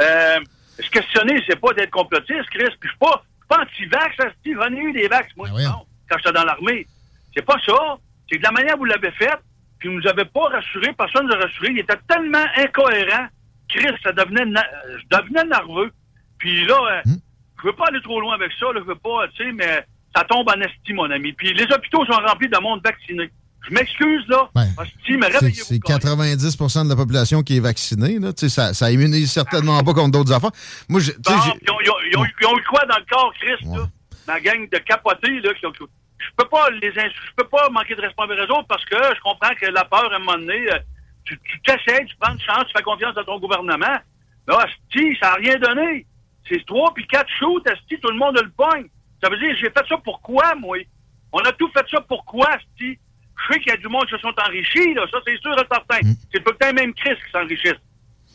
Euh, se questionner, c'est pas d'être complotiste, Chris. Puis je suis pas, pas anti-vax, esti. J'en ai eu des vax, moi, non, quand j'étais dans l'armée. C'est pas ça. C'est de la manière dont vous l'avez fait, puis vous nous avez pas rassuré, personne nous a rassuré. Il était tellement incohérent. Chris, ça devenait, na- euh, je devenais nerveux. Puis là, euh, je veux pas aller trop loin avec ça, là, je veux pas, tu sais, mais ça tombe en esti, mon ami. Puis les hôpitaux sont remplis de monde vacciné. Je m'excuse, là. Esti, mais C'est réveillez-vous. c'est 90% de la population qui est vaccinée. Là. Tu Ça, ça immunise certainement pas contre d'autres affaires. Moi, je- tu j'ai- ils, ont, ils ont- ils ont- ils ont eu quoi dans le corps, Chris, là? Ma gang de capotés, là, qui ont- Je peux pas les je peux pas manquer de respect envers eux autres parce que je comprends que la peur, à un moment donné, euh, tu tu t'essayes, tu prends une chance, tu fais confiance à ton gouvernement. Là, asti, ça n'a rien donné. C'est trois puis quatre shoots, tout le monde le pogne. Ça veut dire, j'ai fait ça pourquoi, moi? On a tout fait ça pourquoi, asti? Je sais qu'il y a du monde qui se sont enrichis, là, ça c'est sûr et certain. C'est tout le temps même Chris qui s'enrichissent.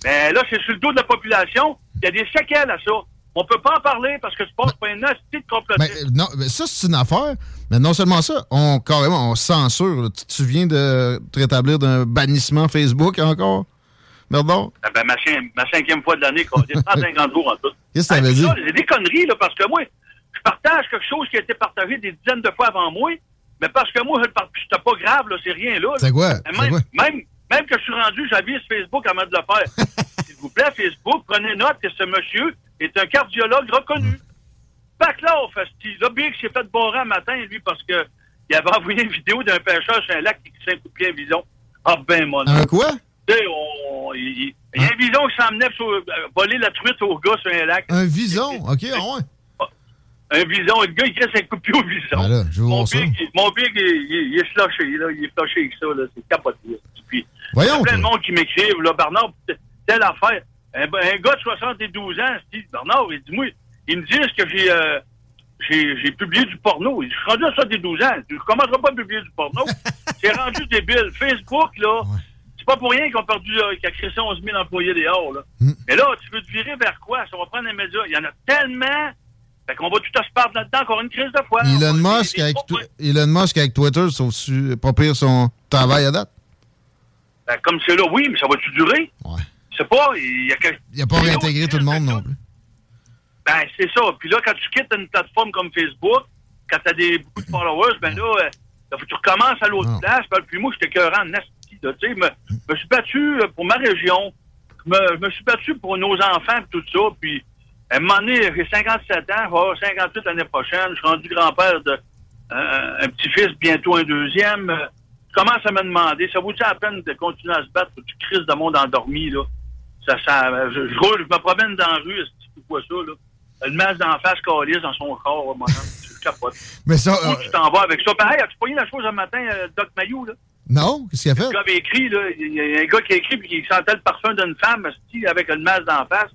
Mais là, c'est sur le dos de la population. Il y a des séquelles à ça. On peut pas en parler parce que pas, c'est pas une hostie de Mais, complotiste. euh, non, mais ça, c'est une affaire. Mais non seulement ça, on carrément, on censure. Tu te souviens de te rétablir d'un bannissement Facebook encore? Pardon? Ah ben, ma, ma cinquième fois de l'année, qu'on dit 150 jours en tout. Qu'est-ce que ça Ah, veut dire? C'est des conneries, là, parce que moi, je partage quelque chose qui a été partagé des dizaines de fois avant moi, mais parce que moi, je c'était pas grave, là, c'est rien, là. C'est quoi? Même, quoi? même, même que je suis rendu, j'avise Facebook avant de le faire. *laughs* S'il vous plaît, Facebook, prenez note que ce monsieur est un cardiologue reconnu. Fait que là, fait ce Là, Big s'est fait bourrer un matin, lui, parce que il avait envoyé une vidéo d'un pêcheur sur un lac qui s'est coupé un bison. Ah ben, mon Un quoi? tu sais, on- il y a un bison qui s'emmenait euh, voler la truite au gars sur un lac. Un vison? OK, ah ouais. Un bison, le gars, il crée un coup de pied au bison. Ben je mon, ça. big, il- mon big, il, il- il est là. Il est flushé avec ça, là. C'est capoté. Puis, Voyons, il y a plein de monde qui m'écrivent, là. Bernard, telle affaire. Un, un gars de 72 ans, dit, Bernard, il dit, moi, ils me disent que j'ai, euh, j'ai, publié du porno. Je suis rendu à 72 ans. Je commencerai pas à publier du porno. *laughs* C'est rendu débile. Facebook, là, c'est pas pour rien qu'ils ont perdu, euh, ont créé 11 000 employés dehors, là. Hmm. Mais là, tu veux te virer vers quoi? Ça va prendre les médias. Il y en a tellement. Fait qu'on va tout à se perdre là-dedans, encore une crise de foi. Elon Musk, avec Elon Musk avec Twitter, sauf pas pire son travail à date. Ben, comme c'est là, oui, mais ça va-tu durer? Ouais. C'est pas. Il y a, Il pas réintégré tout le monde non plus. Ben, c'est ça. Puis là, quand tu quittes une plateforme comme Facebook, quand tu as des, beaucoup de followers, ben là, euh, là, faut que tu recommences à l'autre place. Ben, puis moi, j'étais cœurant en asti, tu sais. Me, me suis battu euh, pour ma région. Je me, je me suis battu pour nos enfants et tout ça. Puis, à un moment donné, j'ai 57 ans, je vais avoir 58 l'année prochaine. Je suis rendu grand-père de euh, un petit-fils, bientôt un deuxième. Je commence à me demander, ça vaut-il la peine de continuer à se battre pour que tu crises de monde endormi, là? Ça, ça, je, je roule, je me promène dans la rue, tu vois ça, là? Le masque d'en face calisse dans son corps, mon homme. *laughs* Je capote. Mais ça, Où euh, tu t'en vas avec ça? Pareil, as-tu pogné la chose un matin, euh, Doc Mayou, là? non? Qu'est-ce qu'il a Le fait? gars avait écrit, là, il y a un gars qui a écrit puis qui sentait le parfum d'une femme, avec une masse d'en face.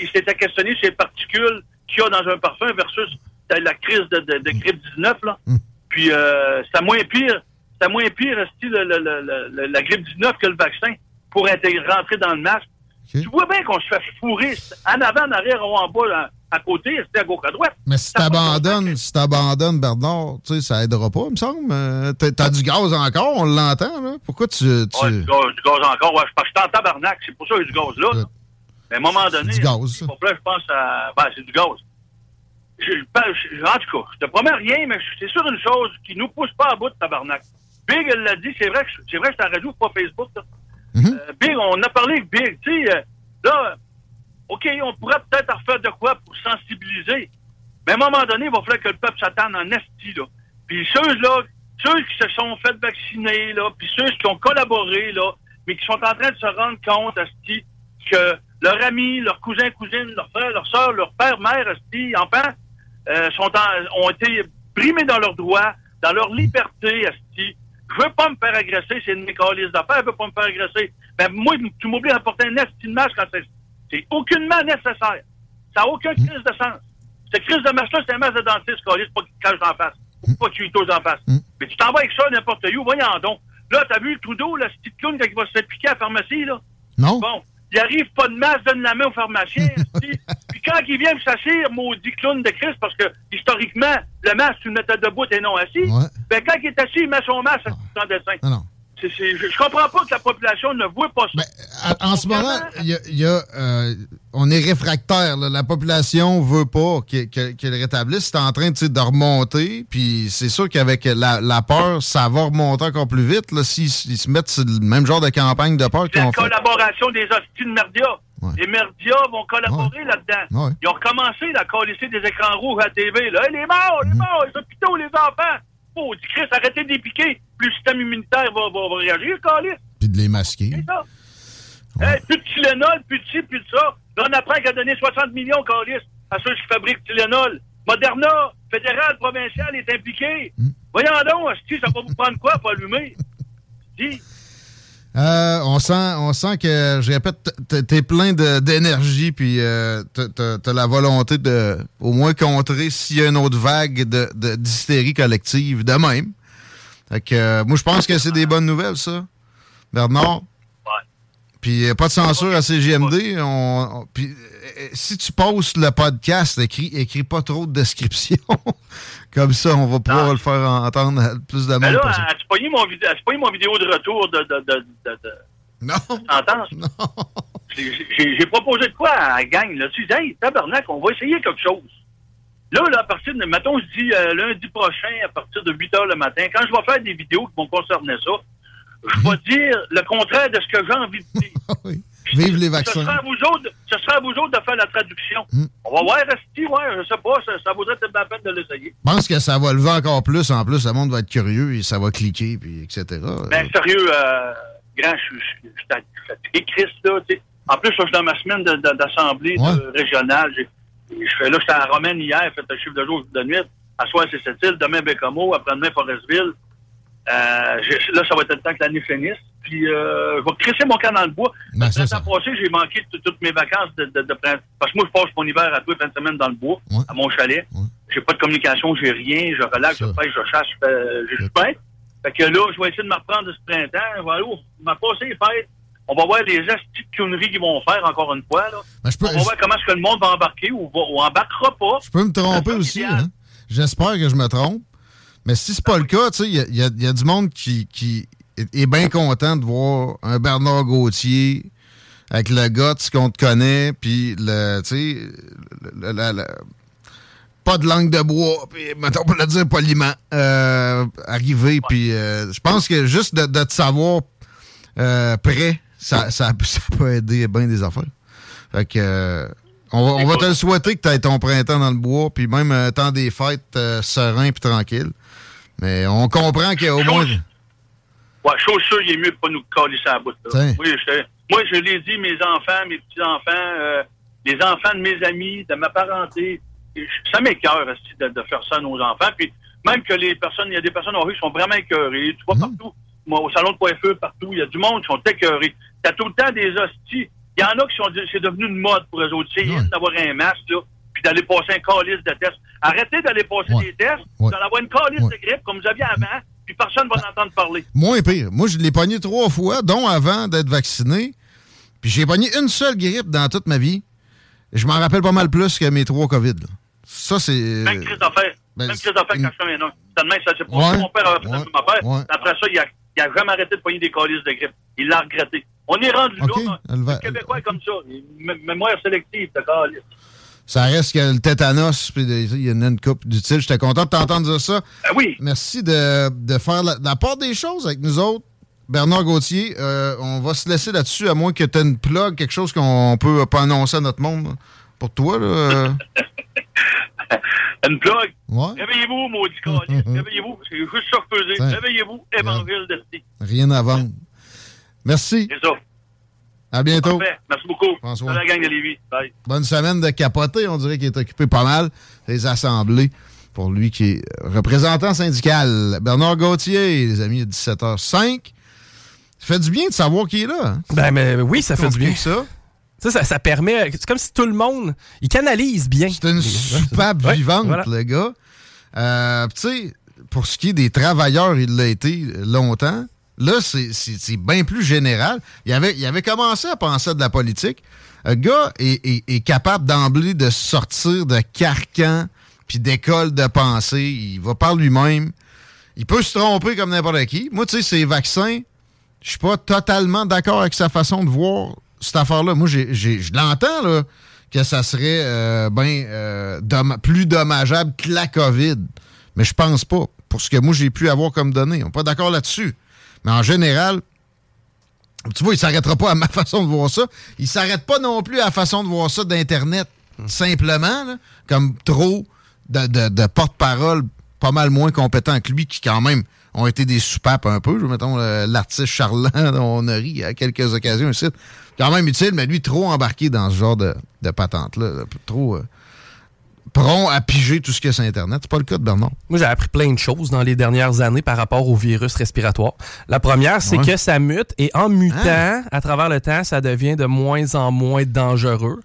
Il s'était questionné sur les particules qu'il y a dans un parfum versus la crise de, de, de grippe 19, là. Puis euh, c'était moins pire, c'était moins pire, le- le- le- le- la grippe 19 que le vaccin pour intégrer, rentrer dans le masque. Tu vois bien qu'on se fait fourrer en avant, en arrière, ou en bas, à, à côté, c'était à gauche, à droite. Mais si t'abandonnes, si t'abandonnes, Bernard, tu sais, ça aidera pas, il me semble. Euh, T'as du gaz encore, on l'entend, là. Pourquoi tu. tu... Ouais, du, gaz, du gaz encore. Ouais, je parce que je suis en tabarnak. C'est pour ça qu'il y a du gaz là. Là. Mais à un moment donné, du gaz, ça. là, je pense à. Ben, c'est du gaz. Je, je- en tout cas, je te promets rien, mais c'est sûr une chose qui nous pousse pas à bout de tabarnak. Big, elle l'a dit, c'est vrai que je- c'est vrai que c'est radio, pas Facebook. Là. Euh, Big, on a parlé avec Big, tu sais, euh, là, OK, on pourrait peut-être en refaire de quoi pour sensibiliser. Mais à un moment donné, il va falloir que le peuple s'attende en esti, là. Puis ceux-là, ceux qui se sont fait vacciner, là, puis ceux qui ont collaboré, là, mais qui sont en train de se rendre compte, esti, que leurs amis, leurs cousins, cousines, leurs frères, leurs sœurs, leurs pères, mères, esti, enfants, euh, sont en- ont été brimés dans leurs droits, dans leur liberté, esti. Je veux pas me faire agresser, c'est une mécalise d'affaires, je veux pas me faire agresser. Ben, moi, tu m'oublies à porter un esti de masque quand c'est, c'est aucunement nécessaire. Ça n'a aucun crise de sens. Cette crise de masque-là, c'est un masque de dentiste, calice, pas qu'il cache en face. Pas tu y toses en face. Mais tu t'en vas avec ça n'importe où, voyons donc. Là, t'as vu Trudeau, là, ce petit clown, quand il va se faire piquer à la pharmacie, là? Non. Bon, il arrive pas de masque, donne la main au pharmacien. *laughs* Puis quand il vient s'asseoir, maudit clown de Christ, parce que historiquement, le masque, tu le mettais debout et non assis. Ben, quand il est assis, il met son masque sans dessin. Non, non. Je, je comprends pas que la population ne voit pas ça. En, en ce moment, y a, il y a, euh, on est réfractaire. là. La population veut pas qu'il que, qu'il rétablisse. C'est en train de remonter. Puis c'est sûr qu'avec la, la peur, ça va remonter encore plus vite. S'ils se mettent sur le même genre de campagne de peur la ont fait. collaboration des hosties de Merdia. Les Merdia vont collaborer là-dedans. Ouais. Ils ont recommencé à colisser des écrans rouges à la TV. Là. Les morts, les morts, les hôpitaux, les enfants. Oh, dit Chris, arrêtez de les piquer. Plus le système immunitaire va, va, va réagir, Calis. Puis de les masquer. C'est ça. Hey, plus de Tylenol, plus de ci, plus de ça. Là, on apprend qu'il a donné 60 millions, Calis, à ceux qui fabriquent Tylenol. Moderna, fédéral, provincial, est impliqué. Hmm. Voyons donc, hostie, ça va vous prendre quoi pour allumer? Dis. Euh, on sent, on sent que, je répète, t'es plein de- d'énergie, puis euh, t'as- la volonté de, au moins, contrer s'il y a une autre vague de de- d'hystérie collective de même. Fait que, euh, moi, je pense que c'est des bonnes nouvelles, ça. Bernard? Puis euh, pas de censure à CGMD. On, on- puis, si tu postes le podcast, écris, écris pas trop de description. *laughs* Comme ça, on va pouvoir le faire entendre à plus de monde Mais là, as-tu pogné mon, pogné mon vidéo de retour de... de, de, de. Non. Sentence? Non. J'ai proposé de quoi à la gang, là? Tu dis, hey, tabarnak, on va essayer quelque chose. Là, là, à partir de, mettons, je dis euh, lundi prochain, à partir de 8 heures le matin, quand je vais faire des vidéos qui vont concerner ça, je vais dire le contraire de ce que j'ai envie de dire. *laughs* Vive les Ce vaccins. sera, à vous autres, ce sera à vous autres de faire la traduction. Hmm. On va voir, Resti, ouais, je sais pas, ça, ça vaudrait peut-être la peine de l'essayer. Je pense que ça va lever encore plus. En plus, le monde va être curieux et ça va cliquer, puis etc. Ben, sérieux, euh, grand, je suis- je suis fatigué, Chris, là, tu sais. En plus, je suis dans ma semaine d'assemblée Ouais. régionale. Je fais là, j'étais à Romaine hier, fait un chiffre de jour, de nuit. À soir, c'est cette île, demain, Bécamo, après-demain, Forestville. Euh, là, ça va être le temps que l'année finisse. Puis, euh, je vais crisser mon camp dans le bois. Ben, printemps passé, j'ai manqué toutes mes vacances de, de. Parce que moi, je passe mon hiver à les fins de semaine dans le bois, à mon chalet. J'ai pas de communication, j'ai rien. Je relaxe, je pêche, je chasse, je fais- j'ai faim. Fait que là, je vais essayer de me reprendre de ce printemps. Je aller au- m'a passé les fêtes. On va voir les petites conneries qu'ils vont faire encore une fois. Là. Ben, je peux- On va voir comment est-ce que le monde va embarquer ou, va, ou embarquera pas. Je peux me tromper aussi. hein. J'espère que je me trompe. Mais si c'est pas le cas, tu sais, il y y, y a du monde qui, qui est, est bien content de voir un Bernard Gauthier avec le gars qu'on te connaît, puis le, tu sais, le- le- le- le- pas de langue de bois, puis mettons pour le dire poliment, euh, arriver, puis euh, je pense que juste de, de te savoir euh, prêt, ça, ça, *laughs* ça peut aider bien des affaires. Fait que euh, on va, on va te le souhaiter que tu aies ton printemps dans le bois, puis même un temps des fêtes euh, serein puis tranquille. Mais on comprend qu'il y a au moins. Ouais, il est mieux de pas nous coller ça à bout. là. Oui, je, moi, je l'ai dit, mes enfants, mes petits-enfants, euh, les enfants de mes amis, de ma parenté, ça m'écœure aussi, de, de faire ça à nos enfants. Puis même que les personnes, il y a des personnes en rue qui sont vraiment écœurées. Tu vois partout, moi, au salon de coiffeur, partout, il y a du monde qui sont écœurés. T'as tout le temps des hosties. Il y en a qui sont, c'est devenu une mode pour eux autres. C'est d'avoir un masque, là, puis d'aller passer un calice de tests. Arrêtez d'aller passer des tests. Allez avoir une calice de grippe comme vous aviez avant, puis personne ne va en entendre parler. Moins pire. Moi, je l'ai pogné trois fois, dont avant d'être vacciné. Puis j'ai pogné une seule grippe dans toute ma vie. Je m'en rappelle pas mal plus que mes trois COVID. là. Ça, c'est. Même crise d'affaires. ben, Même crise d'affaires quand je un Tellement ça s'est passé. Ouais, Mon père avait fait ouais, ça, ma père. ouais. Après ça, il a, il a jamais arrêté de pogner des calices de grippe. Il l'a regretté. On est rendu OK, là. Le Québécois est comme ça. Mémoire sélective de calice. Ça reste que le tétanos, puis il y en a une coupe d'utile. J'étais content de t'entendre dire ça. oui. Merci de, de faire la, la part des choses avec nous autres. Bernard Gauthier, euh, on va se laisser là-dessus, à moins que tu aies une plug, quelque chose qu'on peut pas annoncer à notre monde. là. Pour toi, là. *laughs* Une plug. Ouais. Réveillez-vous, maudit calice. *laughs* Réveillez-vous. C'est juste ça que. Réveillez-vous, évangile d'Esti. rien à vendre. Merci. C'est ça. À bientôt. Parfait. Merci beaucoup. François. Salut la gang de Lévis. Bye. Bonne semaine de capoter. On dirait qu'il est occupé pas mal des assemblées pour lui qui est représentant syndical. Bernard Gauthier, les amis, à 17h05. Ça fait du bien de savoir qui est là. hein? Ben, mais oui, ça fait du bien. que ça. Ça, ça, ça permet. C'est comme si tout le monde. Il canalise bien. C'est une soupape vivante, le gars. Euh, tu sais, pour ce qui est des travailleurs, il l'a été longtemps. Là, c'est- bien plus général. Il avait, commencé à penser à de la politique. Un gars est, capable d'emblée de sortir de carcan puis d'école de pensée. Il va par lui-même. Il peut se tromper comme n'importe qui. Moi, tu sais, ces vaccins, je suis pas totalement d'accord avec sa façon de voir cette affaire-là. Moi, je l'entends, là, que ça serait euh, ben, euh, plus dommageable que la COVID. Mais je pense pas, pour ce que moi, j'ai pu avoir comme données. On n'est pas d'accord là-dessus. Mais en général, tu vois, il s'arrêtera pas à ma *laughs* façon de voir ça. Il s'arrête pas non plus à la façon de voir ça d'Internet, simplement, comme trop de, porte-parole pas mal moins compétents que lui, qui quand même ont été des soupapes un peu. Je mettons l'artiste Charland, *laughs* on a ri à quelques occasions ici. Quand même utile, mais lui, trop embarqué dans ce genre de, de patente-là. Trop euh, prompt à piger tout ce que c'est Internet. C'est pas le cas de Bernard. Moi, j'ai appris plein de choses dans les dernières années par rapport au virus respiratoire. La première, c'est Ouais. que ça mute et en mutant, à travers le temps, ça devient de moins en moins dangereux.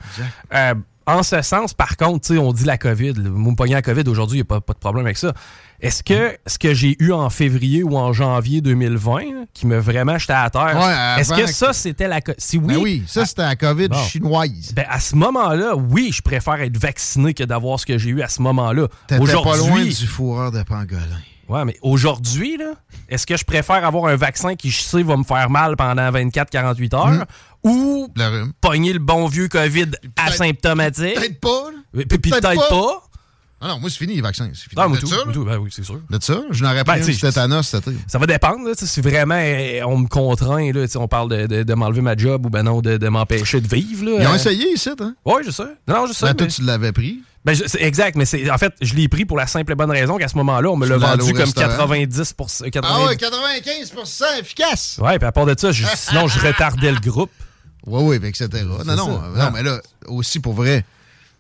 Euh, en ce sens, par contre, tu sais, on dit la COVID. Moi, me la COVID aujourd'hui, il n'y a pas, pas de problème avec ça. Est-ce que ce que j'ai eu en février ou en janvier 2020, là, qui me vraiment jeté à terre, Ouais, est-ce que que- ça, c'était la COVID? Si oui, Ben oui, ça, c'était la COVID Bon. chinoise. ben, à ce moment-là, oui, je préfère être vacciné que d'avoir ce que j'ai eu à ce moment-là. T'étais pas loin du fourreur de pangolin. Ouais, mais aujourd'hui, là, est-ce que je préfère avoir un vaccin qui, je sais, va me faire mal pendant 24-48 heures Mm. ou pogner le bon vieux COVID asymptomatique? Peut-être pas. Puis peut-être pas. Pas. Ah non, moi, c'est fini les vaccins. C'est fini. Ah, moi, De tout, ça, moi, là? tout, ben oui, c'est sûr. De ça, je n'aurais pas Ben, eu tétanos cet été. Ça va dépendre, là, si vraiment euh, on me contraint, là, on parle de, de- de m'enlever ma job ou ben non, de, de m'empêcher de vivre. Là, Ils ont euh, essayé ici, hein? Oui, je sais. Non, non, je sais. Ben, toi, mais- tu l'avais pris. Ben, je- exact, mais c'est en fait, je l'ai pris pour la simple et bonne raison qu'à ce moment-là, on me l'a vendu comme restaurant. 90 80... Ah ouais, 95% efficace. Ouais, puis à part de ça, je- sinon je retardais le groupe. Oui, oui, etc. Non, non, ça. Ah. non, mais là, aussi pour vrai,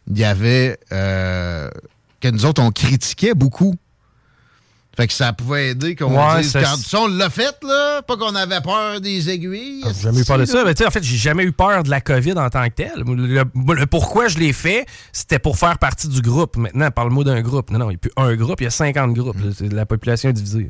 il y avait euh, que nous autres, on critiquait beaucoup. Fait que ça pouvait aider qu'on Ouais, dise, ça- quand ça, on l'a fait, là, pas qu'on avait peur des aiguilles. J'ai jamais eu peur de ça? Mais tu sais, en fait, j'ai jamais eu peur de la COVID en tant que telle. Le, le pourquoi je l'ai fait, c'était pour faire partie du groupe. Maintenant, parle-moi d'un groupe. Non, non, il n'y a plus un groupe, il y a 50 groupes. C'est- La population est divisée.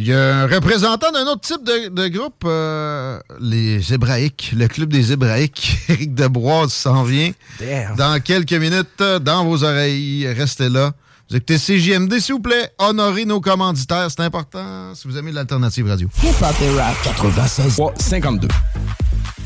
Il y a un représentant d'un autre type de, de groupe, euh, les Hébraïques, le club des Hébraïques. *laughs* Éric Debroise s'en vient Damn. dans quelques minutes euh, dans vos oreilles. Restez là. Vous écoutez CJMD, s'il vous plaît. Honorez nos commanditaires, c'est important si vous aimez l'alternative radio. Hip-hop et rap 96 52.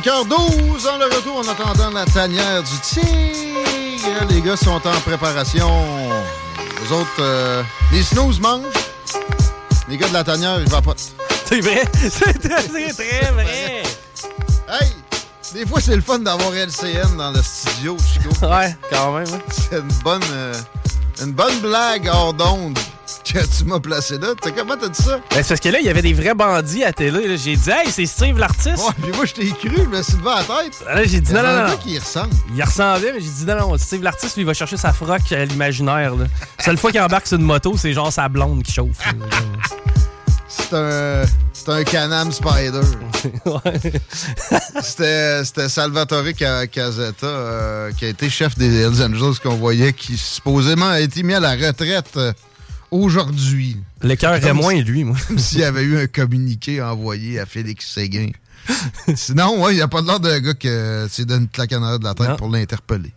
5h12 en le retour en attendant la tanière du tigre. Les gars sont en préparation. Les autres, euh, les snooze mangent. Les gars de la tanière, ils vapotent. C'est vrai? *laughs* C'est très, c'est très vrai. Hey! Des fois, c'est le fun d'avoir LCN dans le studio, Chico. Ouais, quand même. hein. C'est une bonne, euh, une bonne blague hors d'onde que tu m'as placé là. T'sais, comment t'as dit ça? Ben, c'est parce que là, il y avait des vrais bandits à télé. J'ai dit, hey, c'est Steve l'artiste. Ouais, puis moi, je t'ai cru, je me suis à la tête. Là, j'ai dit, Il non, non, non. y ressemble. Il ressemblait, mais j'ai dit non, non, Steve l'artiste, lui, il va chercher sa froc à l'imaginaire. là. Seule fois qu'il embarque sur une moto, c'est genre sa blonde qui chauffe. *laughs* C'est un, c'est un Canam Spider. *laughs* C'était c'était Salvatore Ca- Casetta, euh, qui a été chef des Hells Angels qu'on voyait, qui supposément a été mis à la retraite euh, aujourd'hui. Le cœur est moins, lui, moi. Comme s'il y avait eu un communiqué envoyé à Félix Séguin. Sinon, ouais, il n'y a pas de l'air d'un gars que tu donnes une claque en arrière de la tête Non. pour l'interpeller.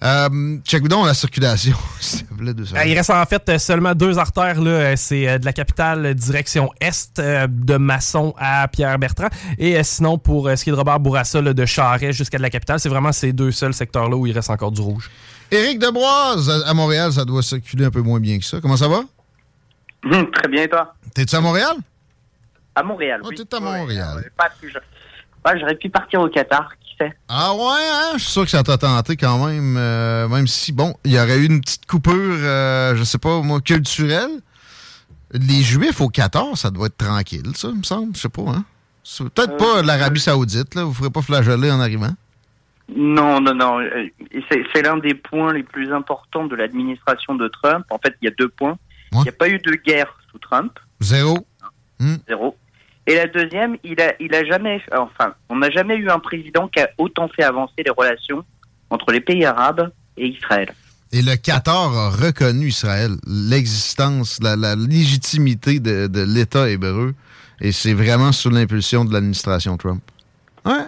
Euh, check donc la circulation, *laughs* s'il te plaît, deux Euh. Il reste en fait seulement deux artères. là. Euh, C'est euh, de la capitale direction est, de Masson à Pierre-Bertrand. Et sinon, pour ce qui est de Robert Bourassa, là, de Charest jusqu'à de la capitale, c'est vraiment ces deux seuls secteurs-là où il reste encore du rouge. Éric Debroise, à Montréal, ça doit circuler un peu moins bien que ça. Comment ça va? Hum, très bien, toi. T'es-tu à Montréal? À Montréal, oui. Ah, t'es à Montréal. Ouais, pas plus- Ouais, J'aurais pu partir au Qatar, qui fait. Ah ouais, hein? Je suis sûr que ça t'a tenté quand même, euh, même si, bon, il y aurait eu une petite coupure, euh, je sais pas, moi, culturelle. Les Juifs au 14, ça doit être tranquille, ça, il me semble. Je sais pas, hein? Peut-être pas l'Arabie Saoudite, là. Vous ferez pas flageoler en arrivant? Non, non, non. euh, C'est l'un des points les plus importants de l'administration de Trump. En fait, il y a deux points. Il n'y a pas eu de guerre sous Trump, Zéro. Zéro. Et la deuxième, il a, il a jamais, enfin, on n'a jamais eu un président qui a autant fait avancer les relations entre les pays arabes et Israël. Et le Qatar a reconnu Israël, l'existence, la, la légitimité de, de l'État hébreu. Et c'est vraiment sous l'impulsion de l'administration Trump.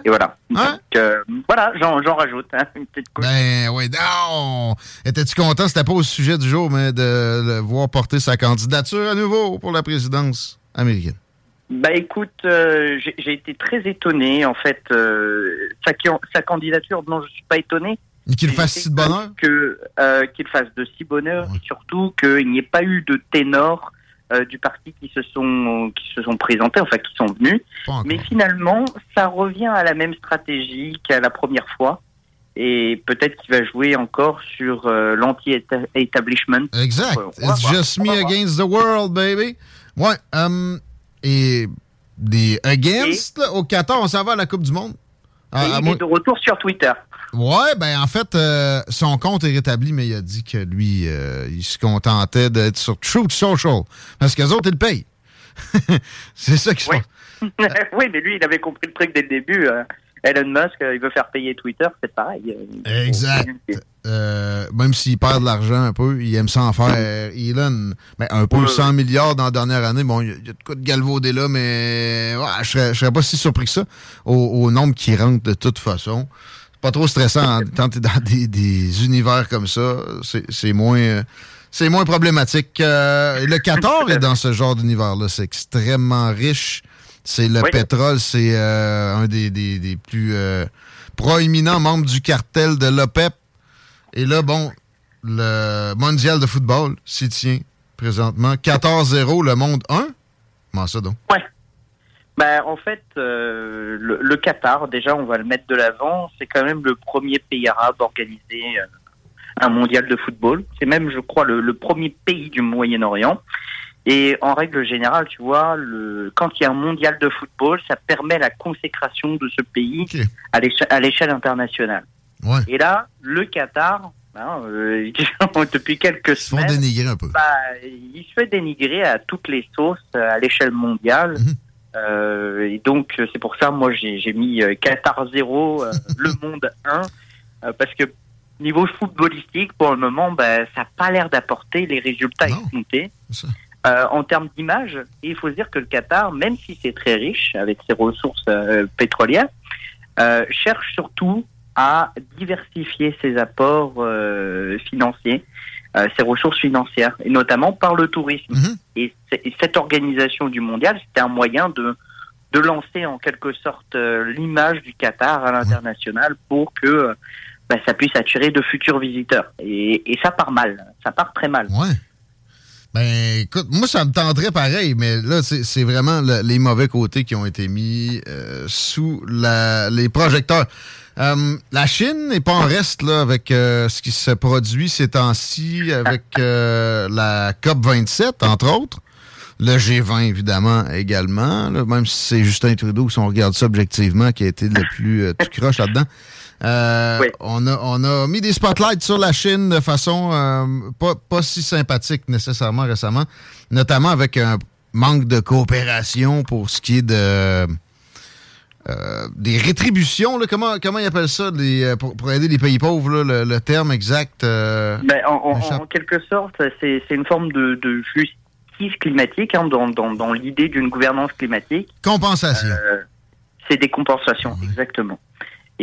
Et voilà. Donc, euh, voilà, j'en j'en rajoute hein, une petite couche. Ben oui, non! Étais-tu content? C'était pas au sujet du jour, mais de le voir porter sa candidature à nouveau pour la présidence américaine. Bah écoute, euh, j'ai été très étonné en fait. euh, sa, candidature, non, je suis pas étonné. Qu'il fasse si de bonheur? Que euh, qu'il fasse de si bonheur, et surtout qu'il n'y ait pas eu de ténors euh, du parti qui se sont qui se sont présentés, enfin qui sont venus. Mais finalement, ça revient à la même stratégie qu'à la première fois. Et peut-être qu'il va jouer encore sur euh, l'anti-establishment. Exact. Euh, It's just me against the world, baby. Ouais. hum, et des against, là, au Qatar, on s'en va à la Coupe du Monde. Et à il est de retour sur Twitter. Ouais, ben en fait, euh, son compte est rétabli, mais il a dit que lui, euh, il se contentait d'être sur Truth Social. Parce qu'eux autres, ils le payent. *laughs* c'est ça qui se passe. *laughs* oui, mais lui, il avait compris le truc dès le début. euh, Elon Musk, euh, il veut faire payer Twitter, c'est pareil. Exact. Euh, même s'il perd de l'argent un peu, il aime ça en faire. Elon, ben, un peu 100 milliards dans la dernière année. Bon, il y, a- de quoi de galvaudé là, mais ouais, je serais, je serais pas si surpris que ça au, au nombre qui rentre de toute façon. C'est pas trop stressant hein, *laughs* quand t'es dans des, des univers comme ça. C'est moins... euh, c'est moins problématique. Euh, le Qatar *laughs* est dans ce genre d'univers-là. C'est extrêmement riche. C'est le Oui. pétrole, c'est euh, un des, des- des plus euh, proéminents membres du cartel de l'OPEP. Et là, bon, le mondial de football s'y tient présentement. 14-0, le monde 1. Comment ça donc? Bah, en fait, euh, le, le Qatar, déjà, on va le mettre de l'avant, c'est quand même le premier pays arabe à organiser euh, un mondial de football. C'est même, je crois, le, le premier pays du Moyen-Orient. Et en règle générale, tu vois, le, quand il y a un mondial de football, ça permet la consécration de ce pays à l'éche- à l'échelle internationale. Ouais. Et là, le Qatar, hein, euh, *laughs* depuis quelques semaines, dénigrer un peu. bah, il se fait dénigrer à toutes les sauces à l'échelle mondiale. Mhm. Euh, et donc, c'est pour ça, moi, j'ai mis euh, Qatar 0, euh, *laughs* le monde 1, euh, parce que niveau footballistique, pour le moment, bah, ça n'a pas l'air d'apporter les résultats escomptés. Euh, en termes d'image, et il faut se dire que le Qatar, même si c'est très riche avec ses ressources euh, pétrolières, euh, cherche surtout à diversifier ses apports financiers, ses ressources financières, et notamment par le tourisme. Et, c- et cette organisation du mondial, c'était un moyen de, de lancer en quelque sorte l'image du Qatar à l'international pour que bah, ça puisse attirer de futurs visiteurs. Et, et ça part mal, ça part très mal. Ouais. Ben, écoute, moi, ça me tendrait pareil, mais là, c'est vraiment le- les mauvais côtés qui ont été mis euh, sous la- les projecteurs. Euh, la Chine n'est pas en reste là avec euh, ce qui se produit ces temps-ci avec la COP 27, entre autres. Le G20, évidemment, également. là, même si c'est Justin Trudeau, si on regarde ça objectivement, qui a été le plus tout croche là-dedans. Euh, on, a, on a mis des spotlights sur la Chine de façon euh, pas, pas si sympathique nécessairement récemment, notamment avec un manque de coopération pour ce qui est de euh, des rétributions. Là, comment, comment ils appellent ça les, pour, pour aider les pays pauvres, là, le, le terme exact? euh, Ben, en, en- m'échappe. en quelque sorte, c'est une forme de, de justice climatique hein, dans, dans, dans l'idée d'une gouvernance climatique. Compensation. Euh, c'est des compensations, exactement.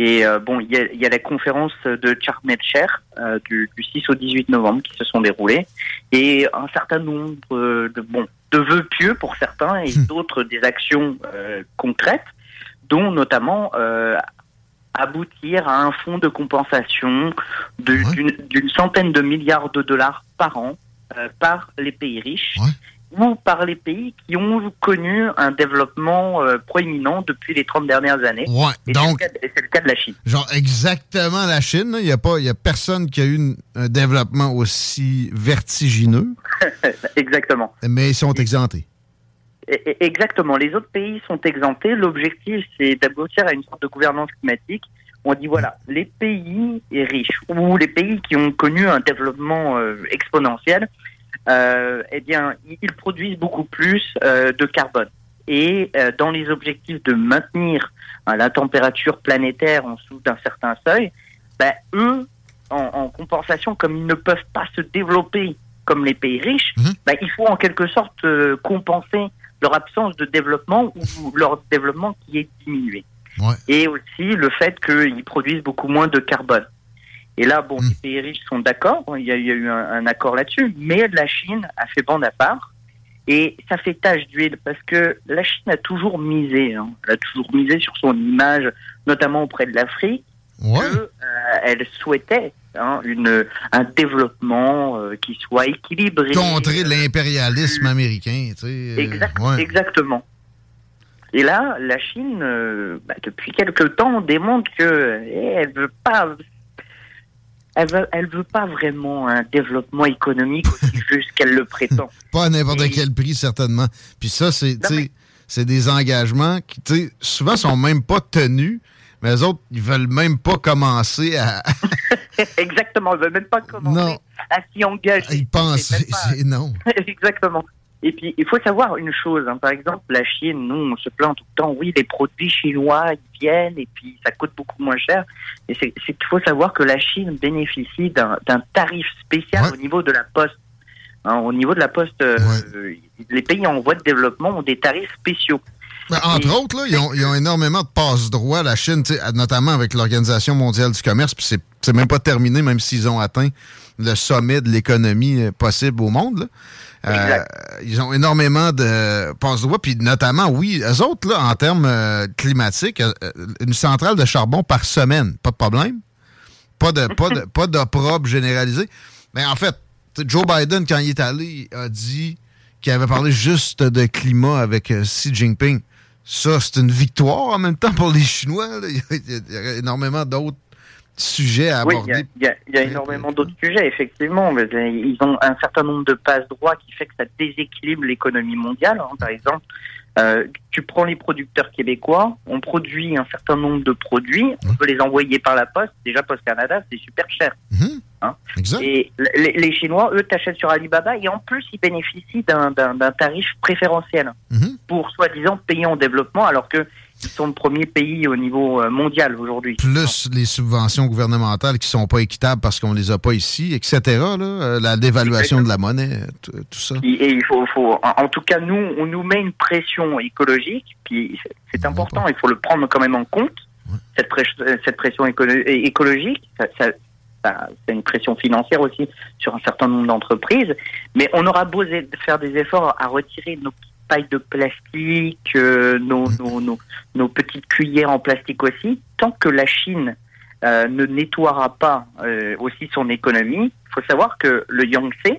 Et euh, bon, il y a, il y a la conférence de el-Sheikh euh, du, du 6 au 18 novembre qui se sont déroulées. Et un certain nombre de bon de vœux pieux pour certains et d'autres des actions euh, concrètes, dont notamment aboutir à un fonds de compensation de- d'une centaine de milliards de dollars par an par les pays riches ou par les pays qui ont connu un développement euh, proéminent depuis les 30 dernières années. Ouais, Et donc- c'est le, cas- le de la Chine. Genre exactement la Chine. Il n'y a, pas- il y a personne qui a eu une- un développement aussi vertigineux, *laughs* Exactement. mais ils sont exemptés. Exactement. Les autres pays sont exemptés. L'objectif, c'est d'aboutir à une sorte de gouvernance climatique. On dit voilà, les pays riches ou les pays qui ont connu un développement euh, exponentiel, eh bien, ils- produisent beaucoup plus euh, de carbone. Et euh, dans les objectifs de maintenir hein, la température planétaire en dessous d'un certain seuil, ben, eux, en, en compensation, comme ils ne peuvent pas se développer comme les pays riches, ben, il faut en quelque sorte euh, compenser leur absence de développement ou leur développement qui est diminué. Et aussi le fait qu'ils produisent beaucoup moins de carbone. Et là, bon, les pays riches sont d'accord, il y a, il y a eu un, un accord là-dessus, mais la Chine a fait bande à part. Et ça fait tache d'huile parce que la Chine a toujours misé, hein, elle a toujours misé sur son image, notamment auprès de l'Afrique, que euh, elle souhaitait hein, une, un développement euh, qui soit équilibré. Contrer l'impérialisme américain, tu sais. euh, Exact- ouais. Exactement. Et là, la Chine, bah, depuis quelque temps, démontre que eh, elle veut pas, elle veut, elle veut pas vraiment un développement économique aussi *laughs* juste qu'elle le prétend. Pas à n'importe quel prix, certainement. Puis ça, c'est des engagements qui, tu souvent, sont même pas tenus, mais les autres, ils veulent même pas commencer à. *laughs* *laughs* Exactement, elle veut même pas commencer Non. à s'y engager. Ils pensent, pas- non. Exactement. Et puis, il faut savoir une chose. hein. Par exemple, la Chine, nous, on se plaint tout le temps. Oui, les produits chinois, ils viennent et puis ça coûte beaucoup moins cher. Et c'est qu'il faut savoir que la Chine bénéficie d'un tarif spécial au niveau de la poste. Hein, au niveau de la poste, euh, les pays en voie de développement ont des tarifs spéciaux. Ben, entre autres, là, ils, ont, ils ont énormément de passe-droits, la Chine, notamment avec l'Organisation mondiale du commerce, puis c'est- même pas terminé, même s'ils ont atteint le sommet de l'économie euh, possible au monde. là. Euh, ils ont énormément de passe-droits, puis notamment, oui, eux autres, là, en termes euh, climatiques, euh, une centrale de charbon par semaine, pas de problème. Pas de pas de *laughs* pas d'opprobre généralisé. Mais en fait, Joe Biden, quand il est allé, a dit qu'il avait parlé juste de climat avec Xi Jinping. Ça, c'est une victoire en même temps pour les Chinois. là. *laughs* Il y a énormément d'autres sujets à Oui, il y aborder. a, il y a- il y a énormément d'autres sujets, effectivement. Mais, ils ont un certain nombre de passe-droits qui fait que ça déséquilibre l'économie mondiale. hein. Par exemple, euh, tu prends les producteurs québécois, on produit un certain nombre de produits, on peut les envoyer par la poste. Déjà, Post Canada, c'est super cher. Hein. Et les, les Chinois, eux, t'achètent sur Alibaba et en plus, ils bénéficient d'un- tarif préférentiel pour soi-disant pays en développement, alors que sont le premier pays au niveau euh, mondial aujourd'hui. Plus les subventions gouvernementales qui sont pas équitables parce qu'on les a pas ici, etc. là, euh, la dévaluation de la monnaie, tout, tout ça. Et, il faut, faut- en tout cas, nous, on nous met une pression écologique, puis c'est- important, il faut le prendre quand même en compte, cette, pré- cette pression écologique. Ça, ça- ça- c'est une pression financière aussi sur un certain nombre d'entreprises, mais on aura beau faire des efforts à retirer nos pailles de plastique, euh, nos, nos, nos, nos petites cuillères en plastique aussi, tant que la Chine euh, ne nettoiera pas euh, aussi son économie, il faut savoir que le Yangtze,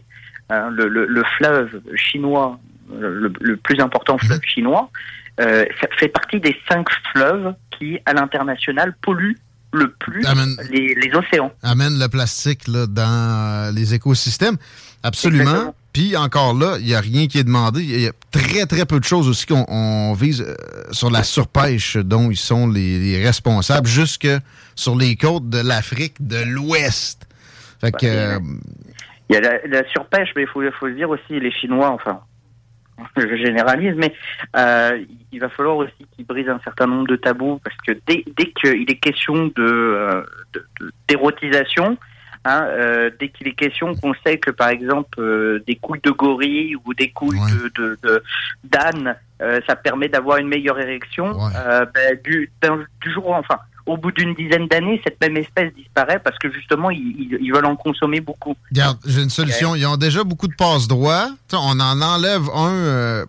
le, le, le fleuve chinois, le, le plus important fleuve chinois, ça fait partie des cinq fleuves qui, à l'international, polluent le plus les, les océans. amène le plastique là, dans les écosystèmes. Absolument. Puis encore là, il n'y a rien qui est demandé. Il y a très, très peu de choses aussi qu'on on vise euh, sur la surpêche dont ils sont les, les responsables, jusque sur les côtes de l'Afrique de l'Ouest. Fait que, euh, Il y a la, la surpêche, mais il faut, faut le dire aussi, les Chinois, enfin, *laughs* je généralise, mais euh, il va falloir aussi qu'ils brisent un certain nombre de tabous, parce que dès, dès qu'il est question euh, de- d'érotisation, hein, euh, dès qu'il est question qu'on sait que, par exemple, euh, des couilles de gorille ou des couilles de, d'âne, euh, ça permet d'avoir une meilleure érection, ben, du, d'un- du jour au enfin, au bout d'une dizaine d'années, cette même espèce disparaît parce que justement, ils, ils- ils veulent en consommer beaucoup. regarde, j'ai une solution. Ils ont déjà beaucoup de passe-droits. Tu sais, On en enlève un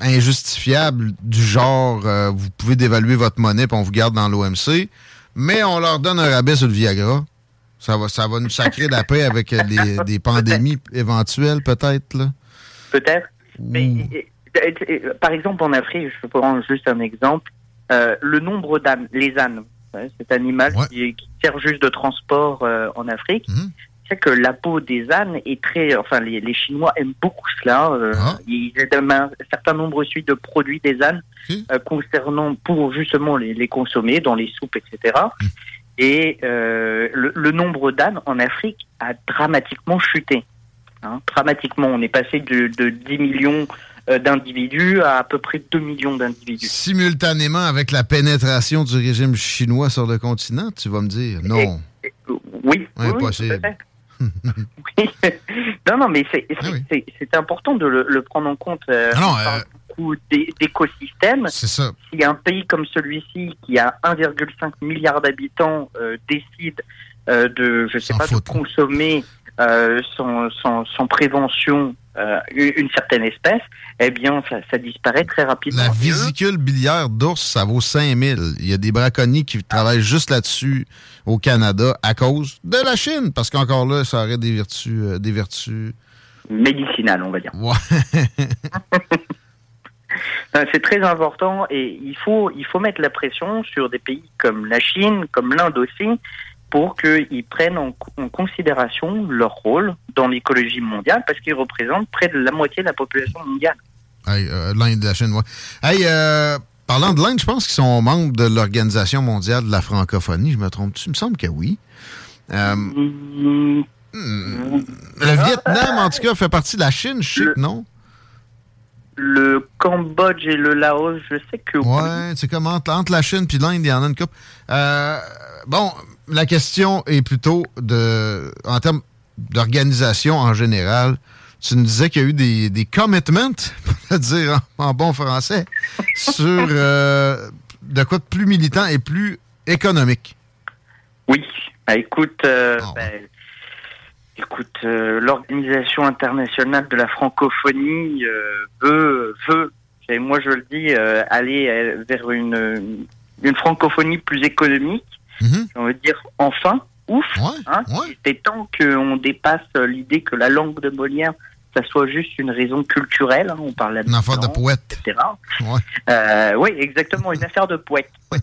injustifiable du genre vous pouvez dévaluer votre monnaie puis on vous garde dans l'OMC, mais on leur donne un rabais sur le Viagra. Ça va, ça va nous sacrer la paix avec euh, les- *laughs* des pandémies éventuelles, peut-être. là? Peut-être. Mais par exemple, en Afrique, je prendre juste un exemple, euh, le nombre d'ânes, les ânes, cet animal qui, qui sert juste de transport euh, en Afrique, sais que la peau des ânes est très, enfin les, les Chinois aiment beaucoup cela. euh, Ils aiment un certain nombre aussi de produits des ânes concernant pour justement les, les consommer dans les soupes, etc. Et euh, le, le nombre d'ânes en Afrique a dramatiquement chuté. Hein, dramatiquement, on est passé de, de 10 millions euh, d'individus à à peu près 2 millions d'individus. Simultanément avec la pénétration du régime chinois sur le continent, tu vas me dire non. Oui, Impossible. Oui. *laughs* non, non, mais c'est c'est important de le, le prendre en compte. euh, Ah non, d'é- d'écosystèmes. C'est ça. Si un pays comme celui-ci, qui a 1,5 milliard d'habitants, euh, décide euh, de, je sais pas, de consommer euh, sans prévention euh, une certaine espèce, eh bien, ça, ça disparaît très rapidement. La vésicule biliaire d'ours, ça vaut 5000. Il y a des braconniers qui travaillent juste là-dessus au Canada à cause de la Chine, parce qu'encore là, ça aurait des vertus, euh, des vertus médicinales, on va dire. *laughs* Euh, C'est très important et il faut, il faut mettre la pression sur des pays comme la Chine, comme l'Inde aussi, pour qu'ils prennent en, en considération leur rôle dans l'écologie mondiale parce qu'ils représentent près de la moitié de la population mondiale. Hey, euh, L'Inde, la Chine. Hey, euh, parlant de l'Inde, je pense qu'ils sont membres de l'Organisation mondiale de la francophonie. Je me trompe-tu? Il me semble que oui. Euh, hmm, le Vietnam, en tout cas, fait partie de la Chine, je sais non. Le Cambodge et le Laos, je sais que Ouais, c'est comme entre, entre la Chine puis l'Inde, il y en a une coupe. Euh, bon, la question est plutôt de, en termes d'organisation en général. Tu nous disais qu'il y a eu des, des commitments, *laughs* pour le dire en, en bon français, sur *laughs* euh, de quoi de plus militant et plus économique. Oui, bah, écoute, euh, ben, écoute, euh, l'organisation internationale de la francophonie veut, veut, et moi je le dis, aller vers une, une francophonie plus économique. On veut dire enfin, ouf. hein, C'est temps qu'on dépasse l'idée que la langue de Molière, ça soit juste une raison culturelle. hein, on parle Une affaire de poète. etc. Ouais. Euh, oui, exactement, une affaire de poète. *laughs*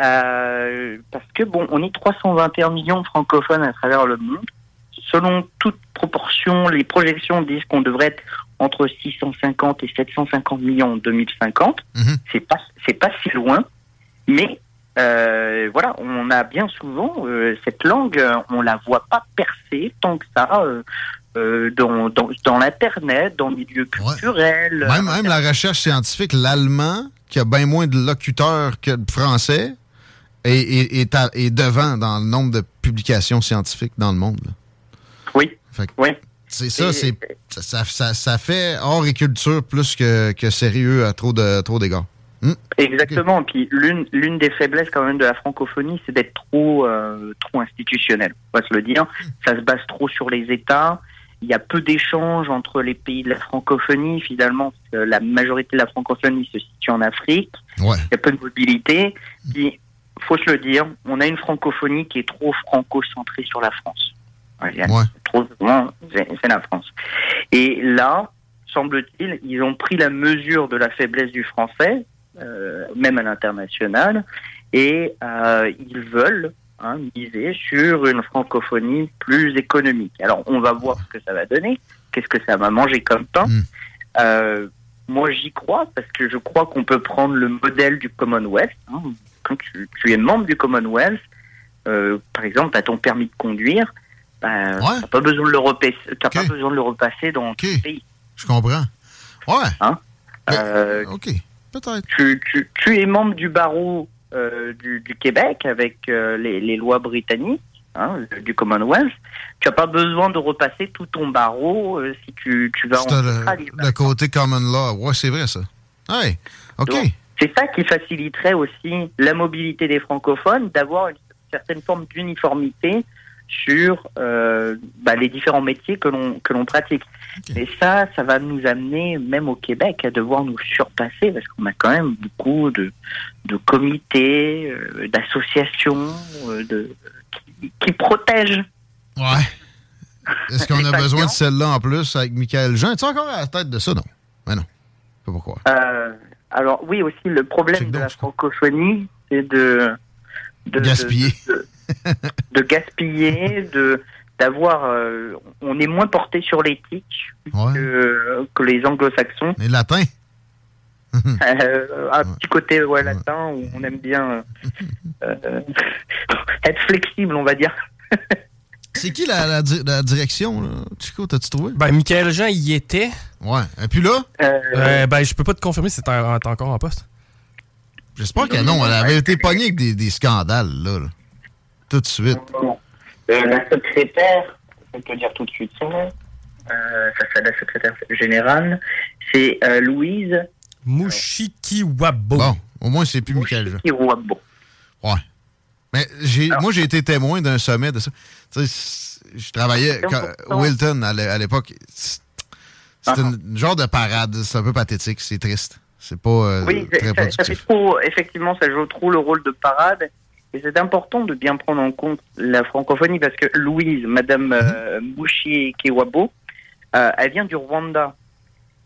Euh, parce que bon, on est 321 millions de francophones à travers le monde. Selon toute proportion, les projections disent qu'on devrait être entre 650 et 750 millions en 2050. C'est pas, c'est pas si loin, mais euh, voilà, on a bien souvent euh, cette langue, on la voit pas percer tant que ça euh, dans, dans, dans l'internet, dans le milieu culturel. Même, même la recherche scientifique, l'allemand, qui a bien moins de locuteurs que le français, est, est- est à- est devant dans le nombre de publications scientifiques dans le monde. là. Oui. oui. C'est ça, c'est ça, ça, ça- ça fait hors et culture plus que, que sérieux à trop de trop d'égards. Exactement. Puis l'une l'une des faiblesses quand même de la francophonie, c'est d'être trop euh, trop institutionnel. On va se le dire. Ça se base trop sur les États. Il y a peu d'échanges entre les pays de la francophonie. Finalement, que la majorité de la francophonie se situe en Afrique. Il y a peu de mobilité. Puis, faut se le dire, on a une francophonie qui est trop franco-centrée sur la France. Ouais, Trop souvent, c'est la France. Et là, semble-t-il, ils ont pris la mesure de la faiblesse du français, euh, même à l'international, et euh, ils veulent hein, miser sur une francophonie plus économique. Alors, on va voir ce que ça va donner, qu'est-ce que ça va manger comme pain. Euh, moi, j'y crois parce que je crois qu'on peut prendre le modèle du Commonwealth. hein. Quand tu, tu es membre du Commonwealth, euh, par exemple, tu as ton permis de conduire, ben, t'as pas besoin de le repasser, t'as pas besoin de le repasser dans tout le pays. Je comprends. Ouais. Hein? Euh, OK. Peut-être. Tu, tu, tu es membre du barreau euh, du, du Québec avec euh, les, les lois britanniques hein, du Commonwealth. Tu n'as pas besoin de repasser tout ton barreau euh, si tu, tu vas en Australie. le, le côté common law. Ouais, c'est vrai, ça. Ouais. OK. C'est ça qui faciliterait aussi la mobilité des francophones, d'avoir une certaine forme d'uniformité sur euh, bah, les différents métiers que l'on que l'on pratique. Et ça, ça va nous amener, même au Québec, à devoir nous surpasser, parce qu'on a quand même beaucoup de, de comités, euh, d'associations, euh, de qui, qui protègent. Ouais. Est-ce qu'on *laughs* a besoin de celle-là en plus avec Michael Jean? Es-tu encore à la tête de ça? Non? Mais non. Je sais pas pourquoi. Alors oui, aussi le problème de la francophonie, c'est de, de Gaspiller. de, *laughs* de- gaspiller, de d'avoir, euh, on est moins porté sur l'éthique que, que les anglo-saxons. Les latins. *laughs* Euh, un petit côté ouais, latin où on aime bien euh, *laughs* être flexible, on va dire. C'est qui la, la di- la direction, là? Chico, t'as-tu trouvé? Ben, Michael Jean y était. Ouais. Et puis là? Euh, ben, je peux pas te confirmer si t'es en- t'es encore en poste. J'espère que non. Elle avait été pognée avec des, des scandales, là, là. Tout de suite. Euh, la secrétaire, je vais te dire tout de suite son nom. Euh, ça c'est la secrétaire générale. C'est euh, Louise Mushikiwabo. Bon, au moins, c'est plus Michael Jean. Kiwabo. Ouais. Mais j'ai, moi, j'ai été témoin d'un sommet de ça. Tu sais, je travaillais important. Wilton à l'é- à l'époque. C'est c'est une une genre de parade. C'est un peu pathétique. C'est triste. C'est pas euh, Oui, c'est- très ça, ça fait productif. trop, effectivement, ça joue trop le rôle de parade. Et c'est important de bien prendre en compte la francophonie parce que Louise, Madame euh, Mouchi Kewabo, euh, elle vient du Rwanda.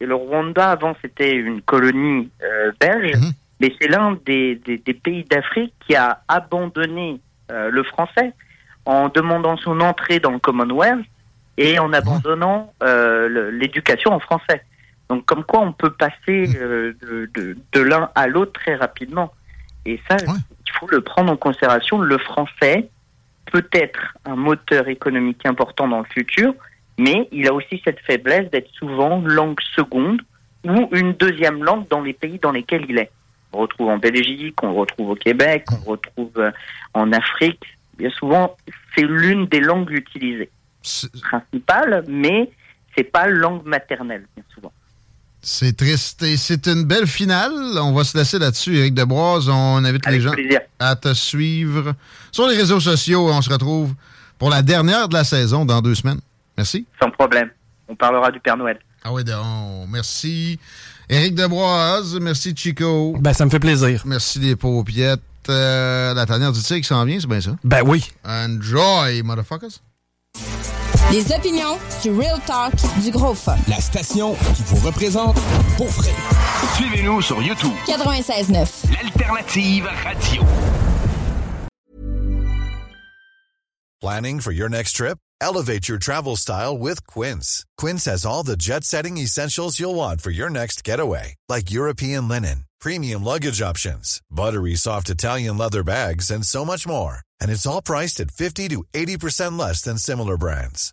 Et le Rwanda, avant, c'était une colonie euh, belge, mais c'est l'un des, des- des pays d'Afrique qui a abandonné euh, le français en demandant son entrée dans le Commonwealth et en abandonnant euh, l'éducation en français. Donc, comme quoi, on peut passer euh, de, de, de l'un à l'autre très rapidement. Et ça, il faut le prendre en considération. Le français peut être un moteur économique important dans le futur, mais il a aussi cette faiblesse d'être souvent langue seconde ou une deuxième langue dans les pays dans lesquels il est. On le retrouve en Belgique, on le retrouve au Québec, on le retrouve euh, en Afrique. Bien souvent, c'est l'une des langues utilisées. Principale, mais c'est pas langue maternelle, bien souvent. C'est triste. Et c'est une belle finale. On va se laisser là-dessus. Eric Debroise, on invite les gens à te suivre sur les réseaux sociaux. On se retrouve pour la dernière de la saison dans deux semaines. Merci. Sans problème. On parlera du Père Noël. Ah oui, donc, merci. Éric Debroise, merci Chico. Ben, ça me fait plaisir. Merci les paupiettes. Euh, la dernière du tigre qui s'en vient, c'est bien ça? Ben oui. Enjoy, motherfuckers. Les opinions, du real talk, du gros fun. La station qui vous représente pour vrai. Suivez-nous sur YouTube. 96.9. L'alternative radio. Planning for your next trip? Elevate your travel style with Quince. Quince has all the jet setting essentials you'll want for your next getaway, like European linen, premium luggage options, buttery soft Italian leather bags, and so much more. And it's all priced at 50 to 80% less than similar brands.